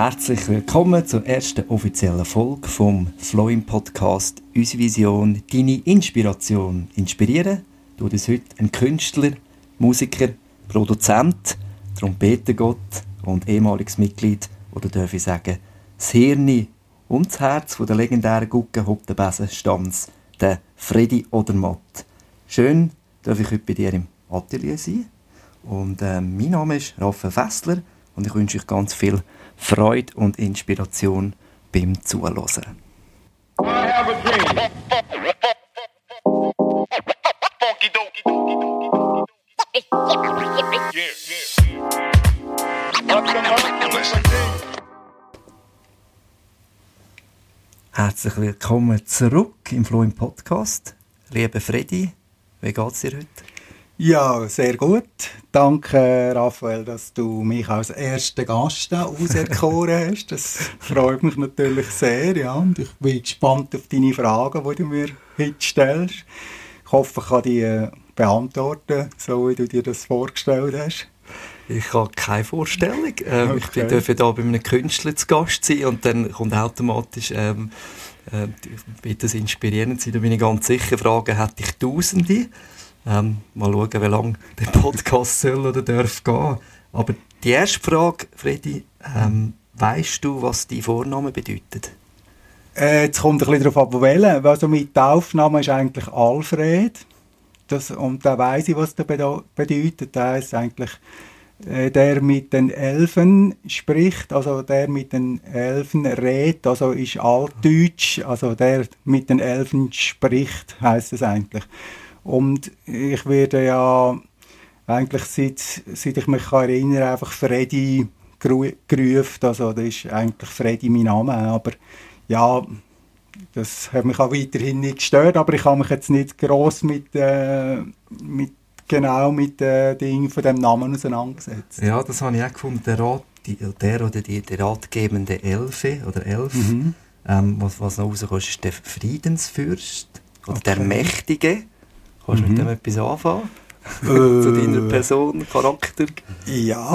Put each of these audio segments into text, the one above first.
Herzlich willkommen zur ersten offiziellen Folge vom Flowing Podcast Unsere Vision, deine Inspiration. Inspirieren tut uns heute ein Künstler, Musiker, Produzent, Trompetergott und ehemaliges Mitglied, oder darf ich sagen, das Hirn und das Herz von der legendären Guggenhuptenbesen Stamms, der Freddy Odermatt. Schön, darf ich heute bei dir im Atelier sein. Und äh, mein Name ist Raphael Fessler und ich wünsche euch ganz viel Freude und Inspiration beim Zuhören. Herzlich willkommen zurück im Flow im Podcast. Lieber Freddy, wie geht es dir heute? Ja, sehr gut. Danke, Raphael, dass du mich als ersten Gast auserkoren hast. Das freut mich natürlich sehr. Ja. Und ich bin gespannt auf deine Fragen, die du mir heute stellst. Ich hoffe, ich kann die äh, beantworten, so wie du dir das vorgestellt hast. Ich habe keine Vorstellung. Ähm, okay. Ich darf hier bei einem Künstler zu Gast sein und dann kommt automatisch ähm, äh, wird das inspirierend sein. Da bin ich ganz sicher. Fragen hätte ich Tausende. Ähm, mal schauen, wie lange der Podcast soll oder darf gehen. Aber die erste Frage, Freddy, ähm, weißt du, was dein Vorname bedeutet? Äh, jetzt kommt ein bisschen darauf ab, wählen. Also mein Taufname ist eigentlich Alfred. Das, und da weiß ich, was das bedeutet. Das ist eigentlich äh, der mit den Elfen spricht, also der mit den Elfen redet, also ist altdeutsch, also der mit den Elfen spricht, heißt es eigentlich. Und ich werde ja eigentlich seit, seit ich mich kann erinnern einfach Freddy gerufen. Also das ist eigentlich Freddy mein Name. Aber ja, das hat mich auch weiterhin nicht gestört. Aber ich habe mich jetzt nicht gross mit, äh, mit genau mit den Dingen von dem Namen auseinandergesetzt. Ja, das habe ich auch gefunden. Der, Rat, die, der oder die, der ratgebende Elfe oder Elf, mhm. ähm, was, was noch rauskommt, ist der Friedensfürst oder okay. der Mächtige. Kannst du mhm. mit dem etwas anfangen? Zu deiner äh. Person, Charakter? Ja,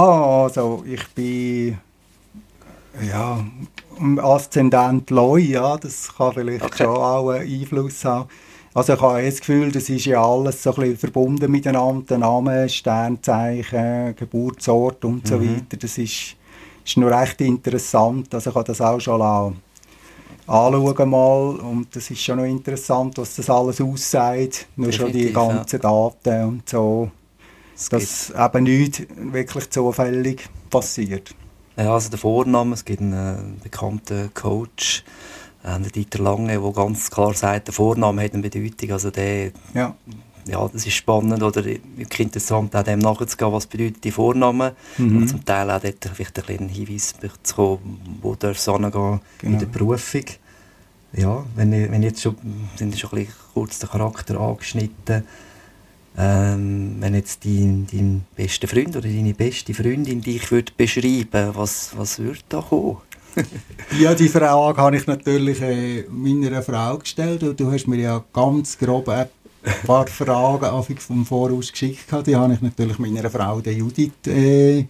also ich bin ja, Aszendent Leu, ja, das kann vielleicht okay. schon auch einen Einfluss haben. Also ich habe das Gefühl, das ist ja alles so ein bisschen verbunden miteinander, der Name, Sternzeichen, Geburtsort und mhm. so weiter. Das ist, ist noch recht interessant, also ich habe das auch schon lassen anschauen mal und das ist schon noch interessant, was das alles aussagt, nur Definitiv, schon die ganzen ja. Daten und so, es dass eben nichts wirklich zufällig passiert. Ja, also der Vorname, es gibt einen äh, bekannten Coach, äh, Dieter Lange, der ganz klar sagt, der Vorname hat eine Bedeutung, also der, ja. Ja, das ist spannend oder interessant, auch dem nachzugehen, was bedeutet die Vorname mhm. und zum Teil auch dort vielleicht einen kleinen Hinweis zu kommen, wo darf es hingehen genau. in der Berufung ja, wenn, wenn jetzt schon, sind schon ein bisschen kurz den Charakter angeschnitten, ähm, wenn jetzt dein, dein bester Freund oder deine beste Freundin dich würde beschreiben, was, was würde da kommen? ja, die Frage habe ich natürlich äh, meiner Frau gestellt und du hast mir ja ganz grob ein paar Fragen vom Voraus geschickt. Die habe ich natürlich meiner Frau, der Judith, äh,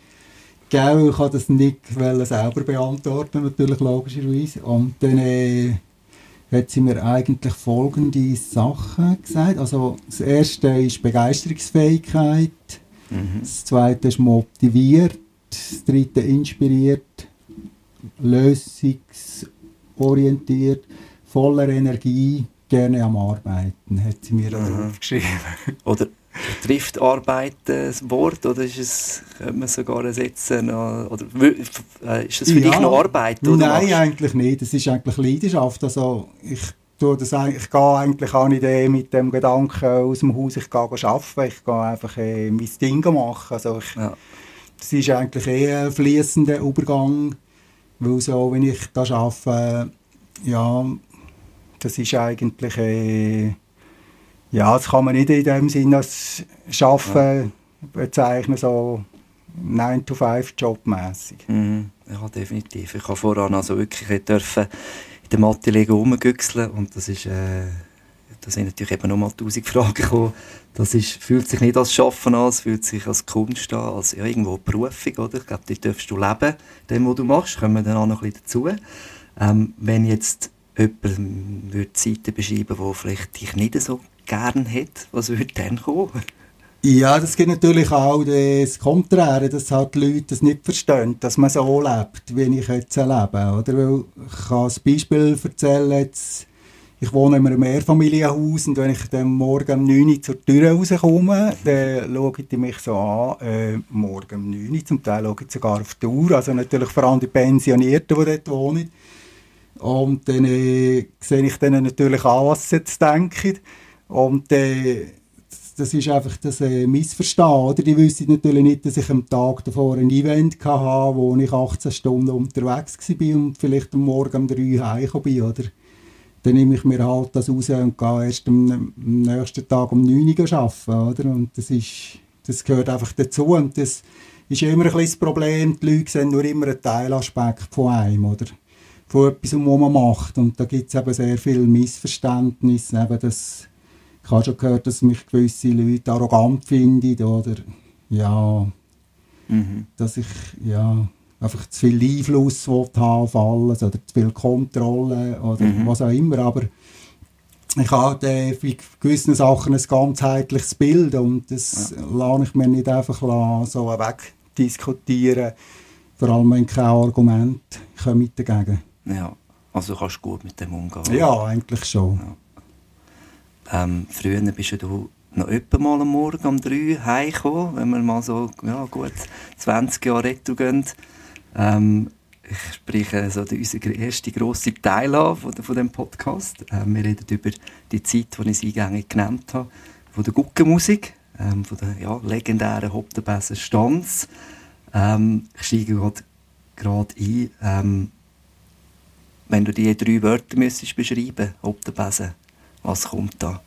gegeben. Ich kann das nicht selber beantworten, natürlich logischerweise. Und dann äh, hat sie mir eigentlich folgende Sachen gesagt. Also das erste ist Begeisterungsfähigkeit, mhm. das zweite ist motiviert, das dritte inspiriert, lösungsorientiert, voller Energie, gerne am Arbeiten, hat sie mir mhm. aufgeschrieben. Oder trifft Arbeit das Wort oder ist es, könnte man sogar ersetzen oder äh, ist das für ja, dich noch Arbeit? Nein, machst? eigentlich nicht. Das ist eigentlich Leidenschaft. Also ich tue das ich gehe eigentlich auch nicht äh, mit dem Gedanken aus dem Haus, ich gehe arbeiten, ich gehe einfach äh, mein Ding machen. Also ich, ja. Das ist eigentlich eher ein fließender Übergang, weil so, wenn ich da arbeite, ja, das ist eigentlich äh, ja, das kann man nicht in dem Sinne als Arbeiten ja. bezeichnen, so 9-to-5-Job mässig. Mhm. Ja, definitiv. Ich habe voran also wirklich dürfen in der Matte rumgüchseln und das ist, äh, da sind natürlich eben nochmal tausend Fragen gekommen. Das ist, fühlt sich nicht als Schaffen an, es fühlt sich als Kunst an, als ja, irgendwo Berufung, oder? Ich glaube, dort darfst du leben, dem, was du machst, kommen wir dann auch noch ein bisschen dazu. Ähm, wenn jetzt jemand würde Zeiten beschreiben die vielleicht dich nicht so gern hat, was würde dann kommen? Ja, das gibt natürlich auch das Konträre, dass halt die Leute das nicht verstehen, dass man so lebt, wie ich jetzt lebe. Oder? Weil ich kann ein Beispiel erzählen, jetzt, ich wohne in einem Mehrfamilienhaus und wenn ich dann morgen um 9 Uhr zur Tür rauskomme, dann schaue ich mich so an, äh, morgen um 9 Uhr, zum Teil schaue ich sogar auf die Uhr, also natürlich vor allem die Pensionierten, die dort wohnen. Und dann äh, sehe ich denen natürlich an, was sie jetzt denken. Und äh, das ist einfach das äh, Missverstehen. Oder? Die wissen natürlich nicht, dass ich am Tag davor ein Event hatte, wo ich 18 Stunden unterwegs war und vielleicht am Morgen um 3 Uhr heimgekommen bin. Oder? Dann nehme ich mir halt das raus und gehe erst am, am nächsten Tag um 9 Uhr arbeiten. Oder? Und das, ist, das gehört einfach dazu. Und das ist immer ein bisschen das Problem. Die Leute sehen nur immer einen Teilaspekt von einem. Oder? Von etwas, was man macht. Und da gibt es eben sehr viel Missverständnis. Eben das, ich habe schon gehört, dass mich gewisse Leute arrogant finden oder ja, mhm. dass ich ja, einfach zu viel Einfluss haben auf alles oder zu viel Kontrolle oder mhm. was auch immer, aber ich habe bei gewissen Sachen ein ganzheitliches Bild und das ja. lasse ich mir nicht einfach so wegdiskutieren, vor allem wenn keine Argumente kommen dagegen. Ja, also kannst du gut mit dem umgehen. Ja, eigentlich schon. Ja. Ähm, früher bist du noch etwa mal am Morgen um 3 Uhr heimgekommen, wenn wir mal so ja, gut 20 Jahre retour gehen. Ähm, ich spreche so unseren ersten grossen Teil an von, von dem Podcast. Ähm, wir reden über die Zeit, die ich eingängig genannt habe, von der Guckenmusik, ähm, von der ja, legendären Hoptenbesen Stanz. Ähm, ich steige gerade ein. Ähm, wenn du die drei Wörter müsstest beschreiben, Hoptenbesen, was kommt da?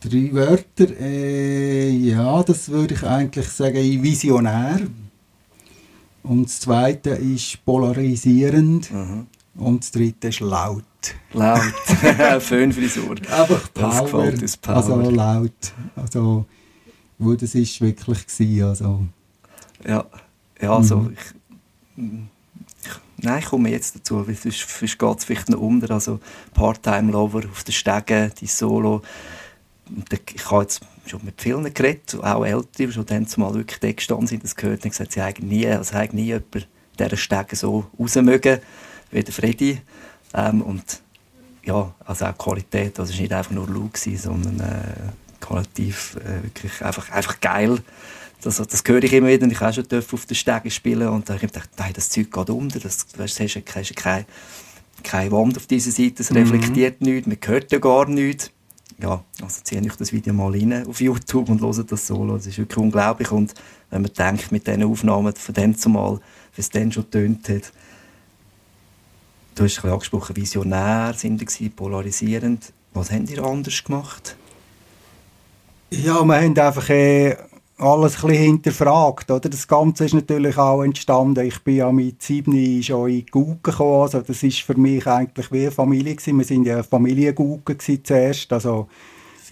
Drei Wörter. Äh, ja, das würde ich eigentlich sagen, visionär. Und das zweite ist polarisierend. Mhm. Und das dritte ist laut. Laut. Föhnfrisur. Einfach Power. Das Power. Also laut. Also, wo das ist wirklich gewesen, also. Ja, ja also mhm. ich, Nein, ich komme jetzt dazu, weil sonst, sonst geht es vielleicht noch unter. Also Part-Time-Lover auf den Stegen, die Solo. Ich habe jetzt schon mit vielen geredet, auch Ältere, die schon dann zumal wirklich da gestanden sind, das gehört und gesagt, sie haben nie, also haben nie jemand dieser Stege so raus mögen, wie der Freddy. Ähm, und ja, also auch Qualität, das war nicht einfach nur Look, sondern äh, qualitativ äh, wirklich einfach, einfach geil. Das, das höre ich immer wieder. Und ich auch schon auf den Stegen spielen. Und da habe ich gedacht, nein, das Zeug geht unter. Das, weißt, hast, hast, hast keine, keine Wand auf dieser Seite. Es reflektiert mhm. nichts. Man hört ja gar nichts. Ja, also ziehe ich das Video mal rein auf YouTube und höre das Solo. Das ist wirklich unglaublich. Und wenn man denkt, mit diesen Aufnahmen von dem zumal, wie es dann schon tönt hat, du hast es angesprochen, visionär sind sie, polarisierend. Was haben die anders gemacht? Ja, wir haben einfach äh, alles ein bisschen hinterfragt. Oder? Das Ganze ist natürlich auch entstanden. Ich bin ja mit sieben schon in Gucken gekommen. Also das ist für mich eigentlich wie eine Familie. Gewesen. Wir sind ja Familiengucken zuerst. Also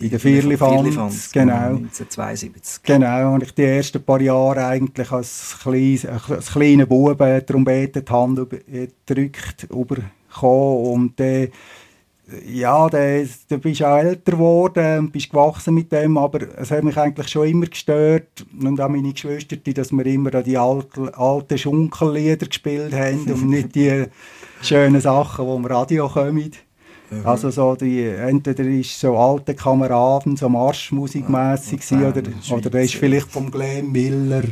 in der Vierlifanz, genau. 1972. Genau, und ich die ersten paar Jahre eigentlich als, kleines, als kleiner Bub Trompete die Hand gedrückt überkommen und äh, ja, da, da bist du auch älter geworden und bist gewachsen mit dem, aber es hat mich eigentlich schon immer gestört und auch meine Geschwister, dass wir immer die alten, alten Schunkellieder gespielt haben und nicht die schönen Sachen, die im Radio kommen. Mhm. Also so die, entweder ist so alte Kameraden, so Marschmusikmässig ja, oder, oder der ist vielleicht vom Glenn Miller,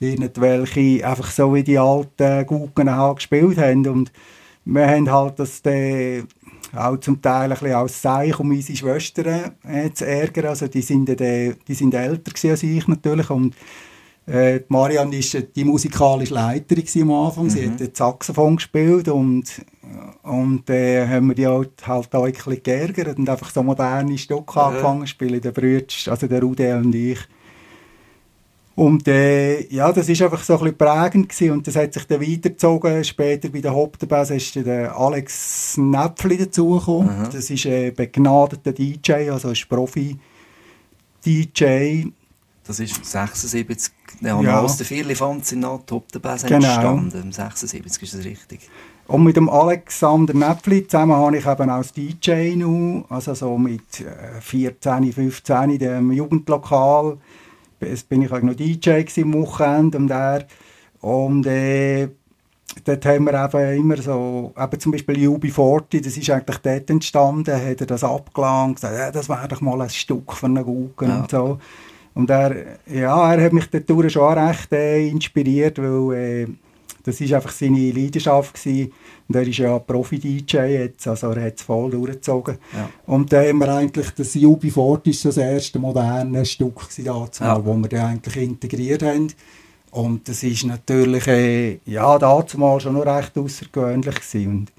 irgendwelche, einfach so wie die alten halt gespielt haben und wir haben halt das, der, auch zum Teil ein bisschen als Zeichen, um unsere Schwestern äh, zu ärgern. Also die sind, äh, die sind älter als ich natürlich und äh, Marianne war die musikalische Leiterin am Anfang. Mhm. Sie hat den Saxophon gespielt und, und äh, haben wir die halt, halt auch ein bisschen geärgert und einfach so moderne Stücke mhm. angefangen zu spielen, der Brütsch, also der Ude und ich. Und äh, ja, das ist einfach so ein bisschen prägend gewesen und das hat sich dann weitergezogen. Später bei der Hauptbass ist der Alex Näpfli dazugekommen. Aha. Das ist ein begnadeter DJ, also ein Profi-DJ. Das ist 76, ja, ja. aus der Vierlefanz in der Hauptbass genau. entstanden. 76 ist das richtig. Und mit dem Alexander Näpfli zusammen habe ich eben als DJ noch, also so mit 14, äh, 15 in dem Jugendlokal bin ich auch noch DJ am Wochenende und er und äh, dort haben wir eben immer so, eben zum Beispiel UB40, das ist eigentlich dort entstanden, hat er das abgelangt, gesagt, ja, das wäre doch mal ein Stück von einem Guggen ja. und so. Und er, ja, er hat mich dort schon recht äh, inspiriert, weil äh, das ist einfach seine Leidenschaft gewesen. Und er ist ja Profi-DJ jetzt, also er hat es voll durchgezogen. Ja. Und da haben wir eigentlich, das UB40 ist das erste moderne Stück dazu, ja. wo wir dann eigentlich integriert haben. Und das ist natürlich, äh, ja, dazu mal schon noch recht außergewöhnlich gewesen. Und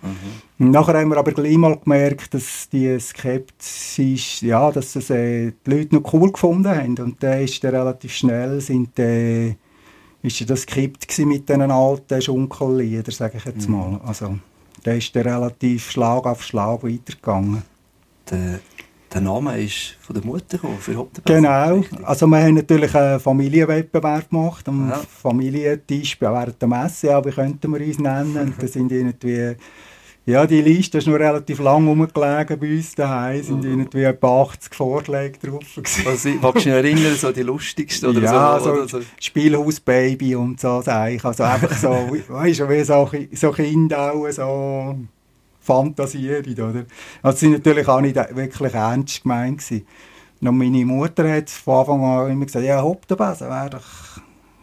mhm. nachher haben wir aber gleich mal gemerkt, dass die Skepsis, ja, dass das, äh, die Leute noch cool gefunden haben. Und da ist dann relativ schnell, sind äh, ist das gekippt mit diesen alten Schunkelliedern, sage ich jetzt mhm. mal. Also, da ist der relativ Schlag auf Schlag weitergegangen. Der, der Name ist von der Mutter gekommen, für Hauptbass. Genau. Also wir haben natürlich einen Familienwettbewerb gemacht, am ja. Familientisch während der Messe, wie könnten wir uns nennen. Und da sind irgendwie ja, die Liste ist noch relativ lang rumgelegen bei uns daheim. Es sind mhm. irgendwie etwa 80 Vorschläge drauf. Was ich, magst du dich erinnern, so die lustigsten oder ja, so? Oder so, so. Spielhausbaby und so, ich. Also einfach so, weißt du, wie so, so Kinder auch so fantasieren, oder? Also, sie natürlich auch nicht wirklich ernst gemeint gewesen. Und meine Mutter hat von Anfang an immer gesagt, ja, hopp der Besen wäre doch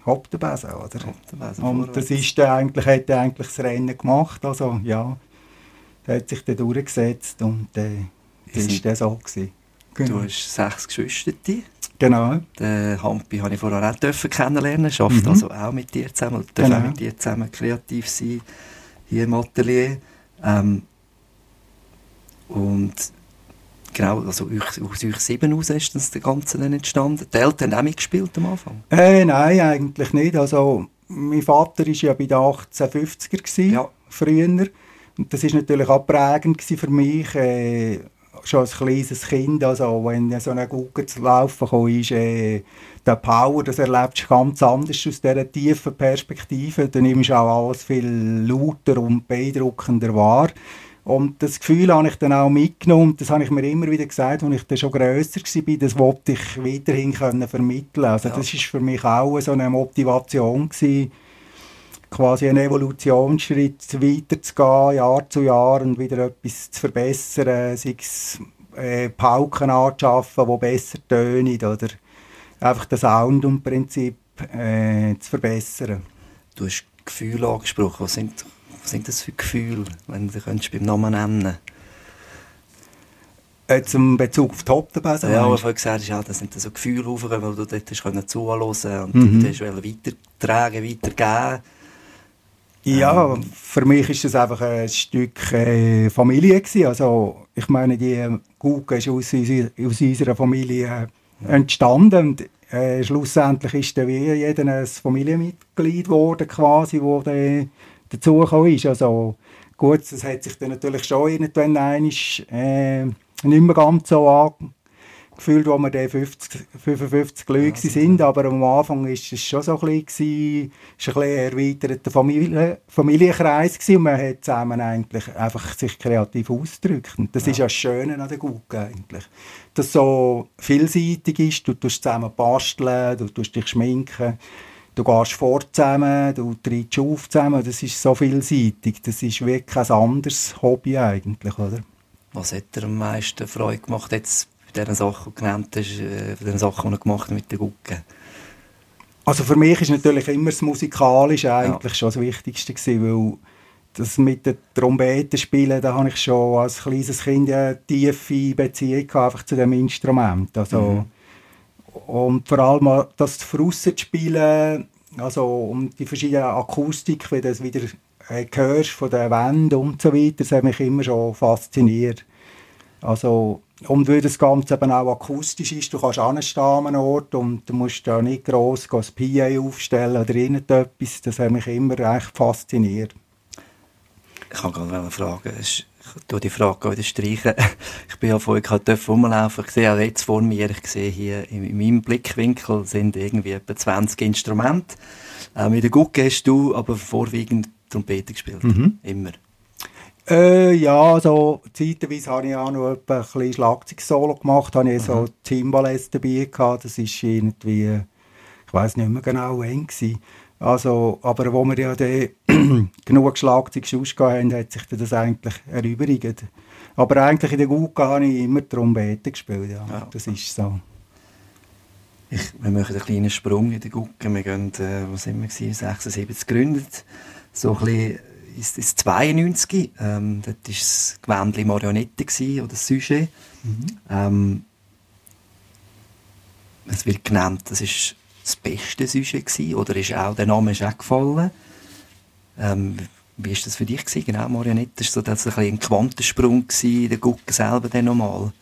hopp der Besen, oder? Hopp der Besen und das ist dann eigentlich, hat eigentlich das Rennen gemacht, also ja der hat sich dann durchgesetzt und äh, das war dann so. Gewesen. Genau. Du hast sechs Geschwister. Genau. Den Hampi habe ich vorher auch dürfen kennenlernen. Er arbeitet mhm. also auch mit dir zusammen. Darf genau. auch mit dir zusammen kreativ sein hier im Atelier. Ähm, und genau, also aus euch sieben aus ist das Ganze dann entstanden. Die Eltern haben auch mitgespielt am Anfang? Äh, nein, eigentlich nicht. Also, mein Vater war ja bei den 1850er, ja. früher. Und das ist natürlich auch prägend für mich, äh, schon als kleines Kind, also wenn so eine Gugge zu laufen kam, ist äh, der Power, das erlebst du ganz anders aus dieser tiefen Perspektive. Dann nimmst du auch alles viel lauter und beeindruckender wahr. Und das Gefühl habe ich dann auch mitgenommen, das habe ich mir immer wieder gesagt, als ich dann schon grösser war, das wollte ich weiterhin können vermitteln. Also ja. das ist für mich auch so eine Motivation gewesen, quasi einen Evolutionsschritt weiterzugehen, Jahr zu Jahr und wieder etwas zu verbessern, sei es äh, Pauken anzuschaffen, die besser tönen oder einfach den Sound und Prinzip äh, zu verbessern. Du hast Gefühle angesprochen. Was sind, was sind das für Gefühle, wenn du könntest beim Namen nennen äh, zum Bezug auf die Hauptbase? Ja, was du gesagt hast, ja, das sind so Gefühle aufgekommen, die du dort hast zuhören und mhm. du hast weitertragen, weitergeben ja, ähm. für mich ist das einfach ein Stück äh, Familie gewesen. Also ich meine, die Gugge ist aus, aus unserer Familie äh, entstanden und äh, schlussendlich ist dann wie jeder ein Familienmitglied geworden quasi, wo der dazugekommen ist. Also gut, das hat sich dann natürlich schon irgendwann einmal, äh, nicht mehr ganz so angefangen gefühlt, wo wir dann 50, 55 Leute ja, sind, aber am Anfang war es schon so ein bisschen, ist ein bisschen erweiterter Familie, Familienkreis gewesen, und man hat zusammen eigentlich einfach sich kreativ ausgedrückt. Und das ja. ist ja das Schöne an der Gugge eigentlich. Dass es so vielseitig ist, du tust zusammen basteln, du tust dich schminken, du gehst fort zusammen, du trittst auf zusammen, das ist so vielseitig, das ist wirklich ein anderes Hobby eigentlich, oder? Was hat dir am meisten Freude gemacht jetzt bei diesen Sachen, genannt hast, äh, den Sachen, die er gemacht hat mit der Gucke? Also für mich ist natürlich immer das Musikalische eigentlich ja. schon das Wichtigste gewesen, weil das mit den Trompeten spielen, da habe ich schon als kleines Kind eine tiefe Beziehung einfach zu dem Instrument. Also, mhm. Und vor allem das draussen zu spielen, also und die verschiedenen Akustik, wie das wieder äh, hörst von den Wänden und so weiter, das hat mich immer schon fasziniert. Also, und weil das Ganze eben auch akustisch ist, du kannst anstehen an einem Ort und du musst da nicht gross das PA aufstellen oder irgendetwas, das hat mich immer echt fasziniert. Ich kann gerade fragen, ich tue die Frage wieder streichen. Ich bin ja vorhin gerade rumlaufen, ich sehe auch jetzt vor mir, ich sehe hier in meinem Blickwinkel sind irgendwie etwa 20 Instrumente. Ähm, in der Gucke hast du aber vorwiegend Trompete gespielt. Mhm. Immer. Äh, ja, also zeitweise habe ich auch noch ein bisschen Schlagzeug-Solo gemacht, habe ich mhm. so Timbales dabei gehabt, das ist irgendwie, ich weiß nicht mehr genau wann gewesen. Also, aber wo wir ja dann genug Schlagzeug ausgegeben haben, hat sich das eigentlich erübrigt. Aber eigentlich in der Gucke habe ich immer Trompete gespielt, ja. ja. Das ist so. Ich, wir machen einen kleinen Sprung in der Gucke. Wir gehen, äh, was sind wir, 76 gegründet. So ein bisschen ist es 92. Ähm, dort war das Gewändchen Marionette gewesen, oder das Sujet. Mhm. Ähm, es wird genannt, das ist das beste Sujet gewesen, oder ist auch, der Name ist auch gefallen. Ähm, wie war das für dich gewesen? Genau, Marionette, ist so das ein, ein Quantensprung gewesen, der Gucke selber dann nochmal?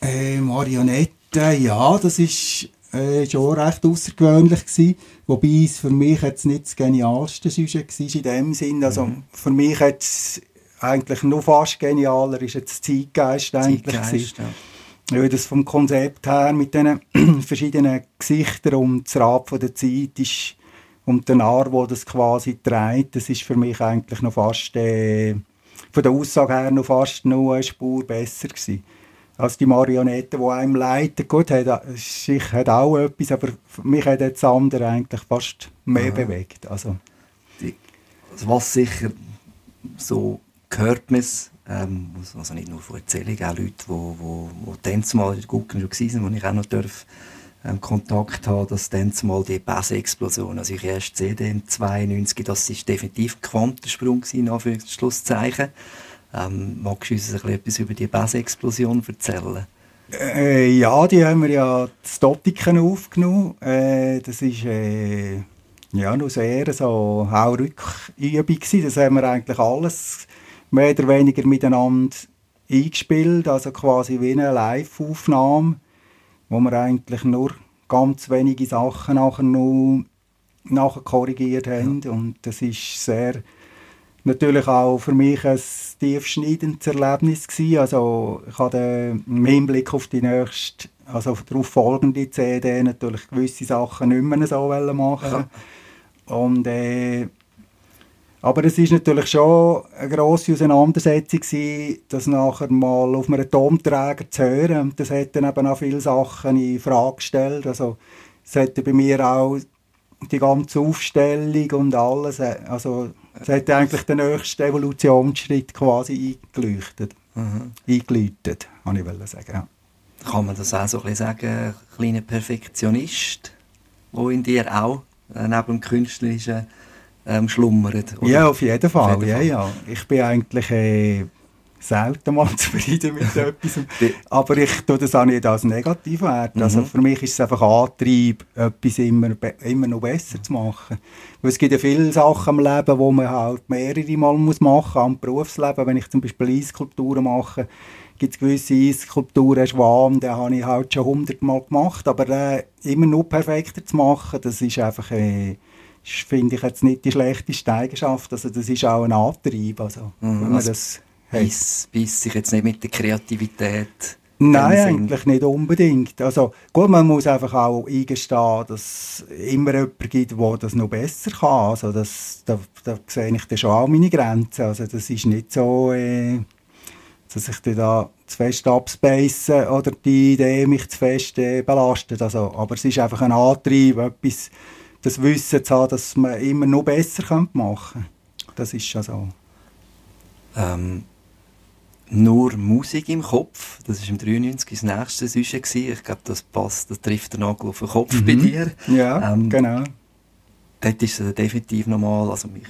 Äh, Marionette, ja, das ist äh, schon recht außergewöhnlich gewesen. Wobei es für mich jetzt nicht das genialste Sujet war in dem Sinn. Also mhm. für mich jetzt eigentlich noch fast genialer ist jetzt Zeitgeist eigentlich Zeitgeist, ja. Weil das vom Konzept her mit diesen verschiedenen Gesichtern und das Rad von der Zeit ist und der Art, wo das quasi trägt, das ist für mich eigentlich noch fast äh, von der Aussage her noch fast noch eine Spur besser gewesen als die Marionette, die einem leiten. Gut, hat, ich hat auch etwas, aber mich hat das andere eigentlich fast mehr Aha. bewegt. Also. Die, also was sicher so gehört man ähm, also nicht nur von Erzählungen, auch Leute, die wo, wo, wo dann mal in der Gucken schon waren, wo ich auch noch darf, ähm, Kontakt haben, dass dann mal die Bass-Explosion, also ich erst CD in 92, das ist definitiv ein Quantensprung in Anführungszeichen. Ähm, magst du uns ein etwas über die Bass-Explosion erzählen? Äh, ja, die haben wir ja das Stottiken aufgenommen. Äh, das ist äh, ja noch sehr so gewesen. Das haben wir eigentlich alles mehr oder weniger miteinander eingespielt, also quasi wie eine Live-Aufnahme, wo wir eigentlich nur ganz wenige Sachen nachher noch nachher korrigiert haben ja. und das ist sehr natürlich auch für mich ein tiefschneidendes Erlebnis gewesen. Also ich hatte im Hinblick auf die nächste, also darauf folgende CD natürlich gewisse Sachen nicht mehr so machen ja. und äh, aber es ist natürlich schon eine grosse Auseinandersetzung gewesen, das nachher mal auf einem Tonträger zu hören. Das hat dann eben auch viele Sachen in Frage gestellt. Also es hat bei mir auch die ganze Aufstellung und alles, also es hat eigentlich den nächsten Evolutionsschritt quasi eingeleuchtet. Mhm. Eingeläutet, kann ich sagen. Ja. Kann man das auch so ein bisschen sagen, ein kleiner Perfektionist, der in dir auch äh, neben dem Künstlerischen ähm, schlummert? Oder? Ja, auf jeden Fall. Auf jeden Fall. Ja, ja. Ich bin eigentlich... Äh, selten mal zufrieden mit etwas. Aber ich tue das auch nicht als negativ werten. Also mhm. Für mich ist es einfach Antrieb, etwas immer, immer noch besser zu machen. Weil es gibt ja viele Sachen im Leben, wo man halt mehrere Mal muss machen muss. Im Berufsleben, wenn ich zum Beispiel Eisskulpturen mache, gibt es gewisse Eisskulpturen, Schwan, den habe ich halt schon hundertmal gemacht. Aber äh, immer noch perfekter zu machen, das ist einfach... Äh, finde ich jetzt nicht die schlechteste Eigenschaft. Also das ist auch ein Antrieb. Also, mhm. wenn man also das beißt bis sich jetzt nicht mit der Kreativität Nein, eigentlich nicht unbedingt. Also gut, man muss einfach auch eingestehen, dass es immer jemanden gibt, der das noch besser kann. Also das, da, da sehe ich dann schon auch meine Grenzen. Also das ist nicht so, äh, dass ich da zu fest abspace oder die Idee mich zu fest äh, belastet. Also, aber es ist einfach ein Antrieb, etwas, das Wissen zu haben, dass man immer noch besser machen könnte. Das ist schon so. Ähm nur Musik im Kopf. Das war im 93 das nächste. Gewesen. Ich glaube, das passt, das trifft den Nagel auf den Kopf mhm. bei dir. Ja, ähm, genau. Dort ist es definitiv nochmal, also mich,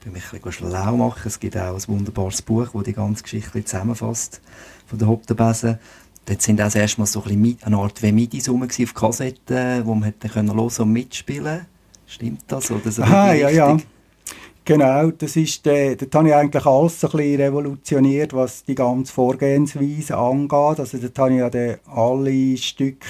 für mich ein bisschen schlau machen. Es gibt auch ein wunderbares Buch, das die ganze Geschichte zusammenfasst, von der Hauptbesen. Dort sind auch das erste Mal so ein bisschen eine Art wie Midis rum auf Kassetten, wo man hätte hören und mitspielen Stimmt das? Oder so Aha, ja, ja. Genau, das ist, äh, dort habe ich eigentlich alles ein bisschen revolutioniert, was die ganze Vorgehensweise angeht. Also dort habe ich ja dann alle Stücke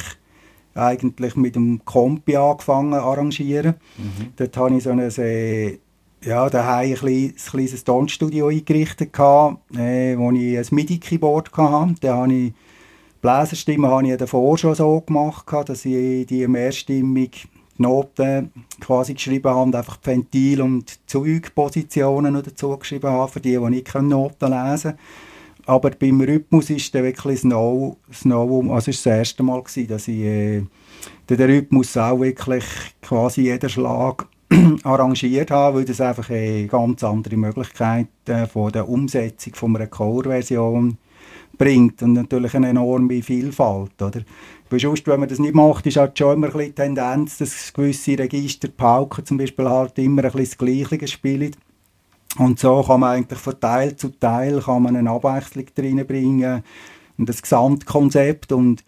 eigentlich mit dem Kompi angefangen zu arrangieren. Mhm. Dort habe ich so ein, äh, ja, daheim ein kleines, ein kleines Tonstudio eingerichtet, gehabt, äh, wo ich ein MIDI-Keyboard hatte. Da habe ich Bläserstimme habe ich davor schon so gemacht, dass ich die mehrstimmig Noten quasi geschrieben habe, einfach die Ventil- und Zeugpositionen dazu geschrieben habe, für die, die nicht Noten lesen können. Aber beim Rhythmus ist es wirklich Snow, Snow also war das erste Mal, gewesen, dass ich äh, den Rhythmus auch wirklich quasi jeden Schlag arrangiert habe, weil das einfach eine ganz andere Möglichkeit äh, von der Umsetzung von einer Core-Version bringt und natürlich eine enorme Vielfalt, oder? Weil sonst, wenn man das nicht macht, ist halt schon immer ein die Tendenz, dass gewisse Register, Pauken zum Beispiel, halt immer ein bisschen das Gleiche spielen. Und so kann man eigentlich von Teil zu Teil kann man eine Abwechslung reinbringen und das Gesamtkonzept und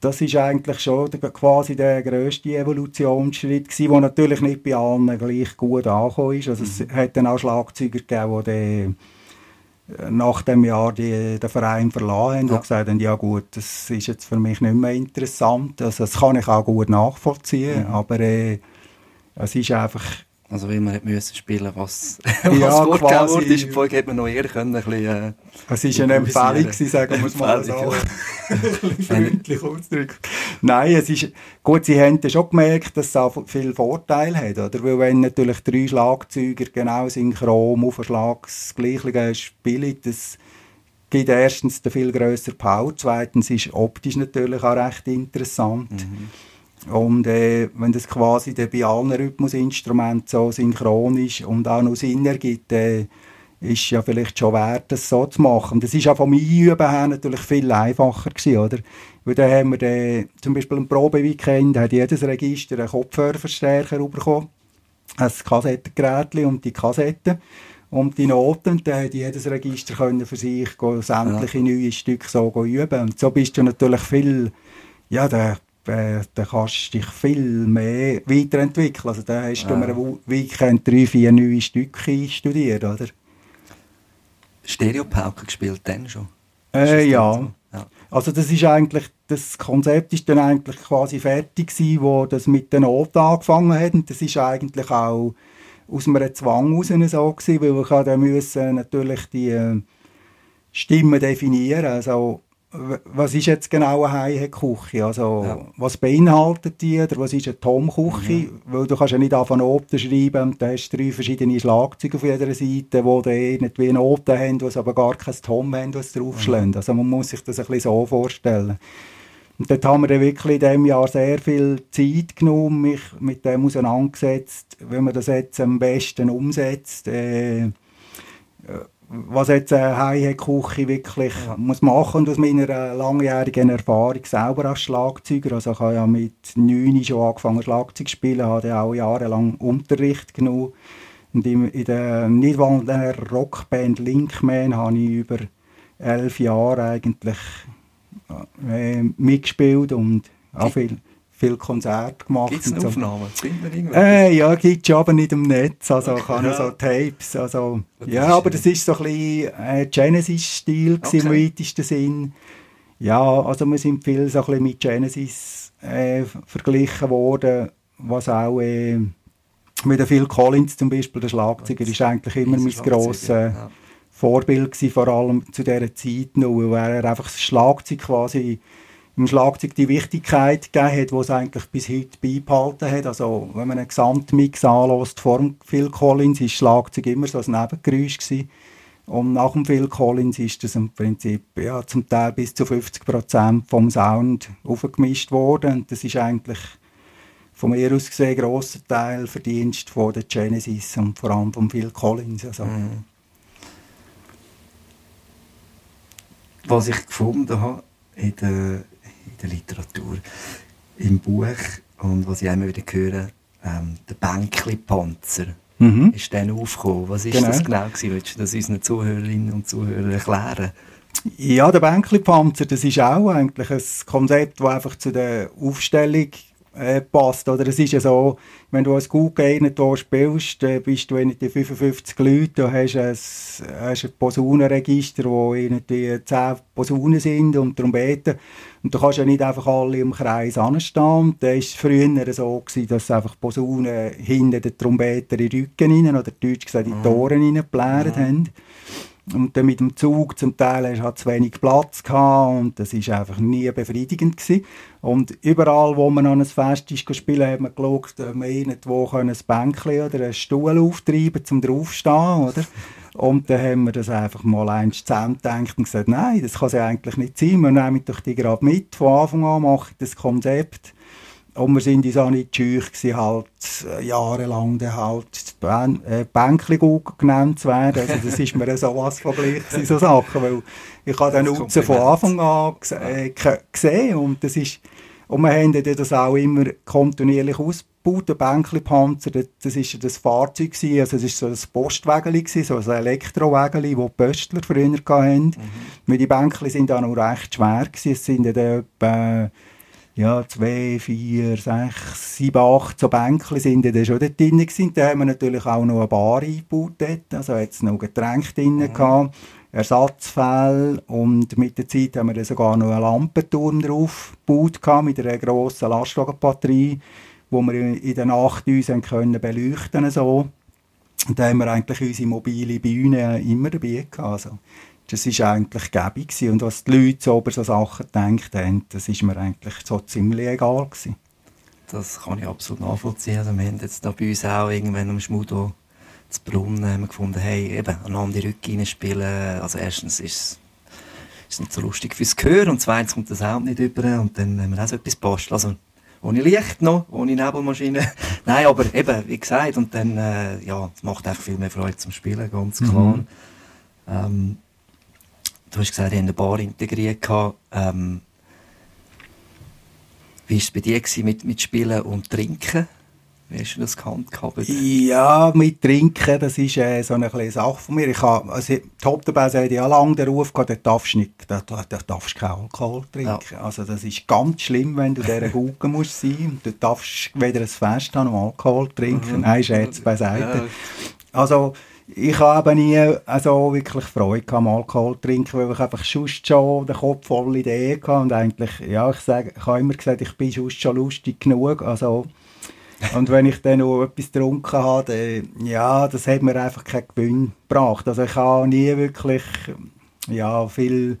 das ist eigentlich schon der, quasi der grösste Evolutionsschritt gewesen, der natürlich nicht bei allen gleich gut angekommen ist. Also mhm. es hat dann auch Schlagzeuger gegeben, die nach dem Jahr die, den Verein verlassen haben ja. und gesagt haben, ja gut, das ist jetzt für mich nicht mehr interessant. Also das kann ich auch gut nachvollziehen, mhm. aber äh, es ist einfach also wie man müssen spielen was, was ja, vorgegeben wurde, ist, vorher hätte man noch eher können, ein bisschen, äh, Es war eine Empfehlung, gewesen, sagen wir es mal so. ein bisschen freundlich ausdrücken. Nein, es ist, gut, sie haben schon gemerkt, dass es auch viel Vorteile hat, oder? Weil wenn natürlich drei Schlagzeuger genau synchron auf den Schlag das Gleiche spielen, das gibt erstens eine viel grössere Power, zweitens ist optisch natürlich auch recht interessant. Mhm. Und äh, wenn das quasi bei allen Rhythmusinstrumenten so synchron ist und auch noch Sinn ergibt, äh, ist ja vielleicht schon wert, das so zu machen. Das ist ja vom Einüben her natürlich viel einfacher gewesen, oder? Weil da haben wir den, zum Beispiel im Probeweekend hat jedes Register einen Kopfhörerverstärker bekommen, ein Kassettengerät und die Kassette und die Noten. Dann hat jedes Register können für sich sämtliche ja. neue Stücke so üben. Und so bist du natürlich viel, ja, der äh, dann kannst du dich viel mehr weiterentwickeln. Also da hast du ja. einem Weekend drei, vier neue Stücke studiert, oder? Stereopauken gespielt dann schon? Äh, ja. ja. Also das ist eigentlich, das Konzept ist dann eigentlich quasi fertig gewesen, wo das mit den Noten angefangen hat. Und das ist eigentlich auch aus einem Zwang heraus so gewesen, weil wir dann müssen natürlich die äh, Stimmen definieren. Also was ist jetzt genau eine Heiheküche? Also, ja. was beinhaltet die? Oder was ist eine Tomküche? Mhm. Weil du kannst ja nicht von Noten schreiben und da hast drei verschiedene Schlagzeuge auf jeder Seite, die dann irgendwie Noten haben, die aber gar kein Tom haben, was draufschlagen. Mhm. Also man muss sich das ein bisschen so vorstellen. Und dort haben wir dann wirklich in diesem Jahr sehr viel Zeit genommen, mich mit dem auseinandergesetzt, wie man das jetzt am besten umsetzt. Äh, was jetzt eine Heimküche wirklich ja. muss machen und aus meiner langjährigen Erfahrung selber als Schlagzeuger, also ich habe ja mit neun schon angefangen Schlagzeug zu spielen, habe auch jahrelang Unterricht genommen und in, der Nidwalder Rockband Linkman habe ich über elf Jahre eigentlich äh, mitgespielt und auch viel viele Konzerte gemacht. Gibt es eine so. Aufnahme? Äh, ja, gibt es aber nicht im Netz, also ich habe ja. so Tapes. Also, ja, aber das ist so ein bisschen äh, Genesis-Stil okay. im weitesten Sinn. Ja, also wir sind viel so ein bisschen mit Genesis äh, verglichen worden, was auch äh, mit Phil Collins zum Beispiel, der Schlagzeuger, ist eigentlich immer mein grosses ja. Vorbild gewesen, vor allem zu dieser Zeit noch, weil er einfach das Schlagzeug quasi im Schlagzeug die Wichtigkeit gegeben hat, die es eigentlich bis heute beibehalten hat. Also wenn man einen Gesamtmix anlässt vor Phil Collins, ist Schlagzeug immer so ein Nebengeräusch gewesen. Und nach dem Phil Collins ist das im Prinzip ja, zum Teil bis zu 50 Prozent vom Sound aufgemischt worden. Und das ist eigentlich von mir aus gesehen ein grosser Teil Verdienst von der Genesis und vor allem von Phil Collins. Also. Mhm. Was ich gefunden habe in der der Literatur, im Buch und was ich immer wieder höre, ähm, der Bänkli-Panzer. Mhm. Ist dann aufgekommen. Was ist genau. das genau gewesen? Willst du das unseren Zuhörerinnen und Zuhörern erklären? Ja, der Bänkli-Panzer, das ist auch eigentlich ein Konzept, das einfach zu der Aufstellung äh, passt. Oder es ist ja so, wenn du als gut irgendwo spielst, dann bist du in die 55 Leute, hast ein, hast ein Posaunenregister, wo irgendwie 10 Posaunen sind und Trompeten. Und du kannst ja nicht einfach alle im Kreis anstehen. Da war es früher so, gewesen, dass einfach Posaunen hinter den Trompeten in den Rücken rein, oder deutsch gesagt in die Toren mhm. reingeplärt mhm. haben. Und dann mit dem Zug zum Teil hast du halt zu wenig Platz gehabt und das ist einfach nie befriedigend gewesen. Und überall, wo man an ein Fest ist spielen, hat man geschaut, ob man irgendwo ein Bänkchen oder einen Stuhl auftreiben zum draufstehen, oder? Und dann haben wir das einfach mal eins zusammen gedacht und gesagt, nein, das kann es ja eigentlich nicht sein. Wir nehmen doch die gerade mit. Von Anfang an mache ich das Konzept und wir sind uns auch nicht scheu gewesen, halt äh, jahrelang dann halt Bän äh, Bänkli-Guggen genannt zu werden. Also das ist mir so was von gleich so Sachen, weil ich habe den Nutzen von Anfang an äh, gesehen und das ist und wir haben das auch immer kontinuierlich ausgebaut, der Bänkli-Panzer, das war das Fahrzeug gewesen, also das war so ein Postwägeli so ein Elektrowägeli, das die Pöstler früher hatten. Mhm. Die Bänkli sind auch noch recht schwer gewesen, es sind etwa ja, zwei, vier, sechs, sieben, acht so Bänkchen sind dann schon dort drin gewesen. Da haben wir natürlich auch noch eine Bar eingebaut dort, also hat es noch Getränke drin mhm. gehabt, Ersatzfälle und mit der Zeit haben wir dann sogar noch einen Lampenturm drauf gebaut gehabt, mit einer grossen Lastwagenbatterie, wo wir in der Nacht uns können beleuchten so. Und da haben wir eigentlich unsere mobile Bühne immer dabei gehabt. Also, das ist eigentlich gäbig gewesen. Und was die Leute so über so Sachen gedacht haben, das ist mir eigentlich so ziemlich egal gewesen. Das kann ich absolut nachvollziehen. Also wir haben jetzt da bei uns auch irgendwann am Schmudo zu Brunnen haben wir gefunden, hey, eben, einander die Rücke spielen. Also erstens ist es nicht so lustig fürs Gehör und zweitens kommt der Sound nicht über und dann haben wir auch so etwas basteln. Also ohne Licht noch, ohne Nebelmaschine. Nein, aber eben, wie gesagt, und dann, äh, ja, es macht einfach viel mehr Freude zum Spielen, ganz klar. Mhm. Ähm, du hast gesagt, ihr habt eine Bar integriert. Ähm, wie war es bei dir mit, mit Spielen und Trinken? Wie hast du das gehandhabt? Ja, mit Trinken, das ist äh, so eine kleine Sache von mir. Ich habe, also, Top dabei hat ja lange den Ruf gehabt, da darfst du nicht, da, da, da darfst keinen Alkohol trinken. Ja. Also das ist ganz schlimm, wenn du dieser Guggen musst sein. Du darfst weder ein Fest haben noch Alkohol trinken. Mhm. Nein, Scherz beiseite. Ja. Also, ich habe nie also wirklich Freude am Alkohol trinken, weil ich einfach schon schon den Kopf voll Ideen hatte und eigentlich, ja, ich sage, ich habe immer gesagt, ich bin schon schon lustig genug, also und wenn ich dann noch etwas getrunken habe, dann, ja, das hat mir einfach keinen Gewinn gebracht. Also ich habe nie wirklich, ja, viel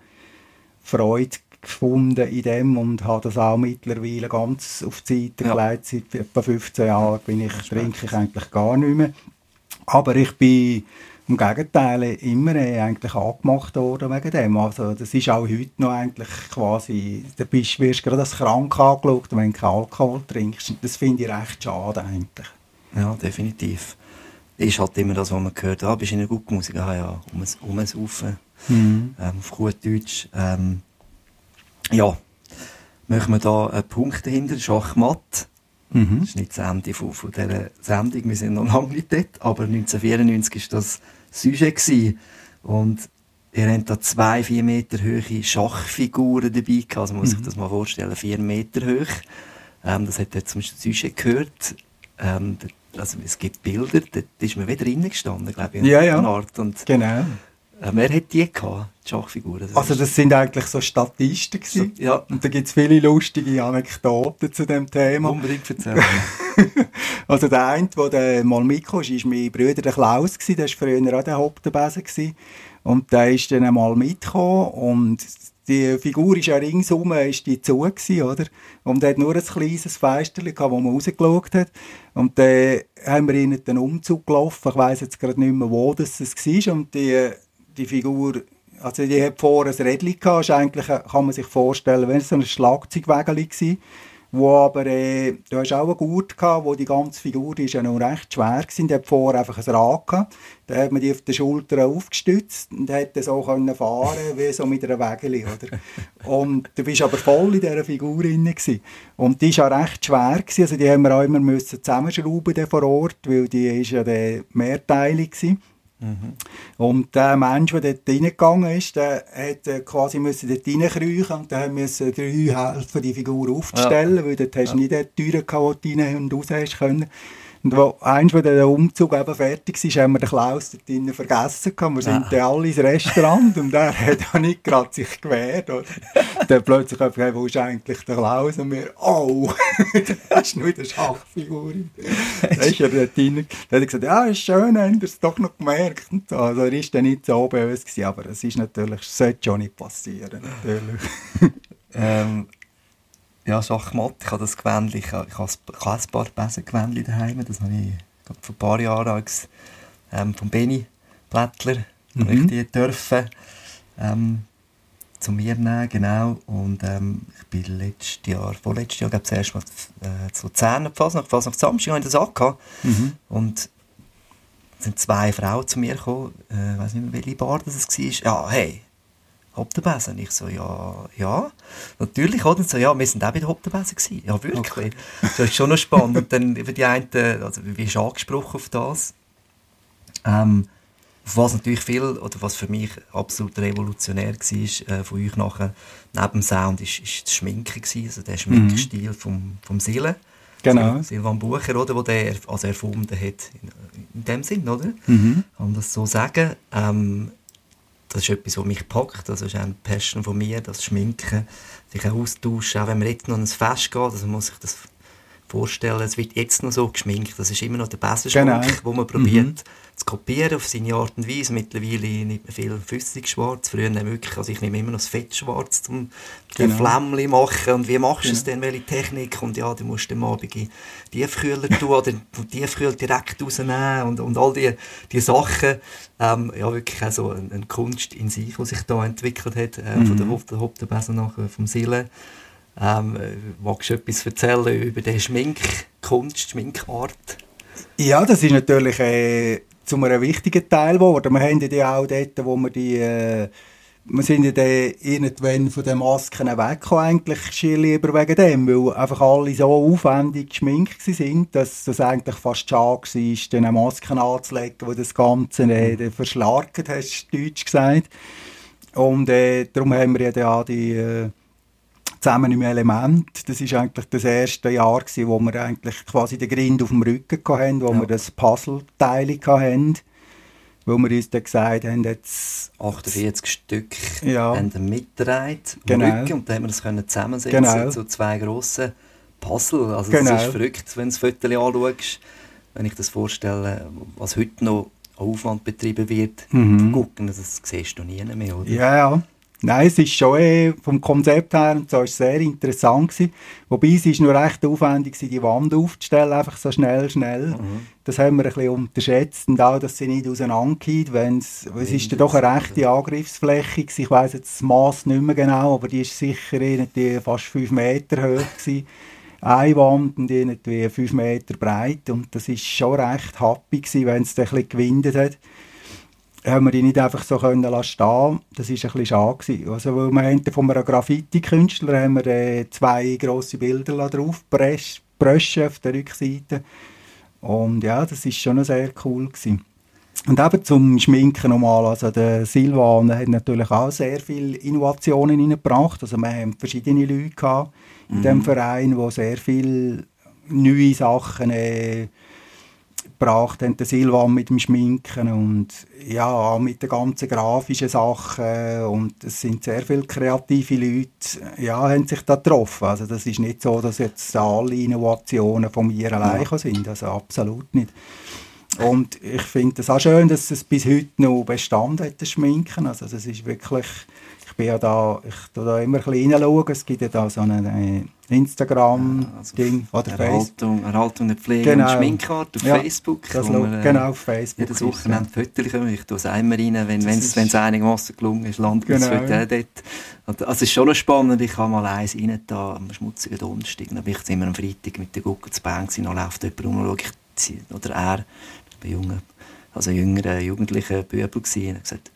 Freude gefunden in dem und habe das auch mittlerweile ganz auf die Seite ja. gelegt. Seit etwa 15 Jahren bin ich, trinke ich eigentlich gar nicht mehr. Aber ich bin im Gegenteil immer äh, eigentlich angemacht worden wegen dem. Also das ist auch heute noch eigentlich quasi, da bist, wirst gerade als krank angeschaut, wenn du keinen Alkohol trinkst. Das finde ich recht schade eigentlich. Ja, definitiv. Ist halt immer das, was man gehört. Ah, bist du in einer guten Musik? Ah ja, um es umsaufen. Mhm. Ähm, auf gut Deutsch. Ähm, ja, machen wir da einen Punkt dahinter, Schachmatt. Mhm. Das ist nicht das Ende von, von dieser Sendung, wir sind noch lange nicht dort, aber 1994 war das Sujet. Gewesen. Und ihr habt da zwei, vier Meter hohe Schachfiguren dabei gehabt. Also man muss mhm. sich das mal vorstellen, vier Meter hoch. Ähm, das hat dort zum Sujet gehört. Ähm, also es gibt Bilder, da ist man wieder reingestanden, glaube ich, ja, ja. Art. Und genau. Äh, wer hat die gehabt, die Schachfiguren? Das also das sind eigentlich so Statisten gewesen. So, ja. Und da gibt es viele lustige Anekdoten zu dem Thema. Unbedingt erzählen. also der eine, der dann mal mitgekommen ist, war mein Bruder der Klaus, gewesen. der war früher auch der Hauptbesen. Und der ist dann einmal mitgekommen und die Figur ist ja ringsum ist die zu gewesen, oder? Und er hat nur ein kleines Fenster gehabt, wo man rausgeschaut hat. Und dann haben wir ihn den Umzug gelaufen. Ich weiss jetzt gerade nicht mehr, wo das war. Und die die Figur, also die hat vorher ein Rädchen gehabt, eigentlich, kann man sich vorstellen, wenn es so ein Schlagzeugwägeli war, wo aber, äh, du hast auch eine Gurt gehabt, wo die ganze Figur, die ist ja noch recht schwer gewesen, die hat vorher einfach ein Rad gehabt, da hat man die auf den Schultern aufgestützt und hat so können fahren wie so mit einer Wägeli, oder? Und du bist aber voll in dieser Figur drin gewesen. Und die ist ja recht schwer gewesen, also die haben wir auch immer müssen zusammenschrauben vor Ort, weil die ist ja mehrteilig gewesen. Mhm. Und der Mensch, der dort reingegangen ist, der hat äh, quasi müssen dort reinkriechen und dann müssen drei helfen, die Figur aufzustellen, ja. weil dort hast du ja. nicht die Türen gehabt, die rein und raus hast können. Und wo eins, wo der Umzug eben fertig war, haben wir den Klaus dort drinnen vergessen. Wir sind dann alle ins Restaurant und er hat auch nicht gerade sich gewehrt. Oder? dann plötzlich gefragt, wo ist eigentlich der Klaus? Und wir, oh, das ist nur eine Schachfigur. dann ist er dort drinnen. Dann hat er gesagt, ja, ist schön, habt ihr es doch noch gemerkt. Also er war dann nicht so böse, gewesen, aber es ist natürlich, sollte schon nicht passieren, natürlich. ähm, ja, Schachmatt, ich habe das Gewändchen, ich habe, ich habe ein paar Besengewändchen daheim, das habe ich vor ein paar Jahren als, ähm, vom Benny Blättler, mhm. ich die dürfen ähm, zu mir nehmen, genau, und ähm, ich bin letztes Jahr, vorletztes Jahr, glaube ich, zuerst mal äh, zu Zähne, fast nach, Samstag, habe ich das angehabt, mhm. und es sind zwei Frauen zu mir gekommen, äh, ich weiß nicht mehr, welche Bar das war, ja, hey, Hoptenbesen? Ich so, ja, ja, natürlich, oder? So, ja, wir sind auch bei der Hoptenbesen gewesen. Ja, wirklich. Okay. Das ist schon noch spannend. Und dann über die einen, also wie ist angesprochen auf das? Ähm, was natürlich viel, oder was für mich absolut revolutionär war, äh, von euch nachher, neben dem Sound, ist, ist das Schminken gewesen, also der Schminkstil mhm. vom, vom Sille. Genau. Silvan Bucher, oder, wo der also erfunden hat, in, in dem Sinn, oder? Mhm. Kann man das so sagen. Ähm, das ist etwas, was mich packt. Das ist eine Passion von mir, das Schminken, sich austauschen. Auch wenn man jetzt noch ins Fest geht, also man muss sich das vorstellen, es wird jetzt noch so geschminkt. Das ist immer noch der beste genau. Schmuck, den man probiert mhm. Zu kopieren auf seine Art und Weise. Mittlerweile nicht mehr viel flüssig schwarz. Früher wirklich, also ich nehme immer noch das Fett schwarz, um genau. Flämmchen machen. Und wie machst du genau. es denn, welche Technik? Und ja, du musst am Abend in Tiefkühler tun oder den Tiefkühler direkt rausnehmen und, und all diese die Sachen. Ähm, ja, wirklich auch so eine, eine, Kunst in sich, die sich da entwickelt hat, äh, mhm. von der Hop der Hoptenbesen nachher, vom Sillen. Ähm, magst du etwas erzählen über die Schminkkunst, Schminkart? Ja, das ist natürlich äh, zu einem wichtigen Teil geworden. Wir haben ja auch dort, wo wir die... Äh, wir sind ja dann irgendwann von den Masken weggekommen, eigentlich schier lieber wegen dem, weil einfach alle so aufwendig geschminkt sind, dass das eigentlich fast schade war, diese Masken anzulegen, die das Ganze äh, verschlarkt, hast du deutsch gesagt. Und äh, darum haben wir ja dann auch die... Äh, zusammen im Element. Das ist eigentlich das erste Jahr gewesen, wo wir eigentlich quasi den Grind auf dem Rücken hatten, wo ja. wir das Puzzleteil hatten. Wo wir uns dann gesagt haben, jetzt... 48 Stück ja. haben wir mitgetragen genau. Rücken und dann haben wir das können zusammensetzen genau. zu zwei grossen Puzzle. Also genau. das ist verrückt, wenn du das Foto anschaust, wenn ich das vorstelle, was heute noch Aufwand betrieben wird, mhm. gucken, das siehst du nie mehr, oder? Ja, ja. Nein, es ist schon eh, vom Konzept her und so ist sehr interessant gewesen. Wobei es ist nur recht aufwendig die Wand aufzustellen, einfach so schnell, schnell. Mhm. Das haben wir ein bisschen unterschätzt und auch, dass sie nicht auseinandergeht, wenn es, es ist ja doch eine rechte Angriffsfläche gewesen. Ich weiss jetzt das Maß nicht mehr genau, aber die ist sicher irgendwie fast fünf Meter hoch gewesen. Eine Wand und irgendwie fünf Meter breit und das ist schon recht happy gewesen, wenn es ein bisschen gewindet hat haben wir die nicht einfach so können lassen stehen. Das war ein bisschen schade. Gewesen. Also, weil wir haben von einem Graffiti-Künstler haben wir äh, zwei grosse Bilder drauf bröschen auf der Rückseite. Und ja, das war schon sehr cool. Gewesen. Und eben zum Schminken nochmal, also der Silvan hat natürlich auch sehr viele Innovationen hineingebracht. Also wir haben verschiedene Leute gehabt in mhm. diesem Verein, die sehr viele neue Sachen äh, gebracht haben, der Silvan mit dem Schminken und ja, mit den ganzen grafischen Sachen und es sind sehr viele kreative Leute, ja, haben sich da getroffen. Also das ist nicht so, dass jetzt alle Innovationen von mir allein ja. sind, also absolut nicht. Und ich finde es auch schön, dass es bis heute noch Bestand hat, das Schminken. Also das ist wirklich ich bin ja da, ich da immer ein bisschen reinschauen. Es gibt ja da so ein Instagram-Ding ja, also oder Erhaltung, Facebook. Erhaltung der Pflege genau. und Schminkkarte auf ja, Facebook. Das wo wir, genau, auf Facebook. Jedes Wochenende ja. Fotos kommen. Ich tue es einmal rein, wenn es einigermaßen gelungen ist, landet genau. das Foto dort. Also es ist schon spannend. Ich habe mal eins rein da am schmutzigen Donnerstag. Dann bin ich immer am Freitag mit der Gucke zu Bern gewesen. Dann läuft jemand rum und oder er, bei jungen, also jüngeren, jugendlichen Bübel gewesen. Und gesagt,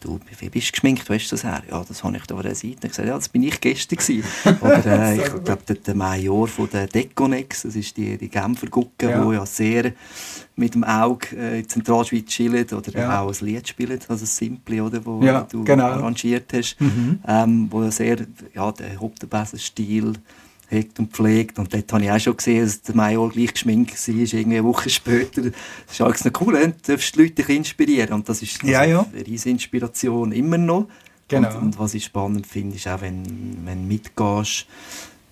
du, wie bist du geschminkt, weißt du das her? Ja, das habe ich da auf der Seite gesagt, ja, das bin ich gestern gewesen. Oder äh, ich glaube, der, der Major von der Deconex, das ist die, die Genfer Gucke, ja. wo ja sehr mit dem Auge äh, in Zentralschweiz chillen oder ja. auch ein Lied spielen, also ein Simple, oder, wo ja, du genau. arrangiert hast, mhm. ähm, wo sehr, ja, der Hauptbesen-Stil hegt und pflegt. Und dort habe ich auch schon gesehen, dass der Major gleich geschminkt war, irgendwie eine Woche später. Das ist alles noch cool, du darfst die Leute inspirieren. Und das ist also ja, ja. eine riesige Inspiration immer noch. Genau. Und, und, was ich spannend finde, ist auch, wenn, wenn du mitgehst,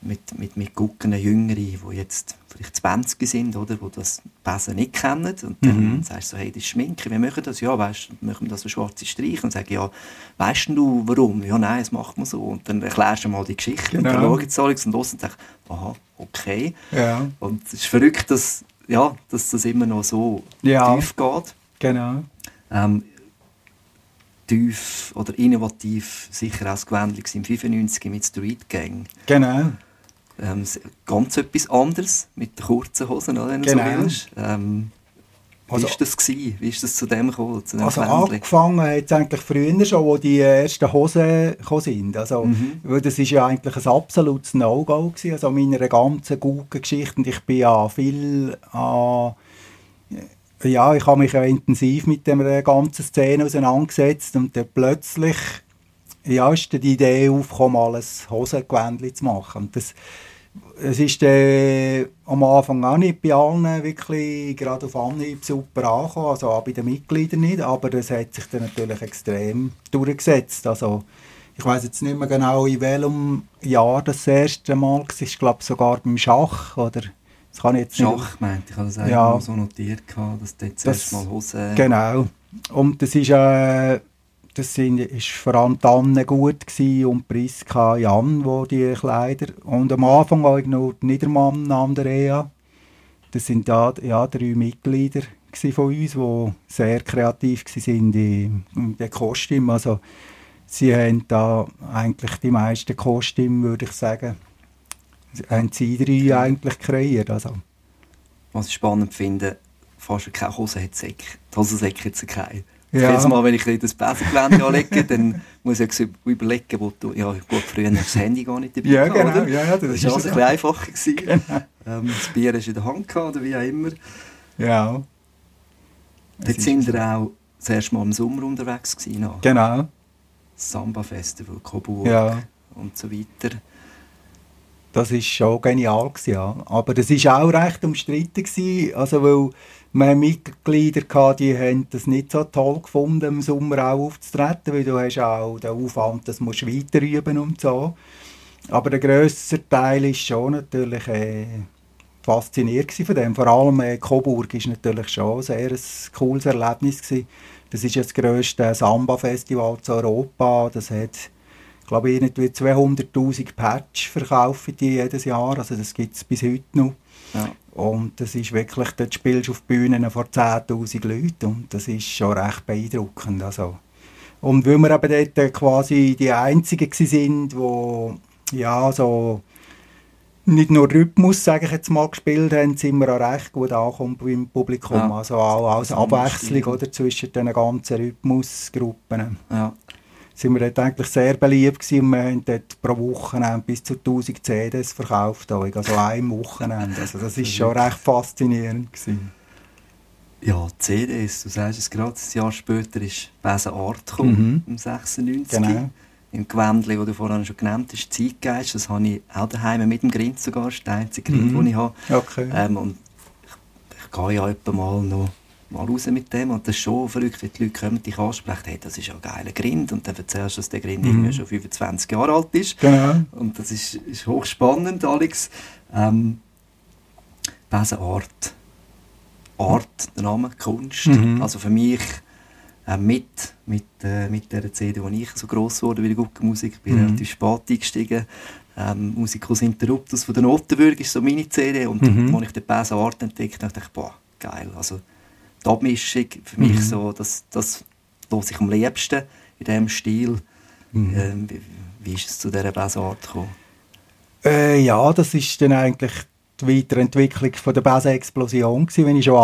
mit, mit, mit gucken Jüngere, die jetzt vielleicht 20 sind, oder, die das besser nicht kennen. Und dann mhm. sagst du so, hey, das ist Schminke, wir machen das. Ja, weißt du, machen wir das so schwarze Streiche. Und sagen, ja, weißt du, warum? Ja, nein, das macht man so. Und dann erklärst du mal die Geschichte genau. und dann schauen sie alles und los und sagst, aha, okay. Ja. Und es ist verrückt, dass, ja, dass das immer noch so ja. tief geht. Genau. Ähm, tief oder innovativ sicher auch das Gewendel im 95 mit Street Gang. Genau ähm, ganz etwas anderes mit den kurzen Hosen, wenn du genau. so willst. Ähm, wie war also, das gewesen? Wie ist das zu dem gekommen? Zu dem also Fändchen? angefangen hat es eigentlich früher schon, wo die ersten Hosen sind. Also, mhm. weil das ist ja eigentlich ein absolutes No-Go gewesen. Also meiner ganzen guten Geschichte. Und ich bin ja viel äh, ja, ich habe mich ja intensiv mit der ganzen Szene auseinandergesetzt und dann plötzlich ja, ist die Idee aufgekommen, alles Hosengewändchen zu machen. Und das, es ist äh, am Anfang auch nicht bei allen wirklich gerade auf Anhieb super angekommen, also auch bei den Mitgliedern nicht, aber es hat sich dann natürlich extrem durchgesetzt. Also ich weiß jetzt nicht mehr genau, in welchem Jahr das, erste Mal war, ich glaube sogar beim Schach, oder? Das kann ich jetzt Schach nicht... meinte ich, habe das ja, so notiert, dass dort zuerst mal Hose... Genau, und das ist äh, das sind, ist vor allem Anne gut und Priska Jan, wo die Kleider und am Anfang war ich noch Niedermann Andrea. Das sind da ja drei Mitglieder von uns, die sehr kreativ waren in, in den Kostümen. Also sie haben da eigentlich die meisten Kostüme, würde ich sagen, haben sie drei eigentlich kreiert. Also. Was ich spannend finde, fast keine Hosensäcke. Die Hosensäcke keine. Ja. Jedes Mal, wenn ich das Besengelände anlege, dann muss ich überlegen, wo du, ja gut, früher das Handy gar nicht dabei Ja, genau, oder? ja, ja, das, das ist alles ein bisschen einfacher gewesen. Genau. Ähm, das Bier hast du in der Hand gehabt, oder wie auch immer. Ja. Dort sind wir auch das erste Mal im Sommer unterwegs gewesen. Noch. Genau. Samba-Festival, Coburg ja. und so weiter. Das war schon genial, gewesen, ja. Aber das war auch recht umstritten, gewesen, also weil wir haben Mitglieder gehabt, die haben das nicht so toll gefunden, im Sommer auch aufzutreten, weil du hast auch den Aufwand, das musst du weiter üben und so. Aber der grösste Teil ist schon natürlich äh, fasziniert von dem. Vor allem äh, Coburg ist natürlich schon sehr ein cooles Erlebnis gewesen. Das ist das grösste Samba-Festival zu Europa. Das hat, glaube ich, irgendwie 200'000 Patch verkaufen die jedes Jahr. Also das gibt es bis heute noch. Ja. Und das ist wirklich, dort spielst du auf Bühnen vor 10'000 Leuten und das ist schon recht beeindruckend. Also. Und weil wir eben dort quasi die Einzigen sind, die ja, so nicht nur Rhythmus, sage ich jetzt mal, gespielt haben, sind wir auch recht gut angekommen beim Publikum. Ja. Also auch als Abwechslung oder, zwischen den ganzen Rhythmusgruppen. Ja sind wir dort eigentlich sehr beliebt gewesen und wir haben dort pro Wochenende bis zu 1000 CDs verkauft, also einem Wochenende. Also das ist schon recht faszinierend gewesen. Ja, CDs, du sagst es gerade, ein Jahr später ist Besen Art gekommen, mhm. im 96. Genau. Im Gewändli, das du vorhin schon genannt hast, Zeitgeist, das habe ich auch daheim mit dem Grind sogar, das ist der einzige Grind, mhm. den ich habe. Okay. Ähm, und ich, ich gehe ja etwa mal noch mal raus mit dem. Und das ist schon verrückt, wenn die Leute kommen, dich ansprechen, hey, das ist ja ein geiler Grind. Und dann erzählst du, dass der Grind mhm. schon 25 Jahre alt ist. Genau. Und das ist, ist hochspannend, Alex. Ähm, Besenart. Art, der Name, Kunst. Mhm. Also für mich äh, mit, mit, äh, mit der CD, wo ich so gross wurde wie die Guckenmusik, bin mhm. relativ spät eingestiegen. Ähm, Musikus Interruptus von der Notenburg ist so meine CD. Und mhm. als ich den Besenart entdeckt habe, dachte ich, boah, geil. Also, die Abmischung für mich mhm. so, das, das los ich am liebsten in diesem Stil. Mhm. Ähm, wie, wie, ist es zu dieser Bassart gekommen? Äh, ja, das ist dann eigentlich die Weiterentwicklung von der Bass-Explosion wenn ich schon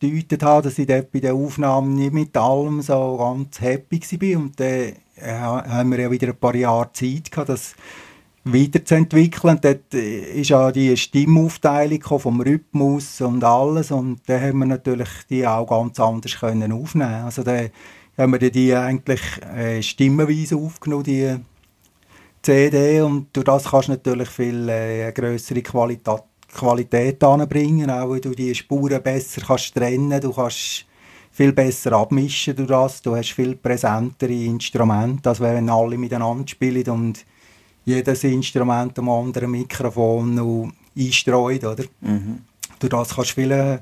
angedeutet habe, dass ich dort bei der Aufnahme nicht mit allem so ganz happy war. Und dann äh, haben wir ja wieder ein paar Jahre Zeit gehabt, das weiterzuentwickeln. Dort äh, ist ja die Stimmaufteilung vom Rhythmus und alles. Und dann haben wir natürlich die auch ganz anders können aufnehmen Also dann haben wir die eigentlich äh, stimmenweise aufgenommen, die CD. Und durch das kannst du natürlich viel äh, größere Qualität Qualität anbringen, auch weil du die Spuren besser kannst trennen, du kannst viel besser abmischen durch das, du hast viel präsentere Instrumente, als wenn alle miteinander spielen und jedes Instrument am anderen Mikrofon noch einstreut, oder? Mhm. Durch das kannst du viel äh,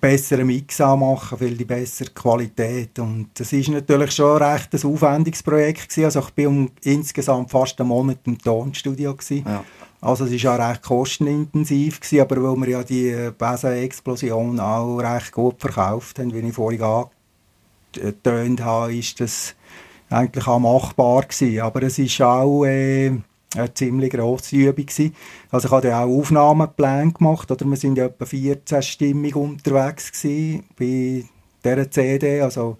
besseren Mix machen, viel die bessere Qualität und das ist natürlich schon recht ein aufwendiges Projekt gewesen. also ich bin insgesamt fast einen Monat im Tonstudio gewesen. Ja. Also es war ja recht kostenintensiv, gewesen, aber weil wir ja die Besen-Explosion auch recht gut verkauft haben, wie ich vorhin angetönt habe, ist das eigentlich auch machbar gewesen. Aber es ist auch äh, eine ziemlich grosse Übung gewesen. Also ich habe auch Aufnahmepläne gemacht, oder wir sind ja etwa 14 stimmig unterwegs gewesen bei dieser CD, also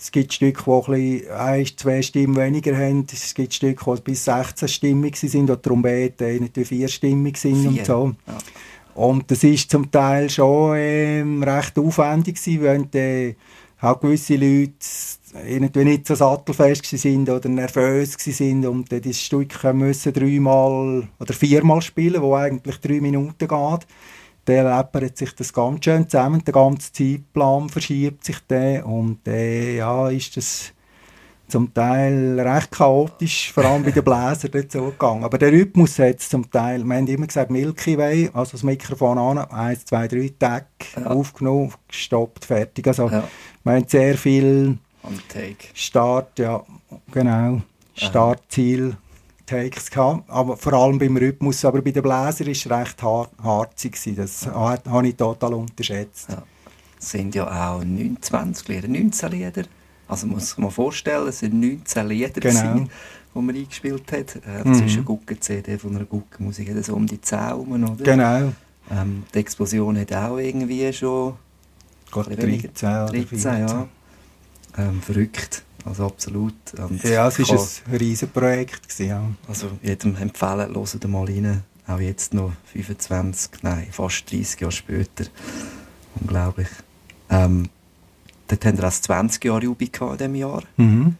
es gibt Stücke, die ein ein, zwei Stimmen weniger haben. Es gibt Stücke, die bis 16 stimmig sind und Trompeten nicht vierstimmig sind vier. und so. Ja. Und das ist zum Teil schon ähm, recht aufwendig gewesen, wenn äh, auch gewisse Leute irgendwie nicht so sattelfest sind oder nervös sind und das Stück müssen dreimal oder viermal spielen, wo eigentlich drei Minuten geht dann läppert sich das ganz schön zusammen, der ganze Zeitplan verschiebt sich dann und dann ja, ist das zum Teil recht chaotisch, vor allem bei den Bläsern so gegangen. Aber der Rhythmus hat zum Teil, wir haben immer gesagt Milky Way, also das Mikrofon an, eins, zwei, drei Tag ja. aufgenommen, gestoppt, fertig. Also ja. wir haben sehr viel Start, ja, genau, Startziel Takes gehabt, aber vor allem beim Rhythmus, aber bei den Bläser war es recht har harzig, das ja. habe ich total unterschätzt. Ja. Es sind ja auch 29 Lieder, 19 Lieder, also muss man vorstellen, es sind 19 Lieder genau. die man eingespielt hat. Äh, mhm. Zwischen Gucken CD von einer Gucken Musik hat so um die 10 herum, oder? Genau. Ähm, die Explosion hat auch irgendwie schon... Gott, 13, 13, ja. Ähm, verrückt. Also absolut. Und ja, es war ein riesiges Projekt. ja. Also jedem empfehlen, hört mal rein. Auch jetzt noch 25, nein, fast 30 Jahre später. Unglaublich. Ähm, dort haben wir auch 20 Jahre Jubi in diesem Jahr. Mhm.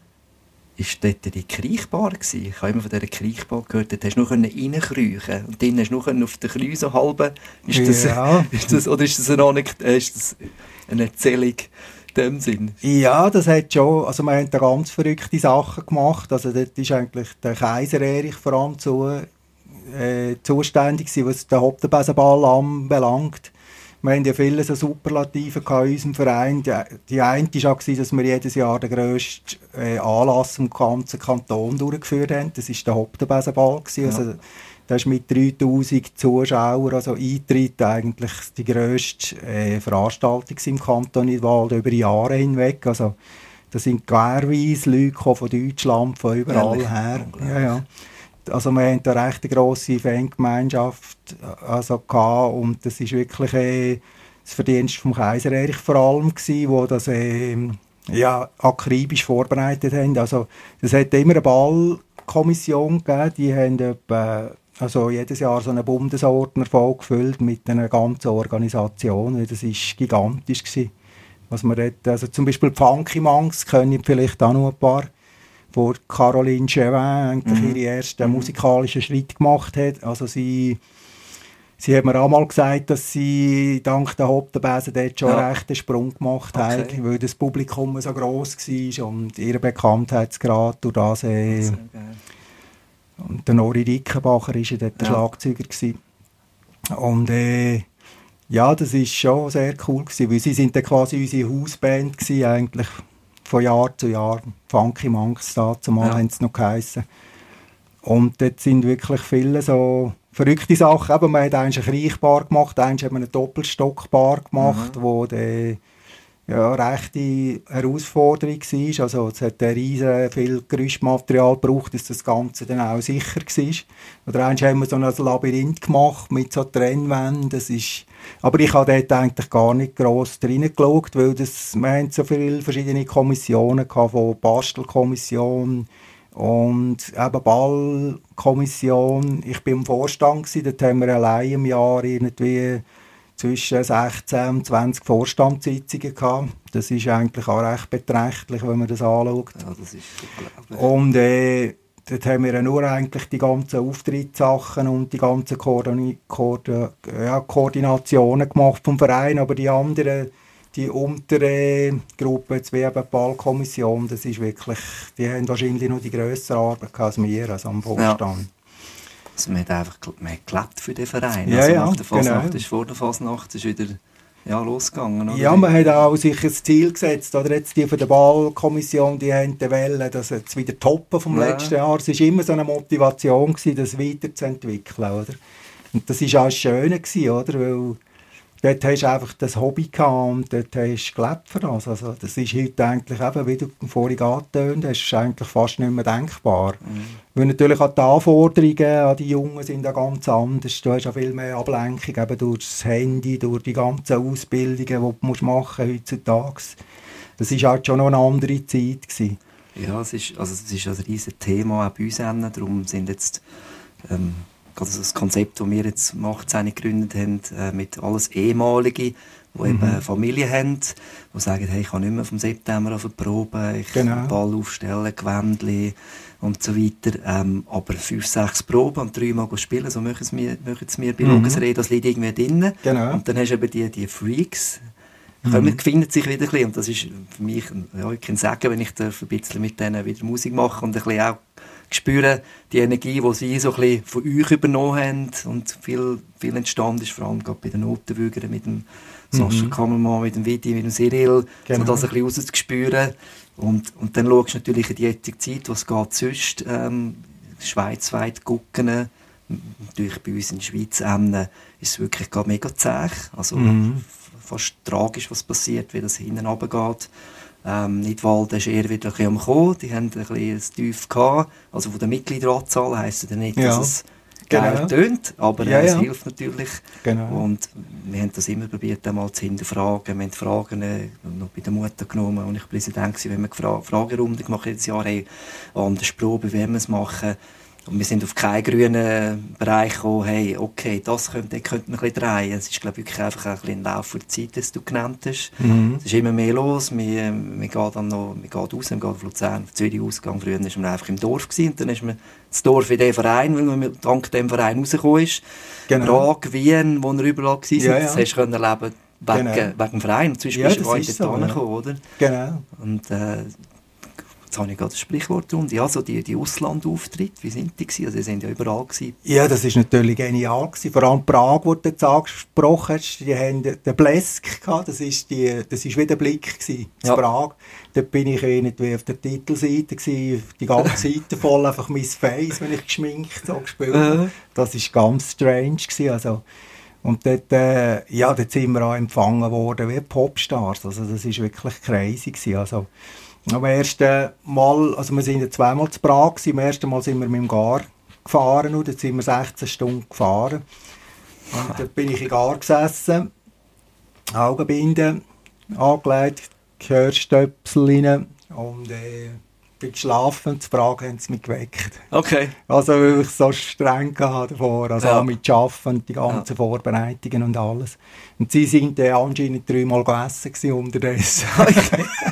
Ist dort die Kriechbar gewesen? Ich habe immer von dieser Kriechbar gehört, dort hast du nur reinkriechen und dann hast du nur auf den Knie so halben. Ist das, ja. ist das, oder ist das eine, ist das eine Erzählung? Dem Sinn? Ja, das hat schon, also wir haben da ganz verrückte Sachen gemacht. Also dort ist eigentlich der Kaiser Erich vor allem zu, äh, zuständig gewesen, was den Hoptenbesenball anbelangt. Wir haben ja viele so Superlative in unserem Verein. Die, die eine war auch, dass wir jedes Jahr den grössten äh, Anlass im ganzen Kanton durchgeführt haben. Das war der Hoptenbesenball. Ja. Also, das ist mit 3000 Zuschauern, also Eintritt eigentlich die grösste äh, Veranstaltung im Kanton Nidwald über Jahre hinweg. Also, da sind querweise Leute von Deutschland, von überall Ehrlich? her. Ja, ja. Also wir hatten da recht eine grosse Fangemeinschaft also gehabt, und das ist wirklich äh, das Verdienst vom Kaiser Erich vor allem gewesen, wo das äh, ja, akribisch vorbereitet haben. Also es hat immer eine Ballkommission gegeben, die haben etwa also jedes Jahr so einen Bundesordner vollgefüllt mit einer ganzen Organisation. Das war gigantisch. Gewesen. Was man dort, also zum Beispiel die Funky Monks können vielleicht auch noch ein paar, wo Caroline Chevin eigentlich mhm. ihre ersten mhm. musikalischen Schritt gemacht hat. Also sie, sie hat mir auch mal gesagt, dass sie dank der Hauptenbesen dort schon ja. einen rechten Sprung gemacht okay. hat, weil das Publikum so gross war und ihre Bekanntheitsgrad durch das... Äh, und der Nori Rickenbacher war ja dort der ja. Schlagzeuger. Gewesen. Und äh, ja, das war schon sehr cool, gewesen, weil sie sind dann quasi unsere Hausband gewesen, eigentlich von Jahr zu Jahr. Funky Monks da, zumal ja. haben sie noch geheissen. Und dort sind wirklich viele so verrückte Sachen. Eben, man hat eigentlich eine Kriechbar gemacht, eigentlich hat man eine Doppelstockbar gemacht, mhm. wo der ja, rechte Herausforderung war. Also es hat riesen viel Gerüstmaterial gebraucht, dass das Ganze dann auch sicher war. Oder eins haben wir so ein Labyrinth gemacht mit so Trennwänden. Das ist, aber ich habe dort eigentlich gar nicht gross reingeschaut, weil das, wir haben so viele verschiedene Kommissionen gehabt, von Bastelkommission und eben Ballkommission. Ich bin im Vorstand gewesen, dort haben wir allein im Jahr irgendwie zwischen 16 und 20 Vorstandssitzungen gehabt. Das ist eigentlich auch recht beträchtlich, wenn man das anschaut. Ja, das ist Und äh, dort haben wir ja nur eigentlich die ganzen Auftrittssachen und die ganzen Koordin Koordin ja, Koordinationen gemacht vom Verein, aber die anderen, die untere Gruppe, jetzt wie eben die Ballkommission, das ist wirklich, die haben wahrscheinlich noch die grössere Arbeit als wir, also am Vorstand. Ja. Man hat einfach man hat gelebt für den Verein. Ja, also ja, nach der Fasnacht genau. ist vor der Fasnacht ist wieder ja, losgegangen. Oder? Ja, man hat auch sich ein Ziel gesetzt. Oder jetzt die von der Ballkommission, die haben wollen, dass jetzt wieder toppen vom Ja. letzten Jahr. Es war immer so eine Motivation, gewesen, das weiterzuentwickeln. Oder? Und das war auch das Schöne, gewesen, oder? weil dort hast du einfach das Hobby gehabt und dort hast du gelebt für das. Also das ist heute eigentlich eben, wie du vorhin angetönt hast, ist eigentlich fast nicht mehr denkbar. Weil natürlich auch die Anforderungen an die Jungen sind ja ganz anders. Du hast ja viel mehr Ablenkung eben durch das Handy, durch die ganzen Ausbildungen, die du musst machen heutzutage. Das war halt schon noch eine andere Zeit. Gewesen. Ja, es ist, also es ist ein riesiges Thema auch bei uns. Darum sind jetzt ähm, gerade das Konzept, das wir jetzt im 18 gegründet haben, äh, mit alles Ehemalige, die Mhm. eben Familie haben, die sagen, hey, ich kann nicht mehr vom September auf proben, ich Genau. kann Ball aufstellen, Gewändli und so weiter. Ähm, aber fünf, sechs Proben und dreimal spielen, so machen es mir, machen es mir bei Mhm. Logesrede, das liegt irgendwie drin. Genau. Und dann hast du eben die, die Freaks, Mhm. kommen, finden sich wieder ein bisschen. Und das ist für mich, ja, ich kann sagen, wenn ich darf ein bisschen mit denen wieder Musik mache und ein bisschen auch spüren, die Energie, die sie so ein bisschen von euch übernommen haben und viel, viel entstanden ist, vor allem gerade bei den Notenwügern mit dem Sascha Mhm. Kammermann, mit dem Vidi, mit dem Cyril, Genau. so das ein bisschen rauszuspüren. Und, und dann schaust du natürlich in die jetzige Zeit, was geht sonst, ähm, schweizweit gucken, natürlich bei uns in der Schweiz ähm, ist es wirklich mega zäh. Also Mhm. fast tragisch, was passiert, wie das hinten runtergeht. Ähm, Nidwalden ist eher wieder ein bisschen am Kommen. Die haben ein bisschen ein Tief gehabt. Also von der Mitgliederanzahl heisst es ja nicht, Ja, dass es geil genau. tönt, aber Ja, äh, es ja. hilft natürlich. Genau. Und wir haben das immer probiert, einmal zu hinterfragen. Wir haben Fragen äh, noch bei der Mutter genommen, und ich Präsident war, wenn wir Fra Fragerunde gemacht jedes Jahr, hey, anders Probe, wie wir es machen. Und wir sind auf keinen grünen Bereich gekommen, hey, okay, das könnte, könnte man ein bisschen drehen. Es ist, glaube ich, wirklich einfach ein bisschen ein Lauf der Zeit, das du genannt hast. Mhm. Es ist immer mehr los. Wir, wir gehen dann noch, wir gehen raus, wir gehen auf Luzern, auf Zürich ausgegangen. Früher war man einfach im Dorf gewesen, und dann ist man das Dorf in den Verein, weil man dank dem Verein rausgekommen ist. Genau. Prag, Wien, wo wir überall waren, Ja, ja. das hast du können erleben wegen, Genau. wegen dem Verein. Und sonst Ja, bist du nicht so, ja. gekommen, oder? Genau. Und äh, jetzt habe ich gerade das Sprichwort drunter. Ja, so die, die Auslandauftritte, wie sind die gewesen? Also die sind ja überall gewesen. Ja, das ist natürlich genial gewesen. Vor allem Prag, wo du jetzt angesprochen hast, die haben den Blesk gehabt. Das ist die, das ist wie der Blick gewesen, Ja. Prag. Dort bin ich irgendwie auf der Titelseite gewesen, die ganze Seite voll einfach mein Face, wenn ich geschminkt so gespielt habe. Das ist ganz strange gewesen. Also, und dort, äh, ja, dort sind wir auch empfangen worden wie Popstars. Also das ist wirklich crazy gewesen. Also, am ersten Mal, also wir sind ja zweimal zu Prag gewesen. Am ersten Mal sind wir mit dem Gar gefahren und dort sind wir 16 Stunden gefahren. Und dort bin ich im Gar gesessen, Augenbinde angelegt, Gehörstöpsel rein und äh, bin geschlafen und zu Prag haben sie mich geweckt. Okay. Also weil ich so streng hatte davor, also Ja. auch mit Arbeiten und die ganzen Vorbereitungen und alles. Und sie sind dann anscheinend dreimal gegessen unterdessen.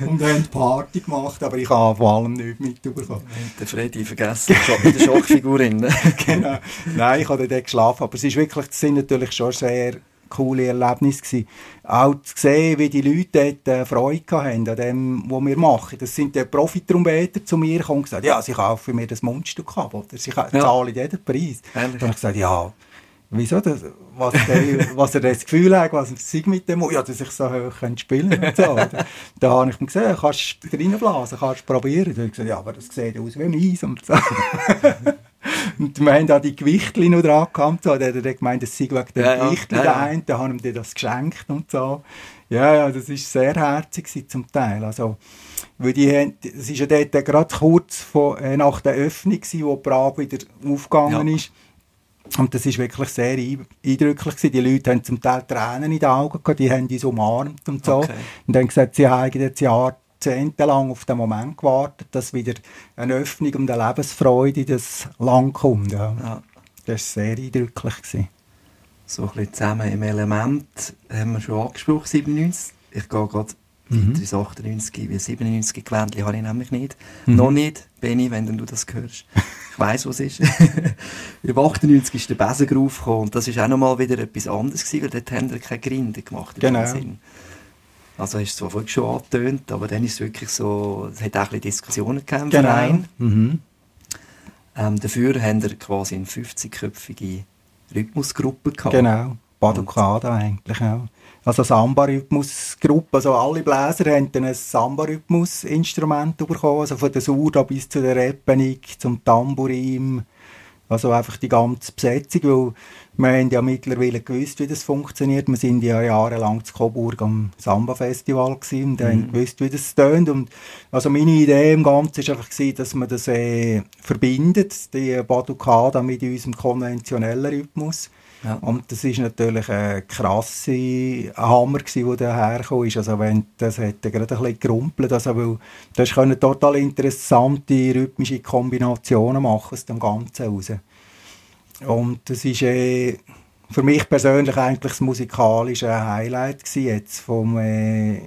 und haben Party gemacht, aber ich habe vor allem nichts mitbekommen. Der Freddy vergessen, mit der Schockfigur drin. genau. Nein, ich habe dort geschlafen, aber es ist wirklich, das sind natürlich schon sehr coole Erlebnisse gewesen. Auch zu sehen, wie die Leute dort äh, Freude haben an dem, was wir machen. Das sind die Profitrompeter zu mir gekommen und gesagt, ja, sie kaufen mir das Mundstück ab, oder? Sie ja. zahlen jeden Preis. Ehrlich? Dann habe ich gesagt, ja, wieso das? Was, der, was er das Gefühl hat, was sei mit dem, ja, dass ich so hoch kann spielen und so. oder? Da habe ich ihm gesagt, kannst du reinblasen, kannst du probieren. Dann habe ich gesagt, ja, aber das sieht aus wie meins und so. und wir haben da die Gewichtchen noch dran gehabt, so, der hat gemeint, das sei wegen dem Ja, Gewichtchen ja, der ja. eine, da haben wir das geschenkt und so. Ja, ja, das ist sehr herzig zum Teil, also weil die haben, es ist ja dort gerade kurz vor, äh, nach der Öffnung gewesen, wo Prag wieder aufgegangen Ja. ist. Und das ist wirklich sehr ein- eindrücklich gewesen. Die Leute haben zum Teil Tränen in den Augen gehabt, die haben uns umarmt und so. Okay. Und dann gesagt, sie haben jetzt jahrzehntelang auf den Moment gewartet, dass wieder eine Öffnung und eine Lebensfreude in das Land kommt. Ja. Ja. Das war sehr eindrücklich. Gewesen. So ein bisschen zusammen im Element haben wir schon angesprochen, 97. Ich gehe gerade Mhm. weiter ins 98, weil 97 Gewändchen habe ich nämlich nicht. Mhm. Noch nicht, Benny, wenn du das hörst. Ich weiss, was es ist. Im 98 ist der Besengruf gekommen und das war auch nochmal wieder etwas anderes, gewesen, weil dort haben wir keine Grinde gemacht. Genau. Sinn. Also hast du zwar schon angetönt, aber dann ist es wirklich so, es hat auch ein bisschen Diskussionen gegeben im Verein. Mhm. Ähm, dafür haben wir quasi eine 50-köpfige Rhythmusgruppe gehabt. Genau. Baducada eigentlich auch. Also Samba-Rhythmus-Gruppe, also alle Bläser haben dann ein Samba-Rhythmus-Instrument bekommen, also von der Surda bis zu der Repenik, zum Tambourin, also einfach die ganze Besetzung, weil wir haben ja mittlerweile gewusst, wie das funktioniert. Wir sind ja jahrelang zu Coburg am Samba-Festival gewesen und haben gewusst, wie das tönt. Und also meine Idee im Ganzen war einfach, gewesen, dass man das äh, verbindet, die Baducada mit unserem konventionellen Rhythmus. Ja. Und das ist natürlich ein krasse Hammer gewesen, der dahergekommen ist. Also wenn, das hätte gerade ein bisschen gerumpelt, also weil das können total interessante rhythmische Kombinationen machen aus dem Ganzen raus. Und das ist äh, für mich persönlich eigentlich das musikalische Highlight gewesen jetzt vom äh,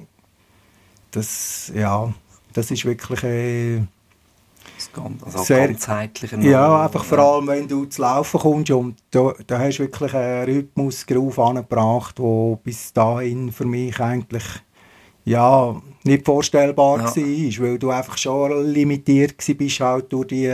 das ja das ist wirklich äh, Ganz, also Sehr- ganzheitliche ja, einfach vor allem, wenn du zu laufen kommst und da, da hast du wirklich einen Rhythmus Groove angebracht, der bis dahin für mich eigentlich ja, nicht vorstellbar Ja. war, weil du einfach schon limitiert bist halt durch die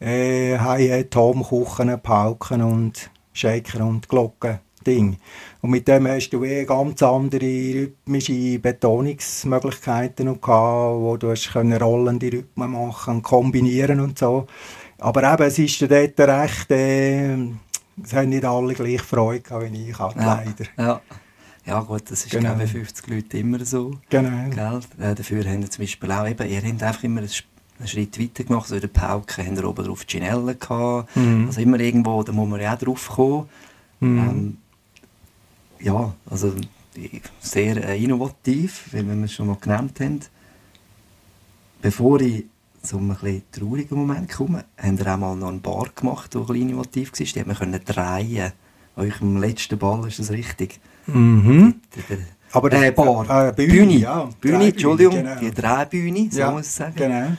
äh, Hi-Hat, Tom-Kuchen, Pauken und Shaker und Glocken. Ding. Und mit dem hast du eh ganz andere rhythmische Betonungsmöglichkeiten noch gehabt, wo du hast können rollende Rhythmen machen kombinieren und so. Aber eben, es ist dort recht, äh, es haben nicht alle gleich Freude gehabt wie ich, halt, ja, leider. Ja. ja gut, das ist Genau. bei 50 Leuten immer so. Genau. Gell? Äh, dafür haben wir zum Beispiel auch eben, ihr habt einfach immer einen Schritt weiter gemacht, so in der Pauke haben wir oben drauf die Ginelle gehabt, Mhm. also immer irgendwo, da muss man ja auch drauf kommen. Mhm. Ähm, ja, also die- sehr äh, innovativ, wie wir es schon mal genannt haben. Bevor ich zu einem ein traurigen Moment komme, haben wir auch mal noch einen Bar gemacht, der ein innovativ war. Die wir können drehen. An eurem letzten Ball ist das richtig. Mhm. Der- der- Aber äh, Bar. äh, Bühne, ja. Bühne, Entschuldigung, genau. die Drehbühne, so ja, muss ich sagen. Genau.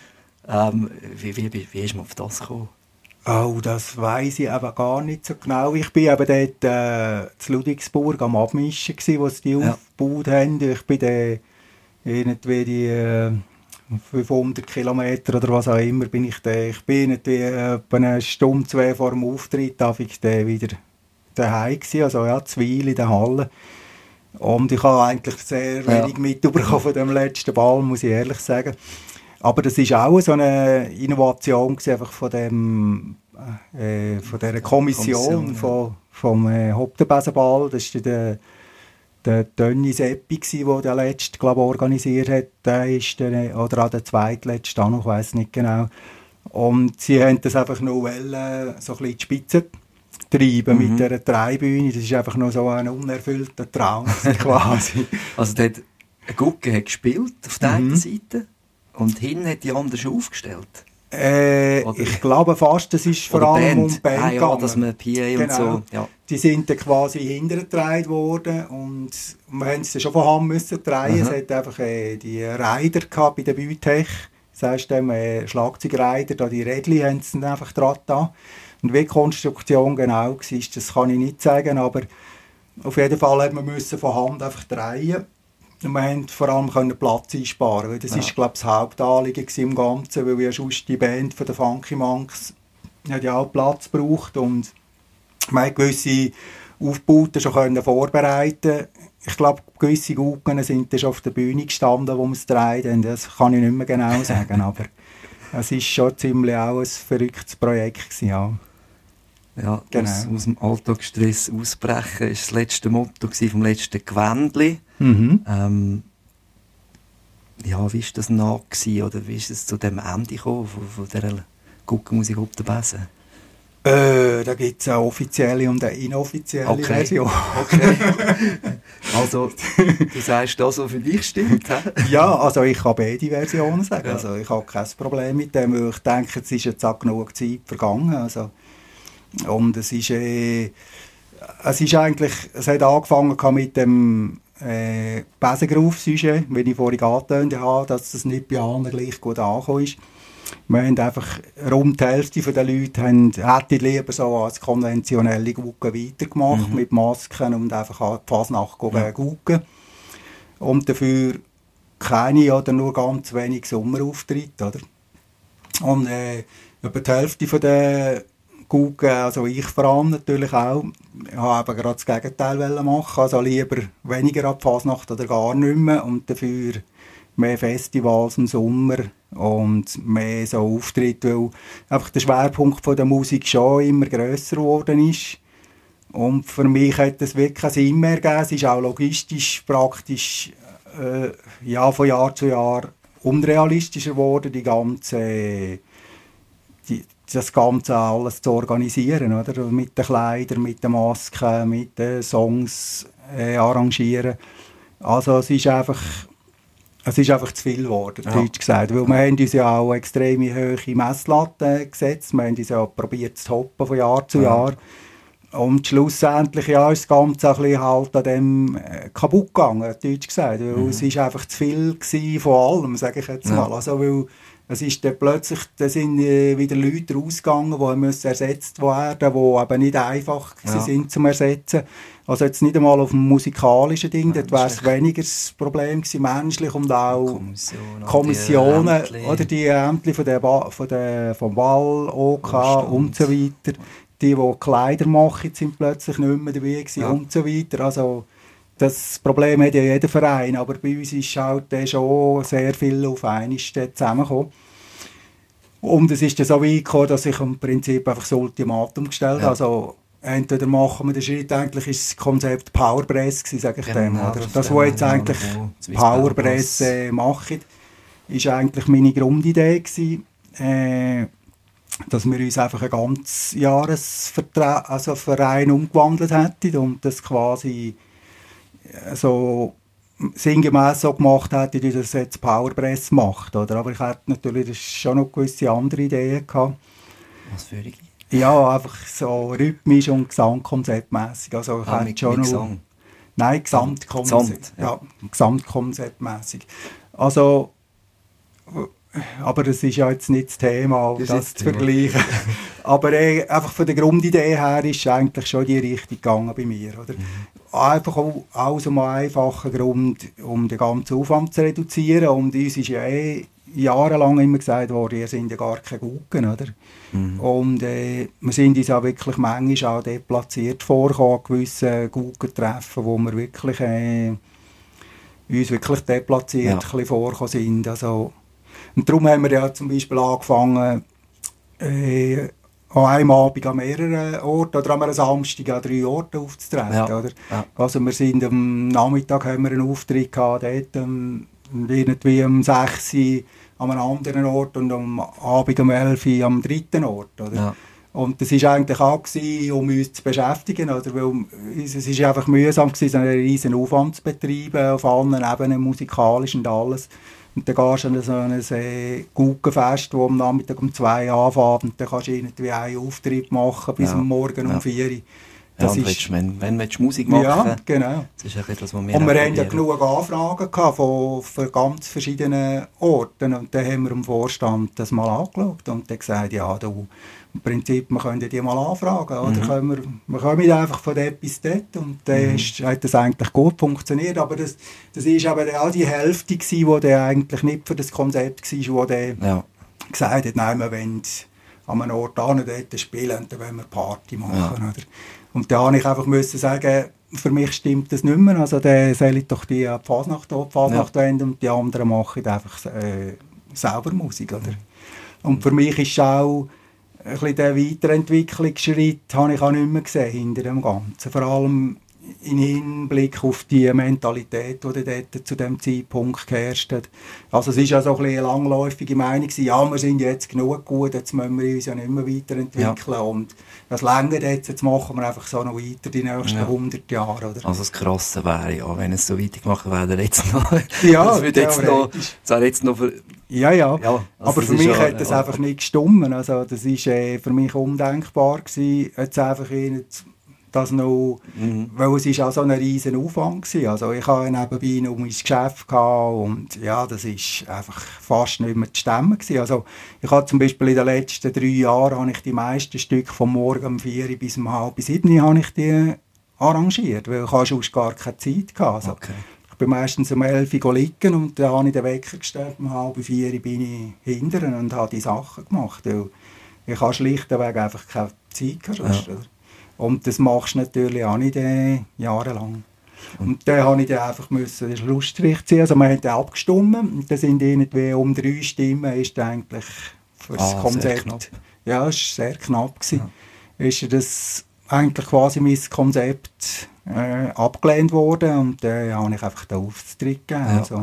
Ähm, wie, wie, wie, wie ist man auf das gekommen? Oh, das weiß ich aber gar nicht so genau. Ich bin eben dort äh, zu Ludwigsburg am Abmischen, gewesen, wo sie die Ja. aufgebaut haben. Ich bin dann irgendwie die äh, 500 Kilometer oder was auch immer bin ich da. Ich bin irgendwie äh, eine Stunde, zwei vor dem Auftritt darf ich dann wieder daheim gewesen, also ja, Zweil in der Halle. Und ich habe eigentlich sehr Ja. wenig mitbekommen von dem letzten Ball, muss ich ehrlich sagen. Aber das ist auch so eine Innovation einfach von dem äh, von dieser Kommission, Kommission, ja. von, vom äh, Hauptbesenball. Das war der, der Tönni Seppi, der den letzten, glaube ich, organisiert hat. Der ist dann, äh, oder auch der zweitletzte auch noch, ich weiß nicht genau. Und sie haben das einfach noch wollen, so ein bisschen die Spitze treiben Mhm. mit dieser Dreibühne. Das ist einfach noch so ein unerfüllter Traum quasi. Also dort, ein Gucke hat gespielt auf der Mhm. einen Seite und hinten hat die andere schon aufgestellt. Äh, Oder- ich glaube fast, das ist vor allem um Band. die Band Ah, ja, dass man PA und Genau. so. Ja. Die sind dann quasi hintergetragen worden und wir haben es dann schon von Hand müssen drehen. Aha. Es hat einfach äh, die gehabt bei der Bütech. Das heisst, äh, Schlagzeugrider, da die Rädchen haben sie einfach dran da. Und wie die Konstruktion genau war, das kann ich nicht sagen, aber auf jeden Fall hat man müssen von Hand einfach drehen. Wir haben vor allem können Platz einsparen, weil das Ja. ist glaube ich das Hauptanliegen im Ganzen, weil ja sonst die Band von den Funky Monks hat ja auch Platz gebraucht und wir haben gewisse Aufbauten schon können vorbereiten Ich glaube, gewisse Guggen sind dann schon auf der Bühne gestanden, wo wir es gedreht haben. Das kann ich nicht mehr genau sagen, aber Es war schon ziemlich auch ein verrücktes Projekt. Gewesen, ja. Ja, genau. aus, aus dem Alltagsstress ausbrechen war das letzte Motto vom letzten Gewändli. Mhm. Ähm, ja, wie war das nach? Gewesen, oder wie ist es zu dem Ende gekommen von, von dieser Guckenmusik auf der Besen? Äh, da gibt es eine offizielle und eine inoffizielle okay. Version. Okay. also, du sagst das, was für dich stimmt? ja, also ich kann beide Versionen sagen. Ja. Also ich habe kein Problem mit dem, weil ich denke, es ist jetzt auch genug Zeit vergangen. Also, und es ist, äh, es ist eigentlich, es hat angefangen mit dem äh, Besengruf-Sujet, wie ich vorhin angetönt habe, dass das nicht bei allen gleich gut angekommen ist. Wir haben einfach, rund die Hälfte der Leute haben, hätte lieber so als konventionelle Gucken weitergemacht, mhm. mit Masken und einfach an die Fasnacht ja. Und dafür keine oder nur ganz wenig Sommerauftritte, oder? Und äh, über die Hälfte der gucken, also ich vor allem natürlich auch, habe gerade das Gegenteil machen, also lieber weniger ab Fasnacht oder gar nicht mehr und dafür mehr Festivals im Sommer und mehr so Auftritte, weil einfach der Schwerpunkt von der Musik schon immer grösser geworden ist. Und für mich hat das wirklich keinen Sinn mehr gegeben. Es ist auch logistisch praktisch äh, ja, von Jahr zu Jahr unrealistischer geworden, die ganze, das Ganze alles zu organisieren, oder? Mit den Kleidern, mit den Masken, mit den Songs äh, arrangieren. Also es ist einfach es ist einfach zu viel geworden, ja. deutsch gesagt. Weil wir haben uns ja auch extreme hohe Messlatten gesetzt. Wir haben uns ja probiert zu toppen von Jahr zu ja. Jahr. Und schlussendlich ja, ist das Ganze ein bisschen halt an dem äh, kaputt gegangen, deutsch gesagt. Weil mhm. es ist einfach zu viel von allem, sage ich jetzt mal. Also, weil es ist dann plötzlich, da sind äh, wieder Leute rausgegangen, die müssen ersetzt werden, die eben nicht einfach ja. sind zum Ersetzen. Also jetzt nicht einmal auf dem musikalischen Ding, dort wäre es weniger das Problem gewesen, menschlich und auch Kommission, Kommissionen die oder die Ämter von der, von der, vom Ball, OK und so weiter. Die, die Kleider machen, sind plötzlich nicht mehr dabei gewesen ja. und so weiter. Also das Problem hat ja jeder Verein, aber bei uns ist halt schon sehr viel auf einmal zusammengekommen. Und es ist dann so weit gekommen, dass ich im Prinzip einfach das Ultimatum gestellt habe. Ja. Also, entweder machen wir den Schritt, eigentlich ist das Konzept Powerpress gewesen, sage ich genau, dem. Oder? Das, was jetzt eigentlich Powerpress äh, macht, ist eigentlich meine Grundidee gewesen, äh, dass wir uns einfach ein ganz Jahresverein also umgewandelt hätten und das quasi so sinngemäß so gemacht hätte, wie das jetzt Powerpress macht. Oder? Aber ich hätte natürlich schon noch gewisse andere Ideen gehabt. Was für eine? Ja, einfach so rhythmisch und gesamtkonzeptmässig. Also ich ah, hätte schon noch, Gesang? Nein, Gesamtkonzept. ja. ja, gesamtkonzeptmässig. Also, aber das ist ja jetzt nicht das Thema, das, das zu vergleichen. aber äh, einfach von der Grundidee her ist eigentlich schon die Richtung gegangen bei mir. Oder? Mhm. Einfach auch aus einem einfachen Grund, um den ganzen Aufwand zu reduzieren. Und uns ist ja eh jahrelang immer gesagt worden, ihr seid ja gar keine Guggen, oder? Mhm. Und äh, wir sind uns auch wirklich manchmal auch deplatziert vorgekommen, gewissen Guggentreffen, wo wir wirklich äh, uns wirklich deplatziert ja. vorgekommen sind. Also, und darum haben wir ja zum Beispiel angefangen, äh, an einem Abend an mehreren Orten oder an einem Samstag an drei Orten aufzutreten. Ja. Oder? Ja. Also wir sind am Nachmittag haben wir einen Auftritt gehabt, dort um, irgendwie um 6 Uhr an einem anderen Ort und am Abend um 11 Uhr am dritten Ort. Oder? Ja. Und das war eigentlich auch, gewesen, um uns zu beschäftigen, oder? weil es ist einfach mühsam gewesen, einen riesen Aufwand zu betreiben, auf allen Ebenen, musikalisch und alles. Und dann gehst du an so ein äh, Guggenfest, das am Nachmittag um zwei anfängt und dann kannst du irgendwie einen Auftritt machen bis ja. Morgen um ja. vier Uhr. Das ja, ist, wenn, wenn du Musik machen Ja, genau. Das ist etwas, was wir und wir haben ja genug Anfragen gehabt von, von ganz verschiedenen Orten und dann haben wir dem Vorstand das mal angeschaut und dann gesagt, ja, du, im Prinzip, wir können die mal anfragen, oder mhm. können wir, wir kommen einfach von dort bis dort und dann mhm. hat das eigentlich gut funktioniert, aber das, das ist aber auch die Hälfte gewesen, die eigentlich nicht für das Konzept war, wo der ja. gesagt hat, nein, wir wollen an einem Ort an dort spielen und dann wollen wir Party machen, ja. oder? Und da habe ich einfach müssen sagen, für mich stimmt das nicht mehr. Also dann soll ich doch die Fasnacht die Fasnacht ja. und die anderen machen einfach äh, selber Musik, oder? Und für mich ist auch ein bisschen der Weiterentwicklungsschritt habe ich auch nicht mehr gesehen hinter dem Ganzen. Vor allem in Hinblick auf die Mentalität, die dort zu dem Zeitpunkt geherrscht hat. Also es ist ja so ein eine langläufige Meinung ja, wir sind jetzt genug gut, jetzt müssen wir uns ja nicht mehr weiterentwickeln ja. und das länger jetzt, jetzt machen wir einfach so noch weiter die nächsten ja. 100 Jahre. Oder? Also das Krasse wäre ja, wenn es so weitergemacht wäre, jetzt noch, ja, das wird jetzt noch, das jetzt noch für, ja, ja, ja also aber für mich ja, hat das ja, einfach nicht gestummen, also das ist äh, für mich undenkbar gewesen, jetzt einfach ihnen das noch, mhm. weil es ist auch so ein riesen Aufwand gewesen. Also ich habe nebenbei noch mein Geschäft gehabt und ja, das ist einfach fast nicht mehr zu stemmen gewesen. Also ich habe zum Beispiel in den letzten drei Jahren habe ich die meisten Stücke vom Morgen um vier bis um halb sieben habe ich die arrangiert, weil ich sonst gar keine Zeit hatte. Also, okay. Bin meistens um elf Uhr liegen und dann habe ich den Wecker gestellt, um halb vier bin ich hinterher und habe die Sachen gemacht, weil ich habe schlichtweg einfach keine Zeit gehabt. Ja. Und das machst du natürlich auch nicht äh, jahrelang. Und dann habe ich dann einfach müssen den Schlussstrich ziehen. Also man hat dann abgestimmt und dann sind irgendwie um drei Stimmen ist eigentlich für das ah, Konzept. Ja, es war sehr knapp. Gewesen. Ja. Ist das eigentlich quasi mein Konzept äh, abgelehnt worden und dann habe ich einfach den Auftritt gegeben. Ja. Also,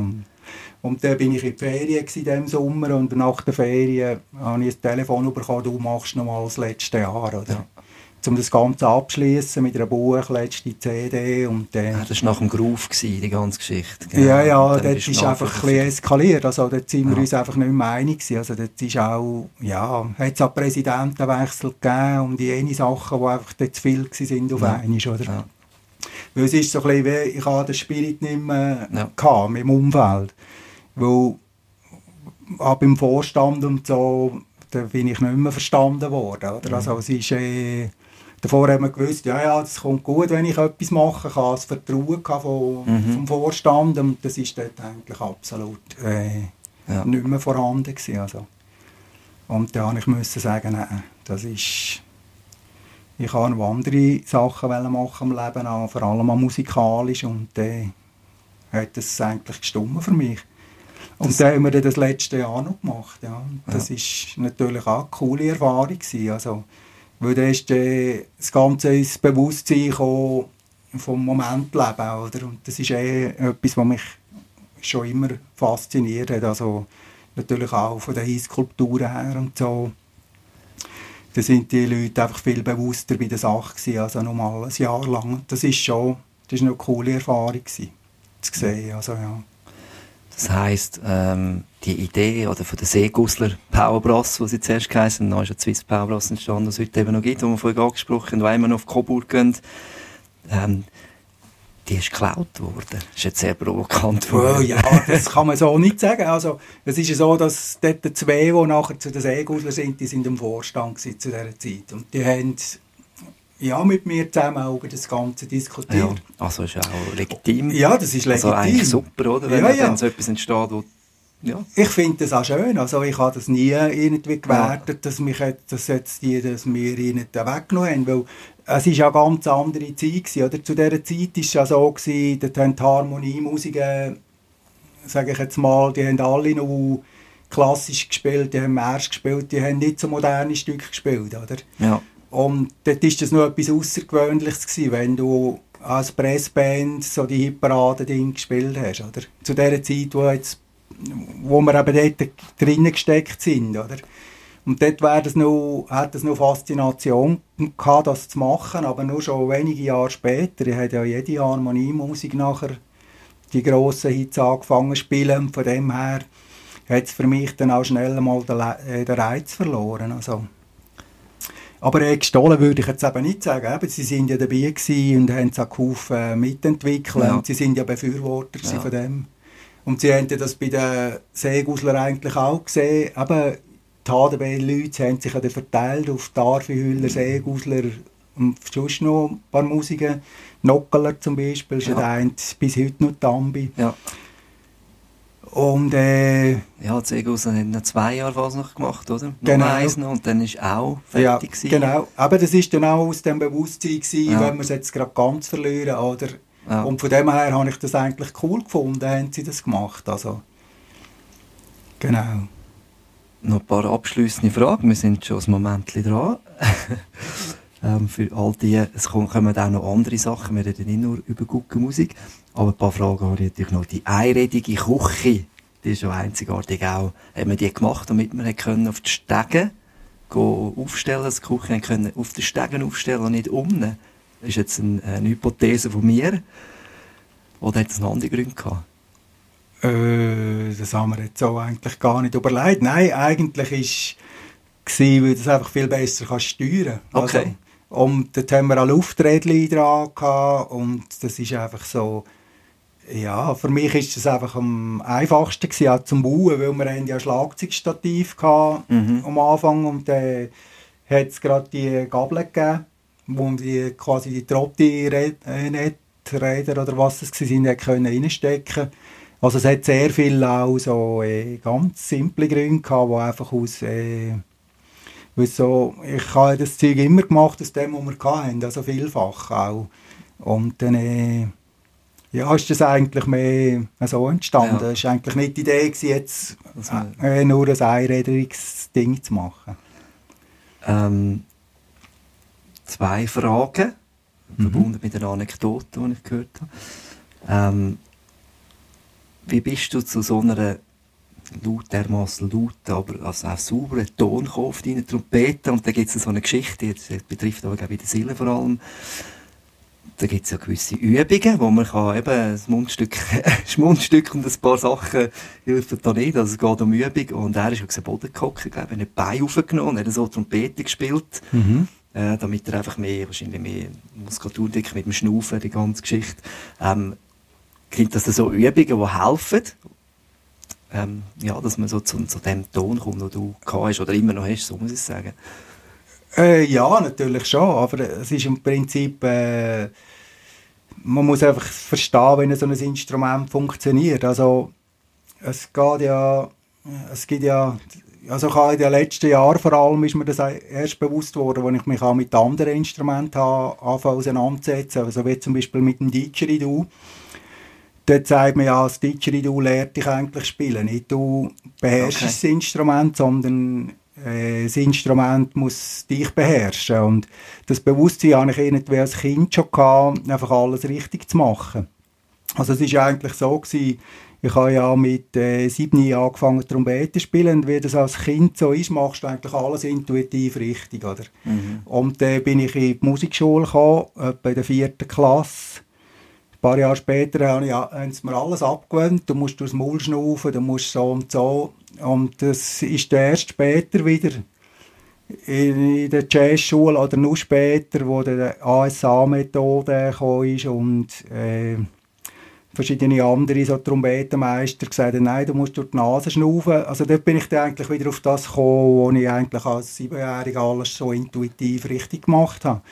und dann bin ich in die Ferien in diesem Sommer und nach der Ferien habe ich ein Telefon bekommen, du machst noch mal das letzte Jahr. Oder? Ja um das Ganze abschließen mit einer Buch, letzte CD und dann... Ja, das war nach dem Groove, gewesen, die ganze Geschichte. Genau. Ja, ja, dort ist einfach ein bisschen eskaliert, also dort sind wir uns einfach nicht mehr einig gewesen. also dort ist auch, ja, hat es auch Präsidentenwechsel gegeben und jene Sachen, die einfach zu viel waren auf ja. einmal, oder? Weil es ist so ein bisschen wie, ich hatte den Spirit nicht mehr ja. gehabt, im Umfeld, weil ab im Vorstand und so, da bin ich nicht mehr verstanden worden, oder? Also es ist... Äh, Davor haben wir gewusst, ja, ja, das kommt gut, wenn ich etwas mache. Ich hatte das Vertrauen von, mhm. vom Vorstand und das ist dort eigentlich absolut äh, ja. nicht mehr vorhanden gewesen, also. Und dann musste ich sagen, nein, das ist... Ich wollte noch andere Sachen machen im Leben, auch, vor allem auch musikalisch und dann äh, hat das eigentlich gestummen für mich. Und das dann haben wir das letzte Jahr noch gemacht, ja. Das ja. ist natürlich auch eine coole Erfahrung gewesen, also weil dann ist äh, das Ganze ins Bewusstsein vom Momentleben. Oder? Und das ist eh etwas, was mich schon immer fasziniert hat. Also natürlich auch von den Skulpturen her und so. Da sind die Leute einfach viel bewusster bei der Sache gewesen, als normal ein Jahr lang. Das ist schon das ist eine coole Erfahrung gewesen, zu sehen. Also, ja. Das heisst, ähm, die Idee oder von der Seegussler Powerbras, die sie zuerst geheißen, dann ist ja Swiss Powerbras entstanden, das es heute eben noch gibt, wo wir vorhin angesprochen haben, weil wir noch auf Coburg gehen, ähm, die ist geklaut worden. Das ist jetzt sehr provokant. Oh, ja, das kann man so nicht sagen. Also, es ist ja so, dass dort zwei, die nachher zu den Seegusler sind, die sind im Vorstand zu dieser Zeit. Und die haben ja, mit mir zusammen auch über das Ganze diskutiert. Ja, also ist auch legitim. Ja, das ist legitim. Also eigentlich super, oder? Wenn ja, ja. dann so etwas entsteht, wo ja. Ich finde das auch schön. Also ich habe das nie irgendwie gewertet, ja. dass, mich, dass, jetzt die, dass wir ihnen da weggenommen haben. Weil es war ja eine ganz andere Zeit. Gewesen, oder? Zu dieser Zeit war es ja so, gewesen, dort haben die Harmoniemusiker, sage ich jetzt mal, die haben alle noch klassisch gespielt, die haben Märsch gespielt, die haben nicht so moderne Stücke gespielt. Oder? Ja. Und dort war das noch etwas Außergewöhnliches, gewesen, wenn du als Pressband so die Hitparade-Ding gespielt hast. Oder? Zu der Zeit, wo, jetzt, wo wir eben dort drinnen gesteckt sind. Oder? Und dort das noch, hat es noch Faszination gehabt, das zu machen, aber nur schon wenige Jahre später. Ich habe ja jede Harmoniemusik nachher die grossen Hits angefangen zu spielen. Von dem her hat es für mich dann auch schnell mal den, äh, den Reiz verloren. Also, aber äh, gestohlen würde ich jetzt eben nicht sagen. Eben, sie sind ja dabei und haben es auch äh, mitentwickeln. Ja. Und sie sind ja Befürworter ja. von dem. Und sie haben das bei den Seegusler eigentlich auch gesehen. Eben, HDB-Leute haben sich ja verteilt auf Darfihüller, Seegusler und sonst noch ein paar Musiker. Nockeler zum Beispiel ist ja. der eine bis heute noch Tambi. Ja. Und, äh, ja, Zegus hat noch zwei Jahre was noch gemacht, oder? Genau. Noch noch und dann ist auch fertig ja, Genau, aber das ist dann auch aus dem Bewusstsein gewesen, ja. wenn wir es jetzt gerade ganz verlieren, oder? Ja. Und von dem her habe ich das eigentlich cool gefunden, haben sie das gemacht, also. Genau. Noch ein paar abschließende Fragen. Wir sind schon ein Moment dran. ähm, für all die, es kommen auch noch andere Sachen. Wir reden nicht nur über gute Musik. Aber ein paar Fragen habe ich natürlich noch. Die einredige Küche, die ist schon einzigartig auch. Haben wir die gemacht, damit wir können auf die Stege aufstellen, das Küche können auf den Stegen aufstellen und nicht unten. Das ist jetzt eine, eine Hypothese von mir. Oder hat es einen anderen Grund gehabt? Äh, das haben wir jetzt so eigentlich gar nicht überlegt. Nein, eigentlich ist es, weil das einfach viel besser kannst steuern kannst. Okay. Also, und dort haben wir auch Lufträdchen dran gehabt, und das ist einfach so, ja, für mich ist das einfach am einfachsten gewesen, auch zum Bauen, weil wir haben ja ein Schlagzeugstativ gehabt mhm. am Anfang und dann hat es gerade die Gabel gegeben, wo die quasi die Trotti-Räder oder was es können reinstecken Also es hat sehr viel auch so äh, ganz simple Gründe gehabt, die einfach aus äh, so, ich habe das Zeug immer gemacht aus dem, was wir hatten, also vielfach auch. Und dann äh, ja, ist das eigentlich mehr so entstanden. Ja. Es war eigentlich nicht die Idee, jetzt äh, nur ein einrädriges Ding zu machen. Ähm, zwei Fragen, mhm. verbunden mit einer Anekdote, die ich gehört habe. Ähm, wie bist du zu so einer laut, dermaßen lauten, aber also auch sauberen Ton gekommen auf deine Trompete? Und da gibt es so eine Geschichte, die betrifft aber glaube ich die Seele vor allem da gibt es ja gewisse Übungen, wo man kann eben ein Mundstück, ein Mundstück und ein paar Sachen helfen da nicht. Also es geht um Übung. Und er ist auf den Boden gehockt, glaube ich, hat Bein aufgenommen, hat so Trompete gespielt. Mhm. Äh, damit er einfach mehr, wahrscheinlich mehr Muskulatur mit dem Schnaufen, die ganze Geschichte. Ähm, gibt das so Übungen, die helfen? Ähm, ja, dass man so zu, zu dem Ton kommt, den du hast oder immer noch hast, so muss ich sagen. Äh, ja, natürlich schon, aber es ist im Prinzip, äh, man muss einfach verstehen, wie so ein Instrument funktioniert. Also es geht ja, es gibt ja, also habe in den letzten Jahren vor allem ist mir das erst bewusst worden, als ich mich auch mit anderen Instrumenten auseinandersetze, also wie zum Beispiel mit dem Didgeridoo. Dort sagt man ja, das Didgeridoo lehrt dich eigentlich spielen. Nicht du beherrschst okay. das Instrument, sondern äh, das Instrument muss dich beherrschen. Und das Bewusstsein habe ich irgendwie als Kind schon gehabt, einfach alles richtig zu machen. Also es ist eigentlich so gewesen, ich habe ja mit äh, sieben Jahren angefangen Trompete zu spielen und wie das als Kind so ist, machst du eigentlich alles intuitiv richtig, oder? Mhm. Und dann äh, bin ich in die Musikschule gekommen, etwa in der vierten Klasse. Ein paar Jahre später haben, sie mir alles abgewöhnt. Du musst durchs Maul schnaufen, du musst so und so. Und das ist erst später wieder in der Jazzschule oder noch später, wo die ASA-Methode ist und äh, verschiedene andere so Trompetenmeister gesagt haben, nein, du musst durch die Nase schnaufen. Also dort bin ich dann eigentlich wieder auf das gekommen, wo ich eigentlich als Siebenjähriger alles so intuitiv richtig gemacht habe.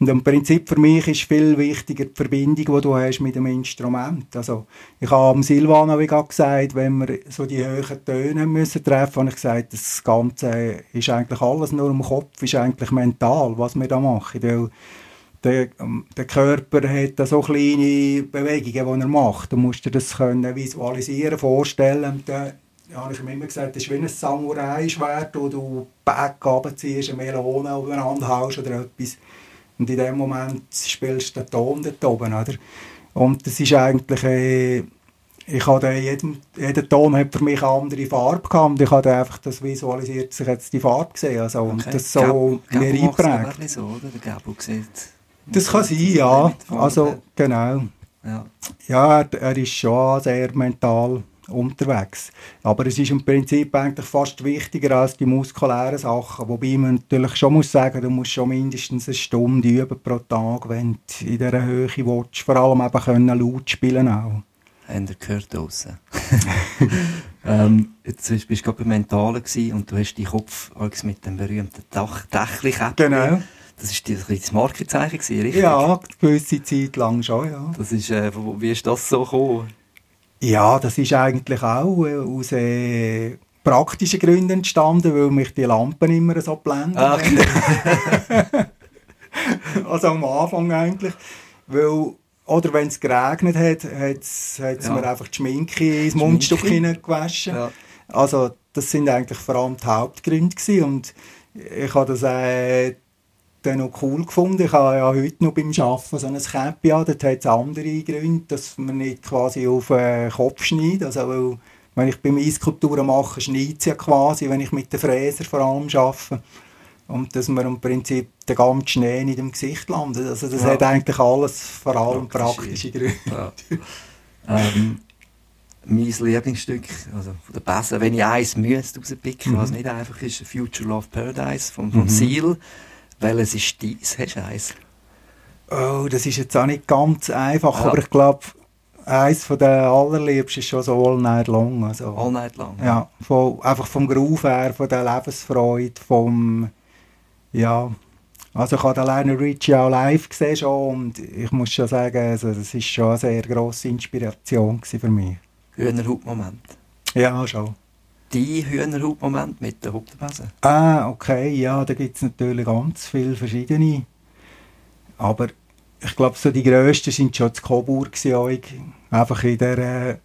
Und im Prinzip für mich ist viel wichtiger die Verbindung, die du hast mit dem Instrument. Also ich habe am Silvano wie gesagt, wenn wir so die hohen Töne müssen treffen, habe ich gesagt, das Ganze ist eigentlich alles nur im Kopf, ist eigentlich mental, was wir da machen. Weil der, ähm, der Körper hat so kleine Bewegungen, die er macht. Du musst dir das können visualisieren, vorstellen. Und dann habe ich ihm immer gesagt, das ist wie ein Samurai-Schwert, wo du Back runterziehst, eine Melone aufeinander haust oder etwas. Und in dem Moment spielst du den Ton dort oben, oder? Und das ist eigentlich... Äh, ich hatte jeden, jeder Ton hat für mich eine andere Farbe gehabt und ich habe einfach das visualisiert, dass ich jetzt die Farbe gesehen also okay. und das so Gab, mir eingeprägt. so, oder? Der Gabo sieht das kann sein, ja. Also, genau. Ja, ja er, er ist schon sehr mental unterwegs. Aber es ist im Prinzip eigentlich fast wichtiger als die muskulären Sachen. Wobei man natürlich schon muss sagen, du musst schon mindestens eine Stunde üben pro Tag, wenn du in dieser Höhe willst. Vor allem eben können laut spielen auch. Habt ihr gehört draussen? ähm, jetzt bist du gerade beim Mentalen und du hast deinen Kopf mit dem berühmten Dach Dächli Genau. Das war das Markenzeichen, richtig? Ja, eine gewisse Zeit lang schon, ja. Das ist, äh, wie ist das so gekommen? Ja, das ist eigentlich auch äh, aus äh, praktischen Gründen entstanden, weil mich die Lampen immer so blenden. Ach. also am Anfang eigentlich, weil oder wenn es geregnet hat, hat es ja. mir einfach die Schminke ins Mundstück hineingewaschen. Ja. Also das sind eigentlich vor allem die Hauptgründe gewesen. und ich habe das äh, dann noch cool gefunden. Ich habe ja heute noch beim Arbeiten so ein Käppi an, dort hat es andere Gründe, dass man nicht quasi auf den Kopf schneidet, also weil, wenn ich beim Eiskulturen mache, schneidet es ja quasi, wenn ich mit den Fräser vor allem arbeite. Und dass man im Prinzip den ganzen Schnee nicht im Gesicht landet. Also das ja. hat eigentlich alles vor allem praktische, praktische Gründe. Ja. ähm, mein Lieblingsstück, also der Bässe, wenn ich eins müsste rauspicken, mhm. was nicht einfach ist, Future Love Paradise von, von mhm. Seal. Welches ist dies? Hast du eins? Oh, das ist jetzt auch nicht ganz einfach, ja. aber ich glaube, eins von den allerliebsten ist schon so All Night Long. Also, All Night Long? Ja, ja von, einfach vom Groove her, von der Lebensfreude, vom, ja, also ich habe alleine Richie auch live gesehen schon und ich muss schon sagen, also das ist schon eine sehr grosse Inspiration für mich. Hühnerhautmoment? Ja, schon. Die Hühnerhautmoment mit der Hauptbase? Ah, okay, ja, da gibt es natürlich ganz viele verschiedene. Aber ich glaube, so die grössten sind schon das Coburg Einfach in der äh,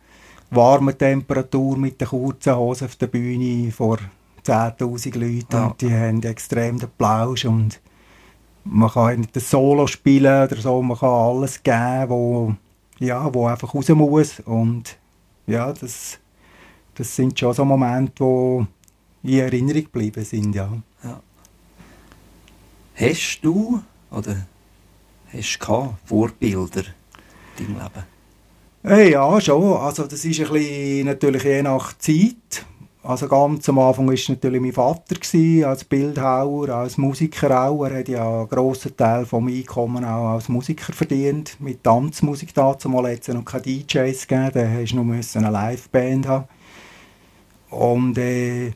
warmen Temperatur mit den kurzen Hosen auf der Bühne vor 10'000 Leuten ja. und die haben extrem den Plausch und man kann nicht das Solo spielen oder so, man kann alles geben, wo, ja, wo einfach raus muss und ja, das, das sind schon so Momente, die in Erinnerung geblieben sind, ja. ja. Hast du oder hast du Vorbilder in deinem Leben? Hey, ja, schon. Also das ist ein bisschen natürlich je nach Zeit. Also ganz am Anfang war natürlich mein Vater gewesen, als Bildhauer, als Musiker auch. Er hat ja einen grossen Teil vom Einkommen auch als Musiker verdient. Mit Tanzmusik dazu mal es noch keine DJs gegeben, da du nur eine Liveband haben. Und äh,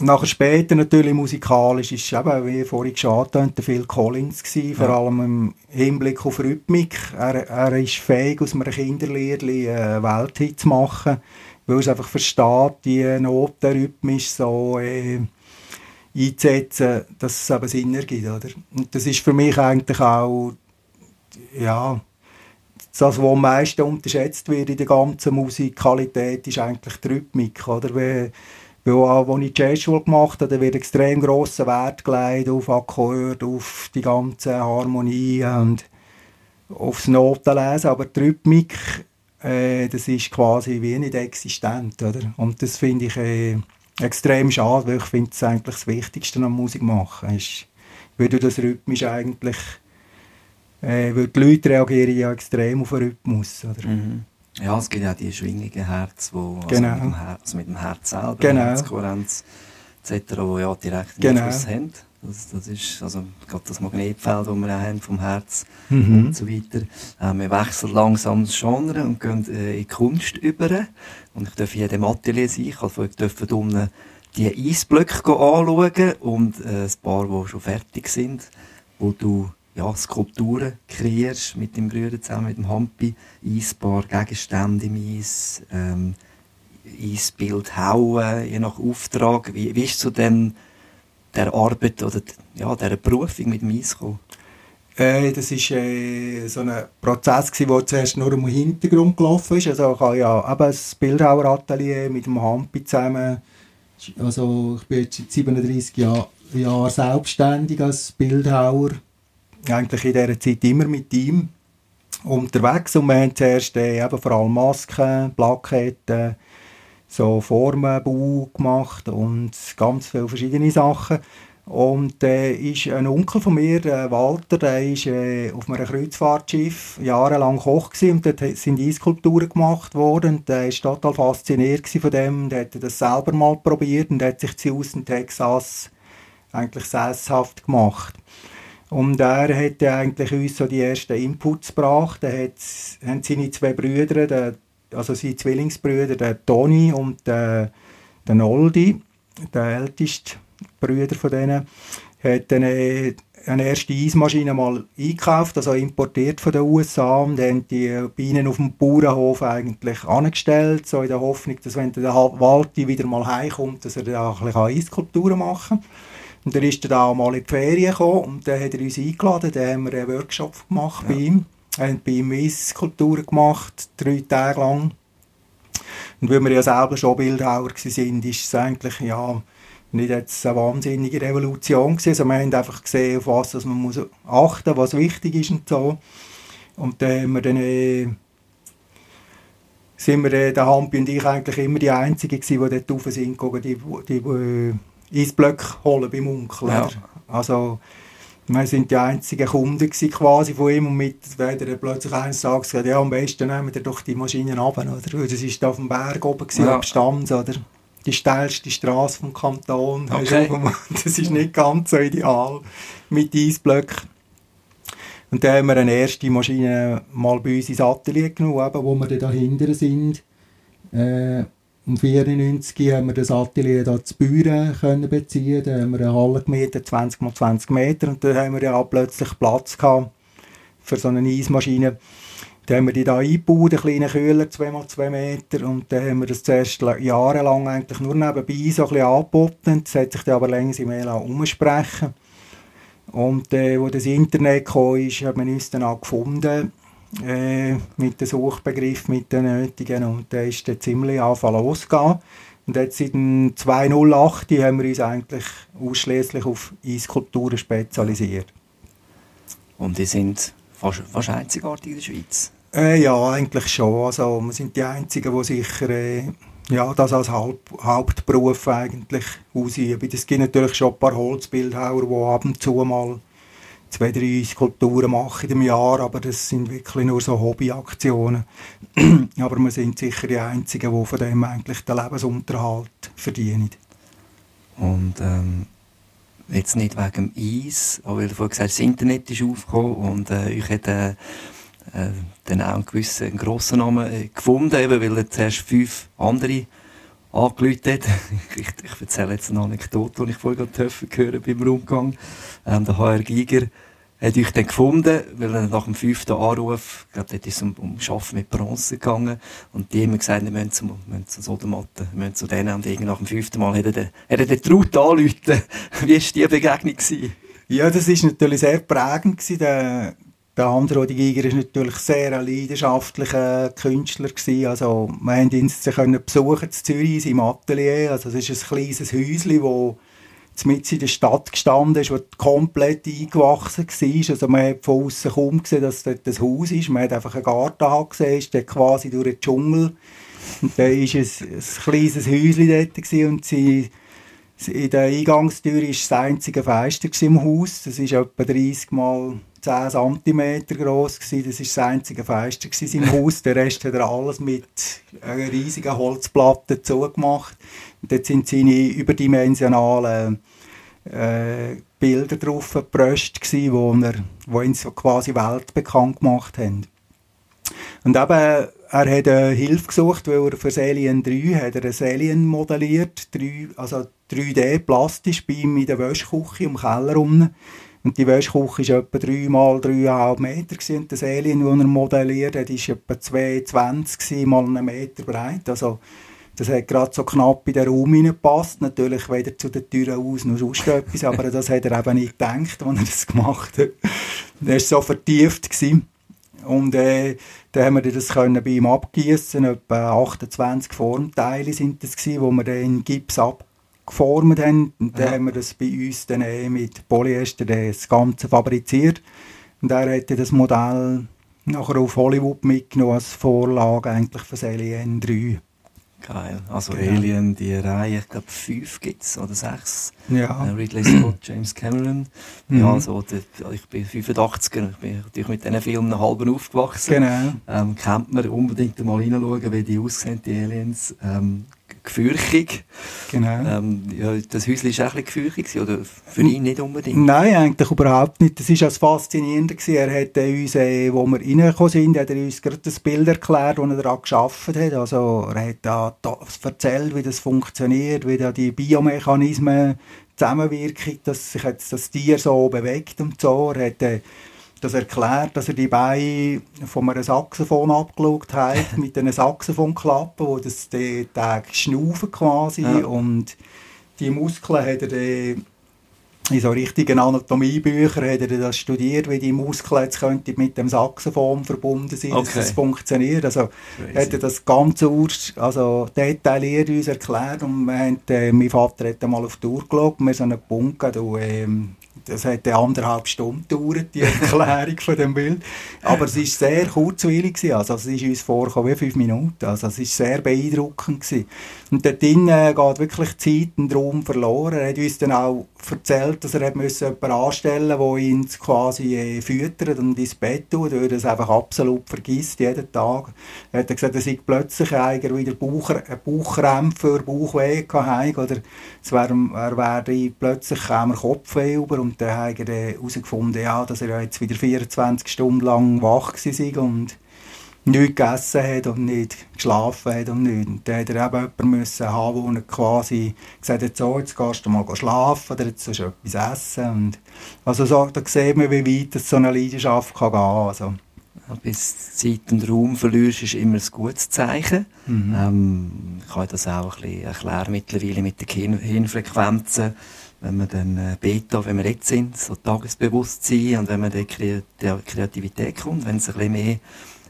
nachher später natürlich musikalisch ist es eben, wie vorhin geschaut habe, Phil Collins gewesen, ja. vor allem im Hinblick auf Rhythmik. Er, er ist fähig, aus einem Kinderliedli eine Welthit zu machen weil es einfach versteht, die Noten rhythmisch so äh, einzusetzen, dass es eben Sinn ergibt. Oder? Und das ist für mich eigentlich auch ja, das, was am meisten unterschätzt wird in der ganzen Musikalität, ist eigentlich die Rhythmik. Oder? Weil, weil als ich Jazzschule gemacht habe, wird extrem grosser Wert gelegt auf Akkorde, auf die ganze Harmonie und aufs Notenlesen, aber die Rhythmik äh, das ist quasi wie nicht existent, oder? Und das finde ich äh, extrem schade, weil ich finde es eigentlich das Wichtigste am Musik machen ist, weil du das rhythmisch eigentlich, äh, weil die Leute reagieren ja extrem auf den Rhythmus, oder? Mhm. Ja, es gibt ja die schwingenden Herz, wo, also genau. mit, dem Herz, also mit dem Herz selber, genau. Herzkohärenz etc., wo ja direkt einen genau. haben. Das, das ist also gerade das Magnetfeld, das wir auch haben vom Herz mhm. und so weiter. Äh, wir wechseln langsam das Genre und gehen äh, in die Kunst über. Und ich darf hier in dem Atelier sein. Ich durfte unten die Eisblöcke anschauen und äh, ein paar, die schon fertig sind, wo du ja, Skulpturen kreierst mit dem Brüder zusammen, mit dem Hampi, Eisbar, Gegenstände im Eis, ähm, Eisbild hauen, je nach Auftrag. Wie, wie ist zu dem der Arbeit oder ja, der Berufung mit dem Eis gekommen? Äh, das war äh, so ein Prozess, der zuerst nur im Hintergrund gelaufen ist. Also ich habe ja eben ein Bildhaueratelier mit dem Hampi zusammen. Also ich bin jetzt seit 37 Jahren Jahr selbstständig als Bildhauer. Eigentlich in dieser Zeit immer mit ihm unterwegs. Und wir haben zuerst äh, eben vor allem Masken, Plaketten, so Formenbau gemacht und ganz viele verschiedene Sachen. Und äh, ist ein Onkel von mir, äh, Walter, der ist äh, auf einem Kreuzfahrtschiff jahrelang Koch gewesen, und dort sind Eiskulpturen gemacht worden. Und der war total fasziniert von dem. Der hat das selber mal probiert und hat sich sie aus in Texas eigentlich sesshaft gemacht. Und er hat eigentlich uns so die ersten Inputs gebracht. Er hat, seine zwei Brüder, der also seine Zwillingsbrüder, der Toni und der, der Noldi, der älteste Brüder von denen, hat eine, eine erste Eismaschine mal eingekauft, also importiert von den USA und haben die bei ihnen auf dem Bauernhof eigentlich angestellt, so in der Hoffnung, dass wenn der Walti wieder mal heimkommt, dass er da ein bisschen Eiskulturen machen kann. Und dann ist er da mal in die Ferien gekommen und dann hat er uns eingeladen, dann haben wir einen Workshop gemacht ja. bei ihm haben bei ihm Eiskulturen gemacht, drei Tage lang. Und weil wir ja selber schon Bildhauer waren, ist es eigentlich, ja, nicht jetzt eine wahnsinnige Revolution gewesen. Also wir haben einfach gesehen, auf was man muss achten muss, was wichtig ist und so. Und dann haben wir dann, äh, sind wir, äh, der Hampi und ich, eigentlich immer die Einzigen gewesen, die dort rauf sind, die, die, die Eisblöcke holen beim Onkel. Ja. Also, wir sind die einzigen Kunden quasi von ihm und mit wenn er plötzlich eines Tages gesagt ja am besten nehmen wir doch die Maschinen runter, oder? Das war auf dem Berg oben, gewesen, ja. Stanz, oder? Die steilste Straße vom Kanton. Okay. Das ist nicht ganz so ideal mit Eisblöcken. Und dann haben wir eine erste Maschine mal bei uns ins Atelier genommen, wo wir dann dahinter sind. Äh, um 1994 haben wir das Atelier da zu Büren können beziehen. Da haben wir eine Halle gemietet, 20 x 20 Meter. Und da haben wir ja plötzlich Platz gehabt für so eine Eismaschine. Dann haben wir die da eingebaut, einen kleinen Kühler, 2 x 2 Meter. Und dann haben wir das zuerst jahrelang eigentlich nur nebenbei so ein bisschen angeboten. Das hat sich dann aber länger mehr umsprechen Und äh, wo das Internet kam, ist, hat man uns dann auch gefunden äh, mit dem Suchbegriff, mit den nötigen. Und da ist dann ziemlich Anfall losgegangen. Und jetzt seit 2008 haben wir uns eigentlich ausschließlich auf Eiskulturen spezialisiert. Und die sind fast, fast einzigartig in der Schweiz? Äh, ja, eigentlich schon. Also, wir sind die Einzigen, die sicher äh, ja, das als Haupt, Hauptberuf eigentlich ausüben. Es gibt natürlich schon ein paar Holzbildhauer, die ab und zu mal zwei, drei Skulpturen mache im Jahr, aber das sind wirklich nur so Hobbyaktionen. aber wir sind sicher die Einzigen, die von dem eigentlich den Lebensunterhalt verdienen. Und ähm, jetzt nicht wegen dem Eis, aber weil du vorhin gesagt hast, das Internet ist aufgekommen und äh, ich hätte äh, dann auch einen gewissen einen grossen Namen äh, gefunden, eben, weil er zuerst fünf andere angerufen hat. ich, ich erzähle jetzt eine Anekdote, die ich vorhin gehört beim Rundgang. Ähm, der HR Giger hat euch dann gefunden, weil er nach dem fünften Anruf, ich glaube, dort ist es um, um Schaffen mit Bronze gegangen, und die haben gesagt, wir müssen zu, müssen zu Sodomatten, wir müssen zu denen, und irgendwie nach dem fünften Mal hat er den, hat er den Traut anrufen. Wie war die Begegnung? Gewesen? Ja, das war natürlich sehr prägend gewesen. Der, der Andro Giger war natürlich sehr ein leidenschaftlicher Künstler gewesen. Also, wir haben ihn besuchen in Zürich seinem Atelier. Also, es ist ein kleines Häuschen, wo mit in der Stadt gestanden ist, wo komplett eingewachsen war. Also man hat von außen kaum gesehen, dass dort das Haus ist. Man hat einfach einen Garten gesehen, ist quasi durch den Dschungel. Und da war ein, ein kleines Häuschen dort und sie, in der Eingangstür war das einzige Fenster im Haus. Das ist etwa 30 mal 10 cm groß Das war das einzige Fenster im Haus. Der Rest hat er alles mit einer riesigen Holzplatte zugemacht. Dort sind seine überdimensionalen äh, Bilder drauf gepresst die wo ihn so quasi weltbekannt gemacht haben. Und eben, er hat eine Hilfe gesucht, weil er für Alien 3 hat er ein Alien modelliert, 3, also 3D plastisch bei ihm in der Wäschküche im Keller unten. Und die Wäschküche war etwa 3 mal 3,5 Meter gewesen. und das Alien, das er modelliert hat, war etwa 2,20 mal einen Meter breit. Also das hat gerade so knapp in den Raum hineingepasst. Natürlich weder zu den Türen aus noch sonst etwas, aber das hat er eben nicht gedacht, als er das gemacht hat. Er war so vertieft. Gewesen. Und äh, dann haben wir das können bei ihm abgießen. Etwa 28 Formteile sind das gewesen, wo wir dann in Gips abgeformt haben. Und dann ja. haben wir das bei uns dann äh, mit Polyester das Ganze fabriziert. Und er hat das Modell nachher auf Hollywood mitgenommen als Vorlage eigentlich für das Alien 3. Geil. Also genau. Alien, die Reihe, ich glaube fünf gibt es oder sechs. Ja. Äh, Ridley Scott, James Cameron. Mhm. Ja, so, der, ich bin 85er, ich bin natürlich mit diesen Filmen halben aufgewachsen. Genau. Ähm, kennt man unbedingt mal reinschauen, wie die aussehen, die Aliens. Ähm, gefürchtig. Genau. Ähm, ja, das Häuschen war auch ein bisschen gefürchtig, oder für ihn nicht unbedingt? Nein, eigentlich überhaupt nicht. Das war das Faszinierende. Er hat uns, äh, wo wir reingekommen sind, hat er uns gerade das Bild erklärt, das er daran geschaffen hat. Also er hat da, da erzählt, wie das funktioniert, wie da die Biomechanismen zusammenwirken, dass sich jetzt das Tier so bewegt und so. Er hat, äh, das erklärt, dass er die Beine von einem Saxophon abgeschaut hat, mit einer Saxophonklappe, wo das die Tag schnaufen quasi ja. und die Muskeln hat er in so richtigen Anatomiebüchern hat er das studiert, wie die Muskeln jetzt könnte mit dem Saxophon verbunden sein, okay. dass das funktioniert. Also Crazy. hat er das Ganze also detailliert uns erklärt und wir haben, äh, mein Vater hat einmal auf die Uhr geschaut, wir sind an einen Punkt ähm, das hat anderthalb Stunden gedauert, die Erklärung von dem Bild. Aber es war sehr kurzweilig. Also es ist uns vorgekommen wie fünf Minuten. Also es war sehr beeindruckend. Gewesen. Und dort drinnen geht wirklich Zeit und Raum verloren. Er hat uns dann auch erzählt, dass er jemanden anstellen musste, der ihn quasi äh, füttert und ins Bett tut, weil er das einfach absolut vergisst, jeden Tag. Er hat gesagt, er sei plötzlich wieder Bauch, Bauchkrämpfe, Bauchweh gehabt, oder es wär, er wäre plötzlich kam er Kopfweh über und dann hat er herausgefunden, ja, dass er jetzt wieder 24 Stunden lang wach war und nichts gegessen hat und nicht geschlafen hat und nichts. Und dann hat er eben jemanden müssen haben, der quasi gesagt hat, so, jetzt gehst du mal schlafen oder jetzt sollst du etwas essen. Und also so, da sieht man, wie weit so eine Leidenschaft kann gehen kann. Also. bis Zeit und Raum verlierst, ist immer ein gutes Zeichen. Mhm. Ähm, ich kann das auch ein bisschen erklären mittlerweile mit den Hirnfrequenzen wenn man dann äh, Beta, wenn wir jetzt sind, so Tagesbewusstsein und wenn man dann Kre der Kreativität kommt, wenn es ein bisschen mehr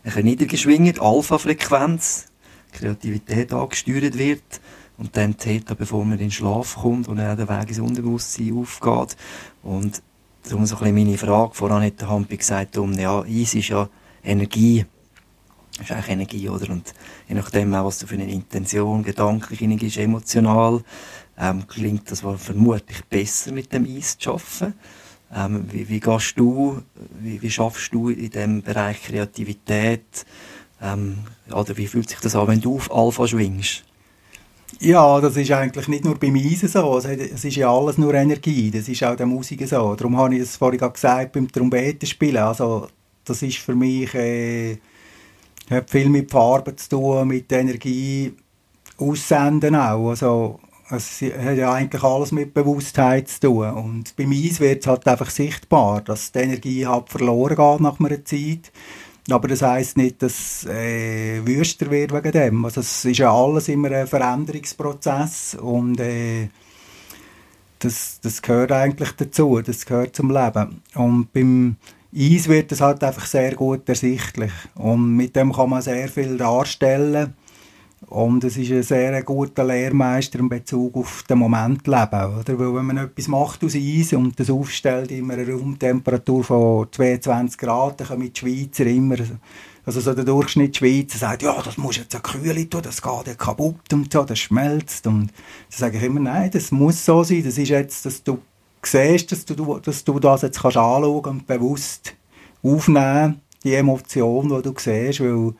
ein niedergeschwingt, Alpha-Frequenz, Kreativität angesteuert wird und dann Theta, bevor man in den Schlaf kommt und dann der Weg ins Unterbewusstsein aufgeht. Und darum so ein bisschen meine Frage, voran hat der Hampi gesagt, um, ja, Eis ist ja Energie, ist eigentlich Energie, oder? Und je nachdem auch, was du für eine Intention, gedanklich ist, emotional, ähm, klingt das vermutlich besser mit dem Eis zu arbeiten. Ähm, wie, wie gehst du, wie, wie schaffst du in dem Bereich Kreativität, ähm, oder wie fühlt sich das an, wenn du auf Alpha schwingst? Ja, das ist eigentlich nicht nur beim Eisen so. Es ist ja alles nur Energie. Das ist auch der Musik so. Darum habe ich das vorhin gesagt beim Trompetenspielen. Also, das ist für mich, äh, hat viel mit Farben zu tun, mit Energie aussenden auch. Also, es hat ja eigentlich alles mit Bewusstheit zu tun. Und beim Eis wird es halt einfach sichtbar, dass die Energie halt verloren geht nach einer Zeit. Aber das heisst nicht, dass äh, wüster wird wegen dem. Also es ist ja alles immer ein Veränderungsprozess und äh, das, das gehört eigentlich dazu, das gehört zum Leben. Und beim Eis wird es halt einfach sehr gut ersichtlich und mit dem kann man sehr viel darstellen und es ist ein sehr guter Lehrmeister in Bezug auf den Moment leben. Oder? Weil wenn man etwas macht aus Eis und das aufstellt, immer eine Raumtemperatur von 22 Grad, dann kommen die Schweizer immer, also so der Durchschnitt Schweizer sagt, ja, das muss jetzt eine Kühle tun, das geht ja kaputt und so, das schmelzt. Und da sage ich immer, nein, das muss so sein, das ist jetzt, dass du siehst, dass du, dass du das jetzt kannst anschauen und bewusst aufnehmen, die Emotion, die du siehst, weil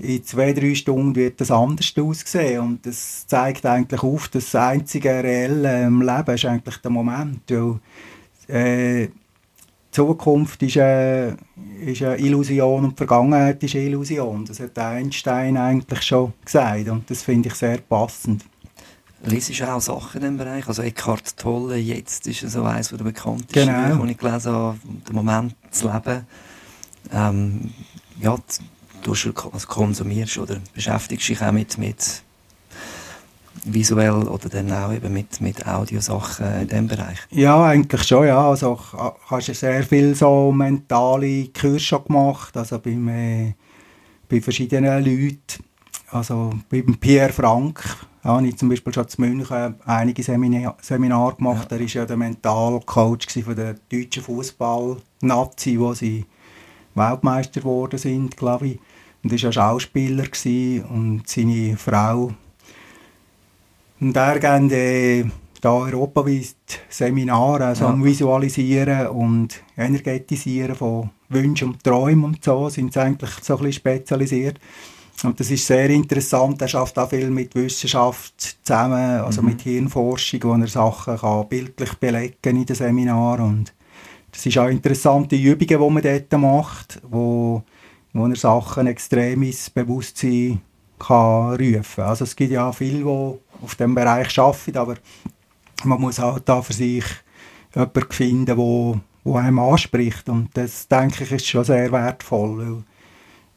in zwei, drei Stunden wird das anders aussehen. Und das zeigt eigentlich auf, dass das einzige Reelle im Leben ist eigentlich der Moment. Weil, äh, die Zukunft ist eine, ist eine Illusion und die Vergangenheit ist eine Illusion. Das hat Einstein eigentlich schon gesagt und das finde ich sehr passend. Liest du auch Sachen in diesem Bereich? Also Eckhart Tolle, jetzt ist so eines der bekanntesten genau. Bücher, ich gelesen habe, «Der Moment zu leben». Ähm, ja, du konsumierst oder beschäftigst dich auch mit, mit visuell oder dann auch eben mit, mit Audiosachen in diesem Bereich? Ja, eigentlich schon, ja. Also hast du sehr viel so mentale Kurse gemacht, also beim, äh, bei verschiedenen Leuten. Also beim Pierre Frank habe ich zum Beispiel schon zu München einige Seminar, Seminare gemacht. Ja. Er war ja der Mentalcoach von der deutschen Fußball-Nazi, wo sie Weltmeister geworden sind, glaube ich. Und er war Schauspieler und seine Frau. Und er gibt äh, da europaweit Seminare also ja. am Visualisieren und Energetisieren von Wünschen und Träumen und so, sind sie eigentlich so ein bisschen spezialisiert. Und das ist sehr interessant. Er schafft auch viel mit Wissenschaft zusammen, also mhm. mit Hirnforschung, wo er Sachen kann bildlich belegen in den Seminaren. Und das ist auch interessante Übungen, die man dort macht, wo wo er Sachen extrem ins Bewusstsein kann rufen. Also es gibt ja viele, die auf diesem Bereich arbeiten, aber man muss halt da für sich jemanden finden, wo, wo einem anspricht. Und das, denke ich, ist schon sehr wertvoll,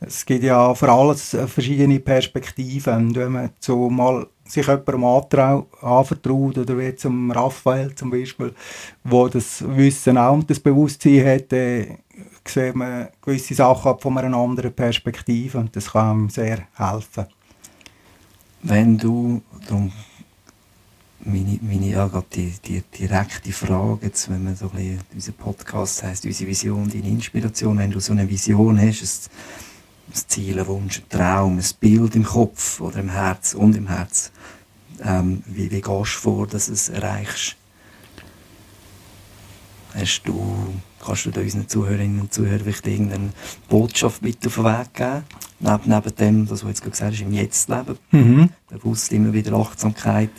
es gibt ja für alles verschiedene Perspektiven. Und wenn man so mal sich jemandem anvertraut, oder wie zum Raphael zum Beispiel, wo das Wissen auch und das Bewusstsein hat, äh, sieht man gewisse Sachen von einer anderen Perspektive und das kann ihm sehr helfen. Wenn du, darum meine, meine ja, die, die direkte Frage, jetzt, wenn man so ein bisschen, unser Podcast heisst, unsere Vision, deine Inspiration, wenn du so eine Vision hast, ein, ein Ziel, ein Wunsch, ein Traum, ein Bild im Kopf oder im Herz und im Herz, ähm, wie, wie gehst du vor, dass du es erreichst? Hast du, kannst du da unseren Zuhörerinnen und Zuhörern vielleicht irgendeine Botschaft mit auf den Weg geben? Neben, neben dem, was du jetzt gesagt hast, im Jetzt-Leben. Mhm. Bewusst immer wieder Achtsamkeit,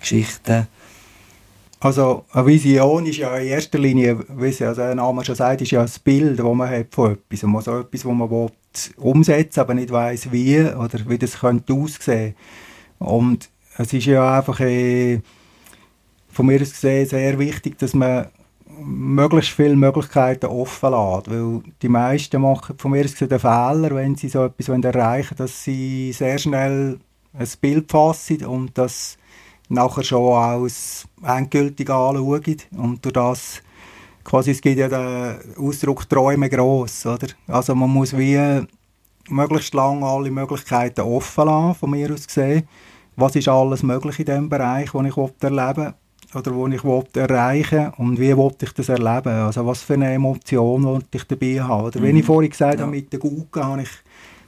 Geschichten. Also eine Vision ist ja in erster Linie, wie es ja der Name schon sagt, ist ja ein Bild, das man hat von etwas. Man so etwas, das man will umsetzen aber nicht weiß wie oder wie das könnte aussehen. Und es ist ja einfach äh, von mir aus gesehen sehr wichtig, dass man möglichst viele Möglichkeiten offen lässt, weil die meisten machen von mir aus den Fehler, wenn sie so etwas erreichen wollen, dass sie sehr schnell ein Bild fassen und das nachher schon als endgültig anschauen. Und durch das, quasi, es gibt ja den Ausdruck Träume gross, oder? Also man muss wie möglichst lange alle Möglichkeiten offen lassen, von mir aus gesehen. Was ist alles möglich in dem Bereich, den ich erleben will? Oder wo ich erreichen und wie wollte ich das erleben, also was für eine Emotion wollte ich dabei haben. Oder mhm. wie ich vorhin gesagt ja. habe, mit der Gugge habe ich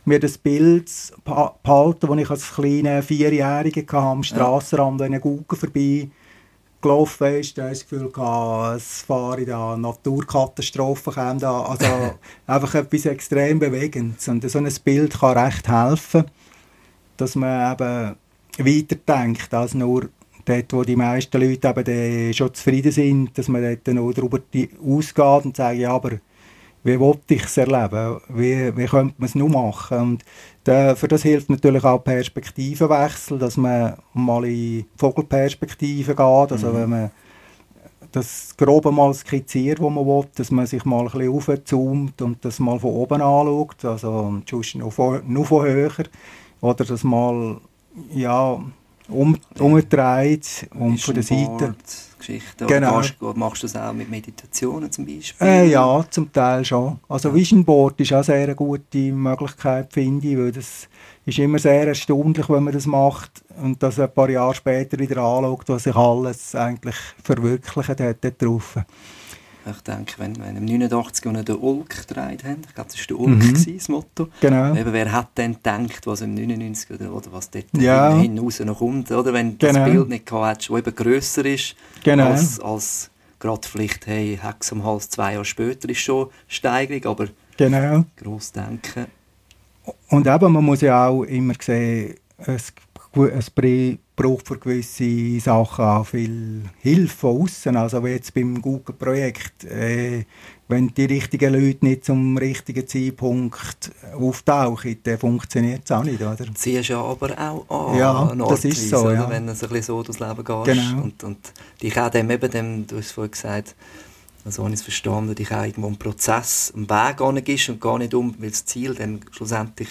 mir das Bild behalten, das ich als kleiner Vierjähriger am Strassenrand ja. an einer Gugge vorbei gelaufen ist, da das Gefühl gehabt, es fahre da Naturkatastrophen kommen da, also einfach etwas extrem Bewegendes und so ein Bild kann recht helfen, dass man eben weiterdenkt als nur dort, wo die meisten Leute eben schon zufrieden sind, dass man dort noch darüber ausgeht und sagt, ja, aber wie wollte ich es erleben? Wie, wie könnte man es nur machen? Und da, für das hilft natürlich auch Perspektivenwechsel, dass man mal in Vogelperspektive geht, also mhm. wenn man das Grobe mal skizziert, wo man will, dass man sich mal ein bisschen aufzoomt und das mal von oben anschaut, also sonst nur von, nur von höher, oder das mal, ja, um, umgedreht und von der Seite. Geschichten. Genau. Machst, machst, du das auch mit Meditationen zum Beispiel? Äh, ja, zum Teil schon. Also ja. Vision Board ist auch sehr eine gute Möglichkeit, finde ich, weil das ist immer sehr erstaunlich, wenn man das macht und das ein paar Jahre später wieder anschaut, was sich alles eigentlich verwirklicht hat dort drauf. Ich denke, wenn, wenn im 89 und den Ulk gedreht haben, ich glaube, das war der Ulk, mhm. gewesen, das Motto. Genau. Eben, wer hat denn gedacht, was im 99 oder, oder was dort ja. hinaus noch kommt, oder? Wenn genau. das Bild nicht gehabt hättest, das eben grösser ist, genau. als, als gerade vielleicht, hey, Hex am Hals zwei Jahre später ist schon Steigerung, aber genau. gross denken. Und eben, man muss ja auch immer sehen, es, es braucht für gewisse Sachen auch viel Hilfe von außen. Also wie jetzt beim Google-Projekt, äh, wenn die richtigen Leute nicht zum richtigen Zeitpunkt auftauchen, dann funktioniert es auch nicht, oder? Ziehst ja aber auch an. Ja, das ist so, ja. Wenn du ein bisschen so durchs Leben gehst. Genau. Und, und dich auch dem, eben dem, du hast vorhin gesagt, also habe ich es verstanden, dich auch irgendwo im Prozess, am Weg ist und gar nicht um, weil das Ziel dann schlussendlich,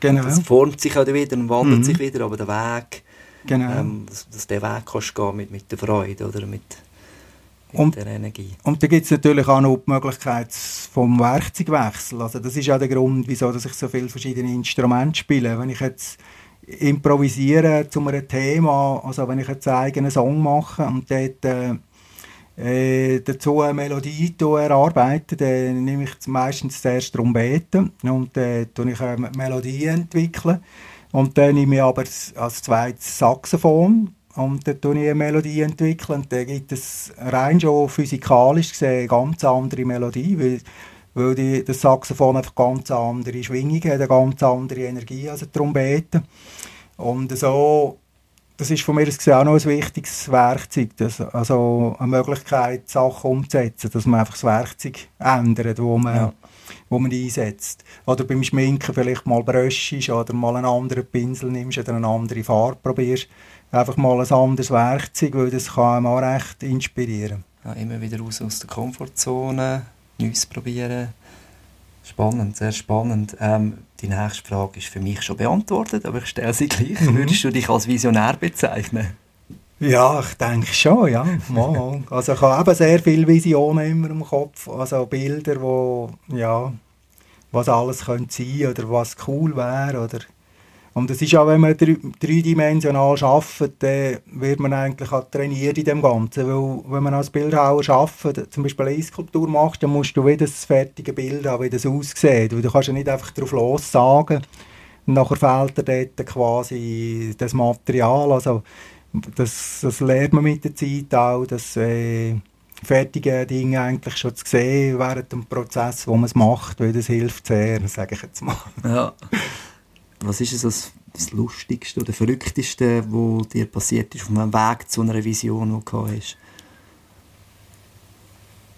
genau. das formt sich auch wieder und wandelt mhm. sich wieder, aber der Weg Genau. Ähm, dass, dass der Weg kannst gehen mit, mit der Freude oder mit, mit und, der Energie. Und da gibt es natürlich auch noch die Möglichkeit vom Werkzeugwechsel. Also das ist auch der Grund, wieso dass ich so viele verschiedene Instrumente spiele. Wenn ich jetzt improvisiere zu einem Thema, also wenn ich jetzt einen eigenen Song mache und dort äh, äh, dazu eine Melodie erarbeite, dann nehme ich meistens zuerst Trompete und äh, ich eine Melodie entwickeln und dann nehme ich aber als zweites Saxophon und dann entwickle ich eine Melodie entwickeln und dann gibt es rein schon physikalisch gesehen eine ganz andere Melodie, weil, weil die, das Saxophon einfach ganz andere Schwingungen hat, eine ganz andere Energie als eine Trompete. Und so, das ist von mir gesehen auch noch ein wichtiges Werkzeug, das, also eine Möglichkeit, Sachen umzusetzen, dass man einfach das Werkzeug ändert, wo man ja wo man einsetzt. Oder beim Schminken vielleicht mal bröschisch oder mal einen anderen Pinsel nimmst oder eine andere Farbe probierst. Einfach mal ein anderes Werkzeug, weil das kann einem auch recht inspirieren. Ja, immer wieder raus aus der Komfortzone, Neues probieren, Spannend, sehr spannend. Ähm, die nächste Frage ist für mich schon beantwortet, aber ich stelle sie gleich. Mhm. Würdest du dich als Visionär bezeichnen? Ja, ich denke schon, ja. also ich habe eben sehr viele Visionen immer im Kopf, also Bilder, wo, ja, was alles könnte sein oder was cool wäre oder und es ist auch, wenn man dreidimensional arbeitet, dann wird man eigentlich auch trainiert in dem Ganzen. Weil, wenn man als Bildhauer arbeitet, zum Beispiel eine Skulptur macht, dann musst du wieder das fertige Bild haben, wie das aussieht. Weil du kannst ja nicht einfach drauf los sagen. Und nachher fehlt dir dort quasi das Material. Also, das, das lernt man mit der Zeit auch, dass äh, fertige Dinge eigentlich schon zu sehen während dem Prozess, wo man es macht, weil das hilft sehr, sage ich jetzt mal. Ja. Was ist das, das Lustigste oder Verrückteste, was dir passiert ist auf einem Weg zu einer Vision, die du hast?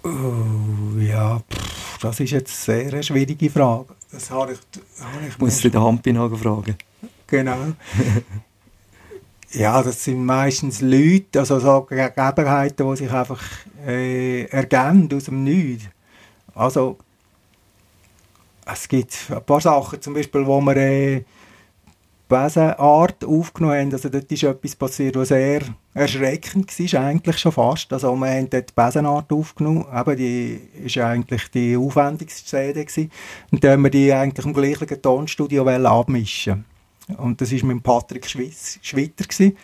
Oh, ja, pff, das ist jetzt eine sehr schwierige Frage. Das habe ich, habe ich Muss ich den Hampi noch fragen? Genau. Ja, das sind meistens Leute, also so Gegebenheiten, die sich einfach äh, ergeben aus dem Nichts. Also, es gibt ein paar Sachen, zum Beispiel, wo wir äh, Besenart aufgenommen haben. Also dort ist etwas passiert, was sehr erschreckend war, eigentlich schon fast. Also wir haben dort die Besenart aufgenommen, eben die war eigentlich die aufwendigste CD gewesen. Und dann haben wir die eigentlich im gleichen Tonstudio abmischen Und das war mit Patrick Schwitter. Gewesen.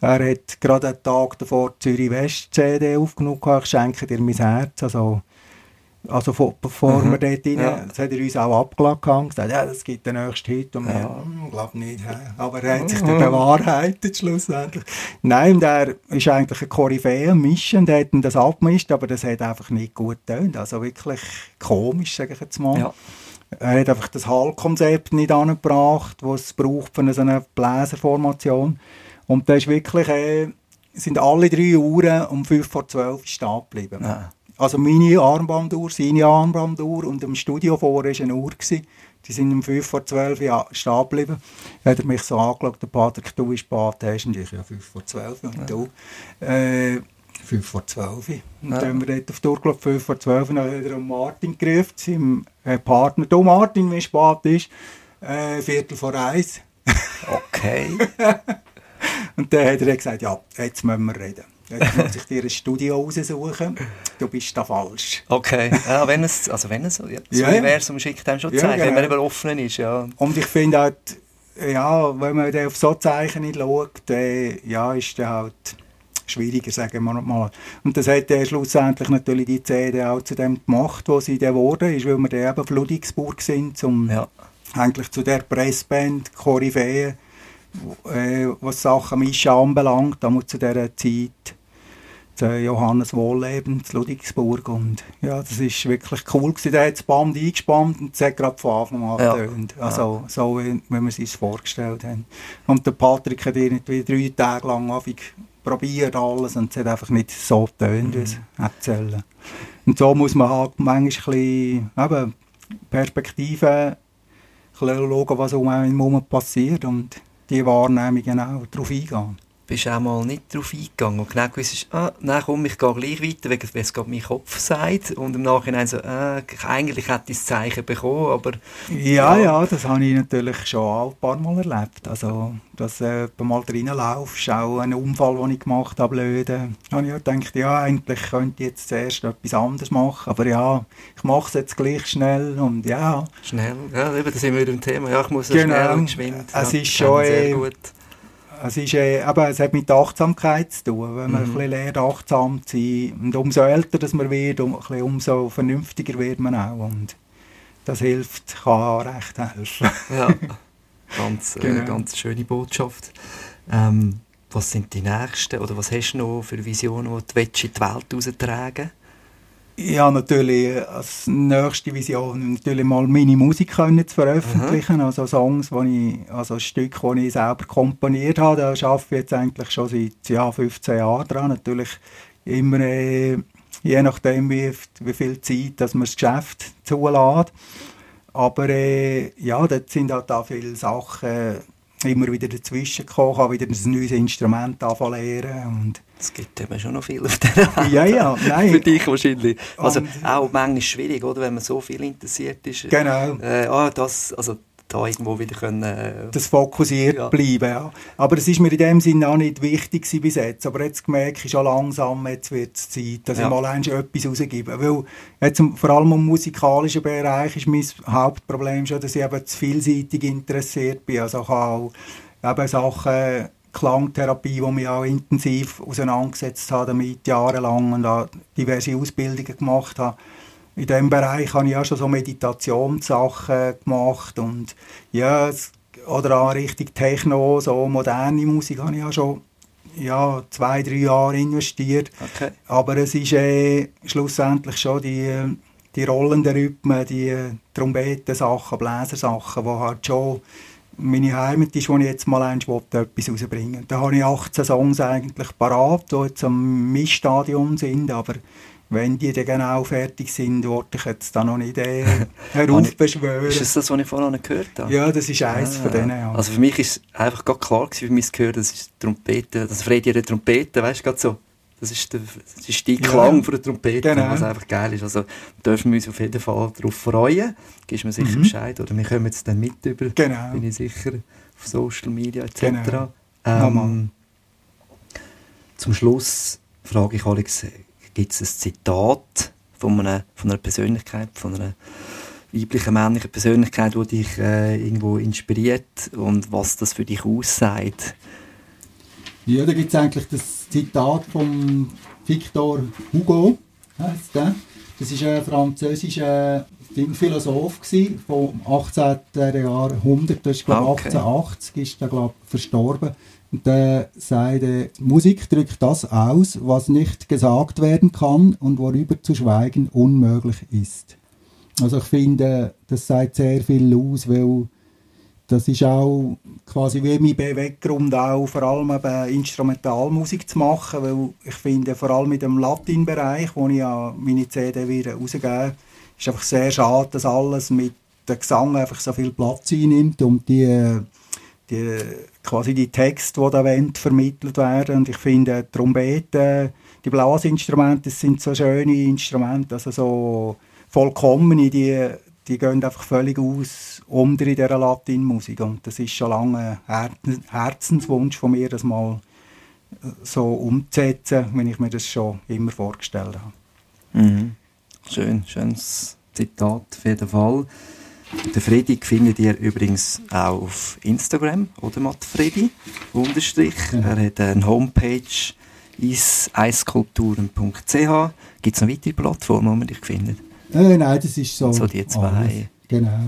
Er hat gerade einen Tag davor Zürich West CD aufgenommen, ich schenke dir mein Herz. Also also vor, bevor mhm. wir dort rein, ja. das hat er uns auch abgelagt und gesagt, ja, das gibt den nächsten Hit. Und ja. wir, glaube nicht. Aber er hat sich dann bewahrheitet schlussendlich. Nein, der ist eigentlich ein Koryphäe Mischen, der hat das abgemischt, aber das hat einfach nicht gut getönt. Also wirklich komisch, sage ich jetzt mal. Ja. Er hat einfach das Hallkonzept nicht angebracht, was es braucht für eine, so eine Bläserformation. Und da ist wirklich, äh, sind alle drei Uhren um 5 vor 12 stehen geblieben. Ja. Also meine Armbanduhr, seine Armbanduhr und im Studio vorher war eine Uhr. Gewesen. Die sind um 5 vor 12 Uhr stehen geblieben. Dann hat er mich so angeschaut, der Patrick, du bist spät, hast ich, ja 5 vor 12 und ja. du. Äh, 5 vor 12 Und ja. dann haben wir dort auf die Uhr geschaut, 5 vor 12 und dann hat er Martin gerufen, seinem äh, Partner, du Martin, wie spät ist? Äh, Viertel vor eins. Okay. und dann hat er gesagt, ja, jetzt müssen wir reden. Jetzt muss ich dir ein Studio raussuchen. Du bist da falsch. Okay, ja, wenn es, also wenn es, ja, das ja, Universum schickt einem schon ja, Zeichen, genau. wenn man eben offen ist. Ja. Und ich finde halt, ja, wenn man auf so Zeichen nicht schaut, äh, ja, ist dann halt schwieriger, sagen wir mal. Und das hat äh, schlussendlich natürlich die CD auch zu dem gemacht, wo sie dann wurde, ist, weil wir dann eben auf Ludwigsburg sind, zum, ja. eigentlich zu der Pressband Koryphäe, äh, was Sachen Mischen anbelangt, damals zu dieser Zeit zu Johannes Wohlleben zu Ludwigsburg und ja, das ist wirklich cool gewesen. Der hat das Band eingespannt und es hat gerade von Anfang an ja. getönt. Also ja. so, wie wir es uns vorgestellt haben. Und der Patrick hat irgendwie drei Tage lang probiert alles und es hat einfach nicht so getönt, wie es erzählen. Und so muss man halt manchmal ein bisschen, eben, Perspektive schauen, was um einen herum passiert und die Wahrnehmungen auch darauf eingehen. Bist auch mal nicht darauf eingegangen und genau gewusst, ah, nein, komm, ich gehe gleich weiter, wegen es gerade mein Kopf sagt und im Nachhinein so, äh, eigentlich hätte ich das Zeichen bekommen, aber... Ja, ja, ja, das habe ich natürlich schon ein paar Mal erlebt. Also, dass äh, du mal reinlaufst, auch ein Unfall, den ich gemacht habe, blöde. Da habe ich gedacht, ja, eigentlich könnte ich jetzt zuerst etwas anderes machen, aber ja, ich mache es jetzt gleich schnell und ja... Schnell, ja, eben, da sind wir wieder im Thema, ja, ich muss genau. schnell und geschwind. Es ja, ist schon... Sehr äh, gut es, ist, äh, aber es hat mit Achtsamkeit zu tun, wenn man mhm. ein bisschen lernt, achtsam zu sein. Und umso älter dass man wird, um, umso vernünftiger wird man auch. Und das hilft, kann recht helfen. ja, ganz, äh, genau. äh, ganz schöne Botschaft. Ähm, was sind die nächsten, oder was hast du noch für Visionen, die du in die Welt heraustragen ja, natürlich als nächste Vision natürlich mal meine Musik können zu veröffentlichen, mhm. also Songs, wo ich, also Stücke, die ich selber komponiert habe. Da arbeite ich jetzt eigentlich schon seit ja, 15 Jahren dran. Natürlich immer äh, je nachdem, wie, wie viel Zeit dass man das Geschäft zulässt. Aber äh, ja, dort sind halt auch viele Sachen, immer wieder dazwischen gekommen, habe wieder ein neues Instrument lernen und es gibt eben schon noch viel auf der Welt. Ja, ja, nein. Für dich wahrscheinlich. Also und, auch manchmal schwierig, oder, wenn man so viel interessiert ist. Genau. Äh, ah, das, also da irgendwo wieder können... Äh, das fokussiert ja. bleiben, ja. Aber es ist mir in dem Sinne auch nicht wichtig bis jetzt. Aber jetzt merke ich schon langsam, jetzt wird es Zeit, dass ja. ich mal etwas rausgebe. Weil jetzt, vor allem im musikalischen Bereich ist mein Hauptproblem schon, dass ich eben zu vielseitig interessiert bin. Also ich habe auch eben Sachen... Klangtherapie, die mich auch intensiv auseinandergesetzt habe damit jahrelang und auch diverse Ausbildungen gemacht habe in diesem Bereich habe ich auch schon so Meditationssachen gemacht und ja, oder auch richtig Techno, so moderne Musik habe ich auch schon ja, zwei, drei Jahre investiert. Okay. Aber es ist äh, schlussendlich schon die, die rollenden Rhythmen, die Trompetensachen, Bläsersachen, die halt schon meine Heimat ist, wo ich jetzt mal eins etwas rausbringen Da habe ich 18 Songs eigentlich parat, die jetzt am Missstadium sind, aber wenn die dann genau fertig sind, wollte ich jetzt da noch nicht äh, heraufbeschwören. ist das das, was ich vorhin noch gehört habe? Ja, das ist eins ah, von denen, ja. Also für mich ist einfach gerade klar gewesen, für mich gehört, das ist Trompete, das Freddy eine Trompete, weißt du, so. Das ist der, das ist der Klang ja, von der Trompete, genau. was einfach geil ist. Also dürfen wir uns auf jeden Fall darauf freuen. Gibst mir sicher mhm. Bescheid. Oder wir kommen jetzt dann mit über, genau. bin ich sicher, auf Social Media etc. Genau. Ähm, zum Schluss frage ich Alex, gibt es ein Zitat von einer, von einer Persönlichkeit, von einer weiblichen, männlichen Persönlichkeit, die dich äh, irgendwo inspiriert und was das für dich aussagt? Ja, da gibt es eigentlich das Zitat von Victor Hugo, heißt der. Das ist ein französischer Philosoph vom 18. Jahrhundert, das ist glaube okay. 1880 ist er glaube verstorben. Der sagt, Musik drückt das aus, was nicht gesagt werden kann und worüber zu schweigen unmöglich ist. Also ich finde, das sagt sehr viel aus, weil das ist auch quasi wie mein Beweggrund auch, vor allem eben Instrumentalmusik zu machen, weil ich finde, vor allem in dem Latin-Bereich, wo ich ja meine CD wieder rausgebe, ist einfach sehr schade, dass alles mit dem Gesang einfach so viel Platz einnimmt und die die, quasi die Texte, die da wollen, vermittelt werden. Und ich finde, Trompeten, die Blasinstrumente, das sind so schöne Instrumente, also so vollkommene, die, die gehen einfach völlig aus unter in dieser Latinmusik. Und das ist schon lange ein Herzenswunsch von mir, das mal äh, so umzusetzen, wenn ich mir das schon immer vorgestellt habe. Mhm. Schön, schönes Zitat auf jeden Fall. Der Freddy findet ihr übrigens auch auf Instagram, oder Matt Freddy, Unterstrich. Er hat eine Homepage eiskulturen.ch. Gibt es noch weitere Plattformen, wo man dich findet? Äh, nein, das ist so. So die zwei. Alles. Genau.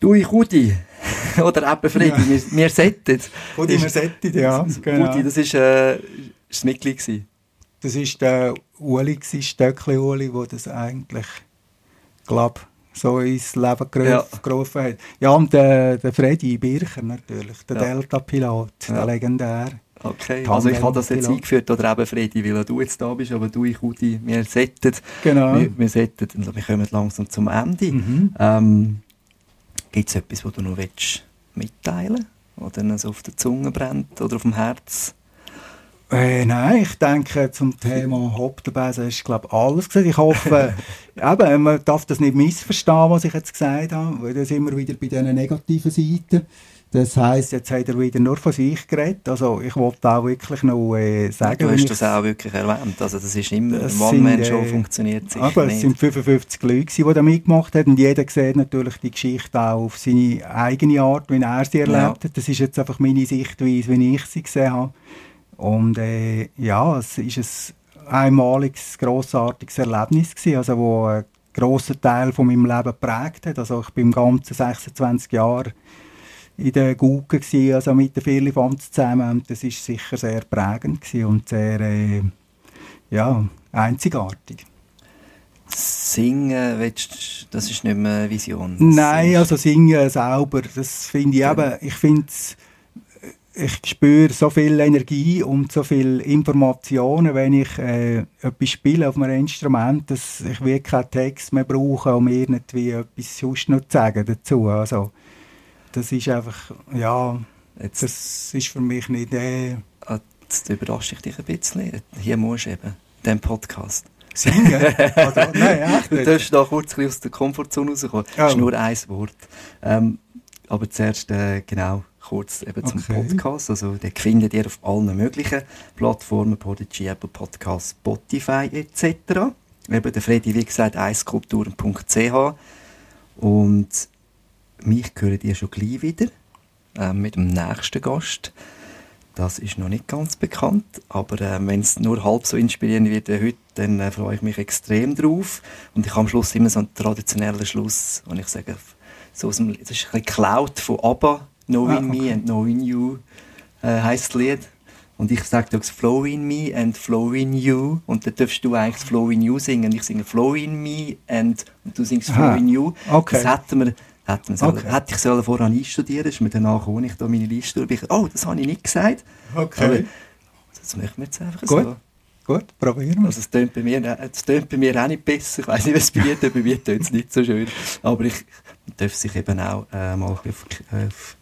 Du, ich Rudi. Oder eben Freddy, ja. wir, wir settet. Rudi, wir settet, ja. Genau. Rudi, das ist, äh, ist das Mitglied gewesen. Das war der Uli, Stöckli Uli, der das eigentlich, glaube so ins Leben gerufen ja. hat. Ja, und der, der Freddy Bircher natürlich, der ja. Delta-Pilot, ja. der legendär. Okay, also ich habe das jetzt eingeführt, oder eben Freddy, weil du jetzt da bist, aber du, ich, Udi, wir settet, genau. wir, wir settet, wir kommen langsam zum Ende. Mhm. Ähm, Gibt es etwas, was du noch willst mitteilen oder so auf der Zunge brennt oder auf dem Herz? Äh, nein, ich denke, zum Thema Hauptbesen ist, glaube alles gesagt. Ich hoffe, eben, man darf das nicht missverstehen, was ich jetzt gesagt habe, weil das immer wieder bei diesen negativen Seiten. Das heisst, jetzt hat er wieder nur von sich geredet. Also ich wollte auch wirklich noch äh, sagen... Du hast das auch wirklich erwähnt. Also das ist immer, das One-Man-Show äh, funktioniert sicher aber nicht. es sind 55 Leute, die da mitgemacht haben und jeder sieht natürlich die Geschichte auch auf seine eigene Art, wie er sie erlebt ja. hat. Das ist jetzt einfach meine Sichtweise, wie ich sie gesehen habe. Und äh, ja, es ist ein einmaliges, grossartiges Erlebnis gewesen, also wo einen grossen Teil von meinem Leben geprägt hat. Also ich bin im ganzen 26 Jahre in der Gucke gewesen, also mit der Firlefanz zusammen. Das ist sicher sehr prägend gewesen und sehr äh, ja, einzigartig. Singen, willst, das ist nicht mehr Vision. Nein, also singen selber, das finde ich eben, ich finde es ich spüre so viel Energie und so viel Informationen, wenn ich äh, etwas spiele auf einem Instrument, dass ich wirklich keinen Text mehr brauche, um irgendwie etwas sonst noch zu sagen dazu. Also, das ist einfach, ja, Jetzt, das ist für mich nicht... Äh, ah, jetzt überrasche ich dich ein bisschen. Hier musst du eben, in diesem Podcast. singen? Oder, nein, echt Du darfst da kurz aus der Komfortzone rauskommen. Oh. Das ist nur ein Wort. Ähm, aber zuerst, äh, genau, kurz eben zum Okay. Podcast. Also, den findet ihr auf allen möglichen Plattformen, Podigy, Apple Podcasts, Spotify etc. Eben der Freddy, wie gesagt, eiskulturen.ch und mich hört ihr schon gleich wieder ähm, mit dem nächsten Gast. Das ist noch nicht ganz bekannt, aber äh, wenn es nur halb so inspirierend wird wie heute, dann äh, freue ich mich extrem drauf. Und ich habe am Schluss immer so einen traditionellen Schluss, und ich sage, so aus dem, das ist ein bisschen geklaut von ABBA, Knowing Ah, Me okay. and Knowing You äh, heisst das Lied. Und ich sage auch Flow in Me and Flow in You. Und dann darfst du eigentlich das Flow in You singen. Ich singe Flow in Me and und du singst Flow Aha. in You. Okay. Das hätten wir, hätten wir sollen, Okay. hätte ich sollen vorher einstudieren ist mir danach, als ich da meine Liste durch oh, das habe ich nicht gesagt. Aber Okay, das machen wir jetzt einfach Gut. so. gut, probieren wir. Also es tönt bei mir, es tönt bei mir auch nicht besser. Ich weiß nicht, was es bei dir tönt. Bei mir tönt es nicht so schön. Aber ich darf sich eben auch äh, mal auf, auf,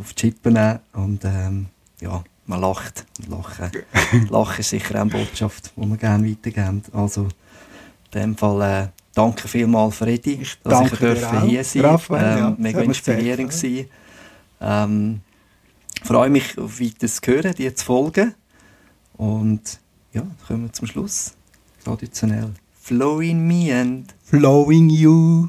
auf die Chippen nehmen. Und ähm, ja, man lacht. Und Lachen, Lachen ist sicher auch eine Botschaft, die wir gerne weitergeben. Also in dem Fall äh, danke vielmals, Freddy, Ich dass ich auch, hier sein Raphael, ja. ähm, Das Mega inspirierend gewesen. Ähm, freue mich auf weiteres zu hören, dir zu folgen. Und ja, kommen wir zum Schluss. Traditionell. Flow in me and Flowing you.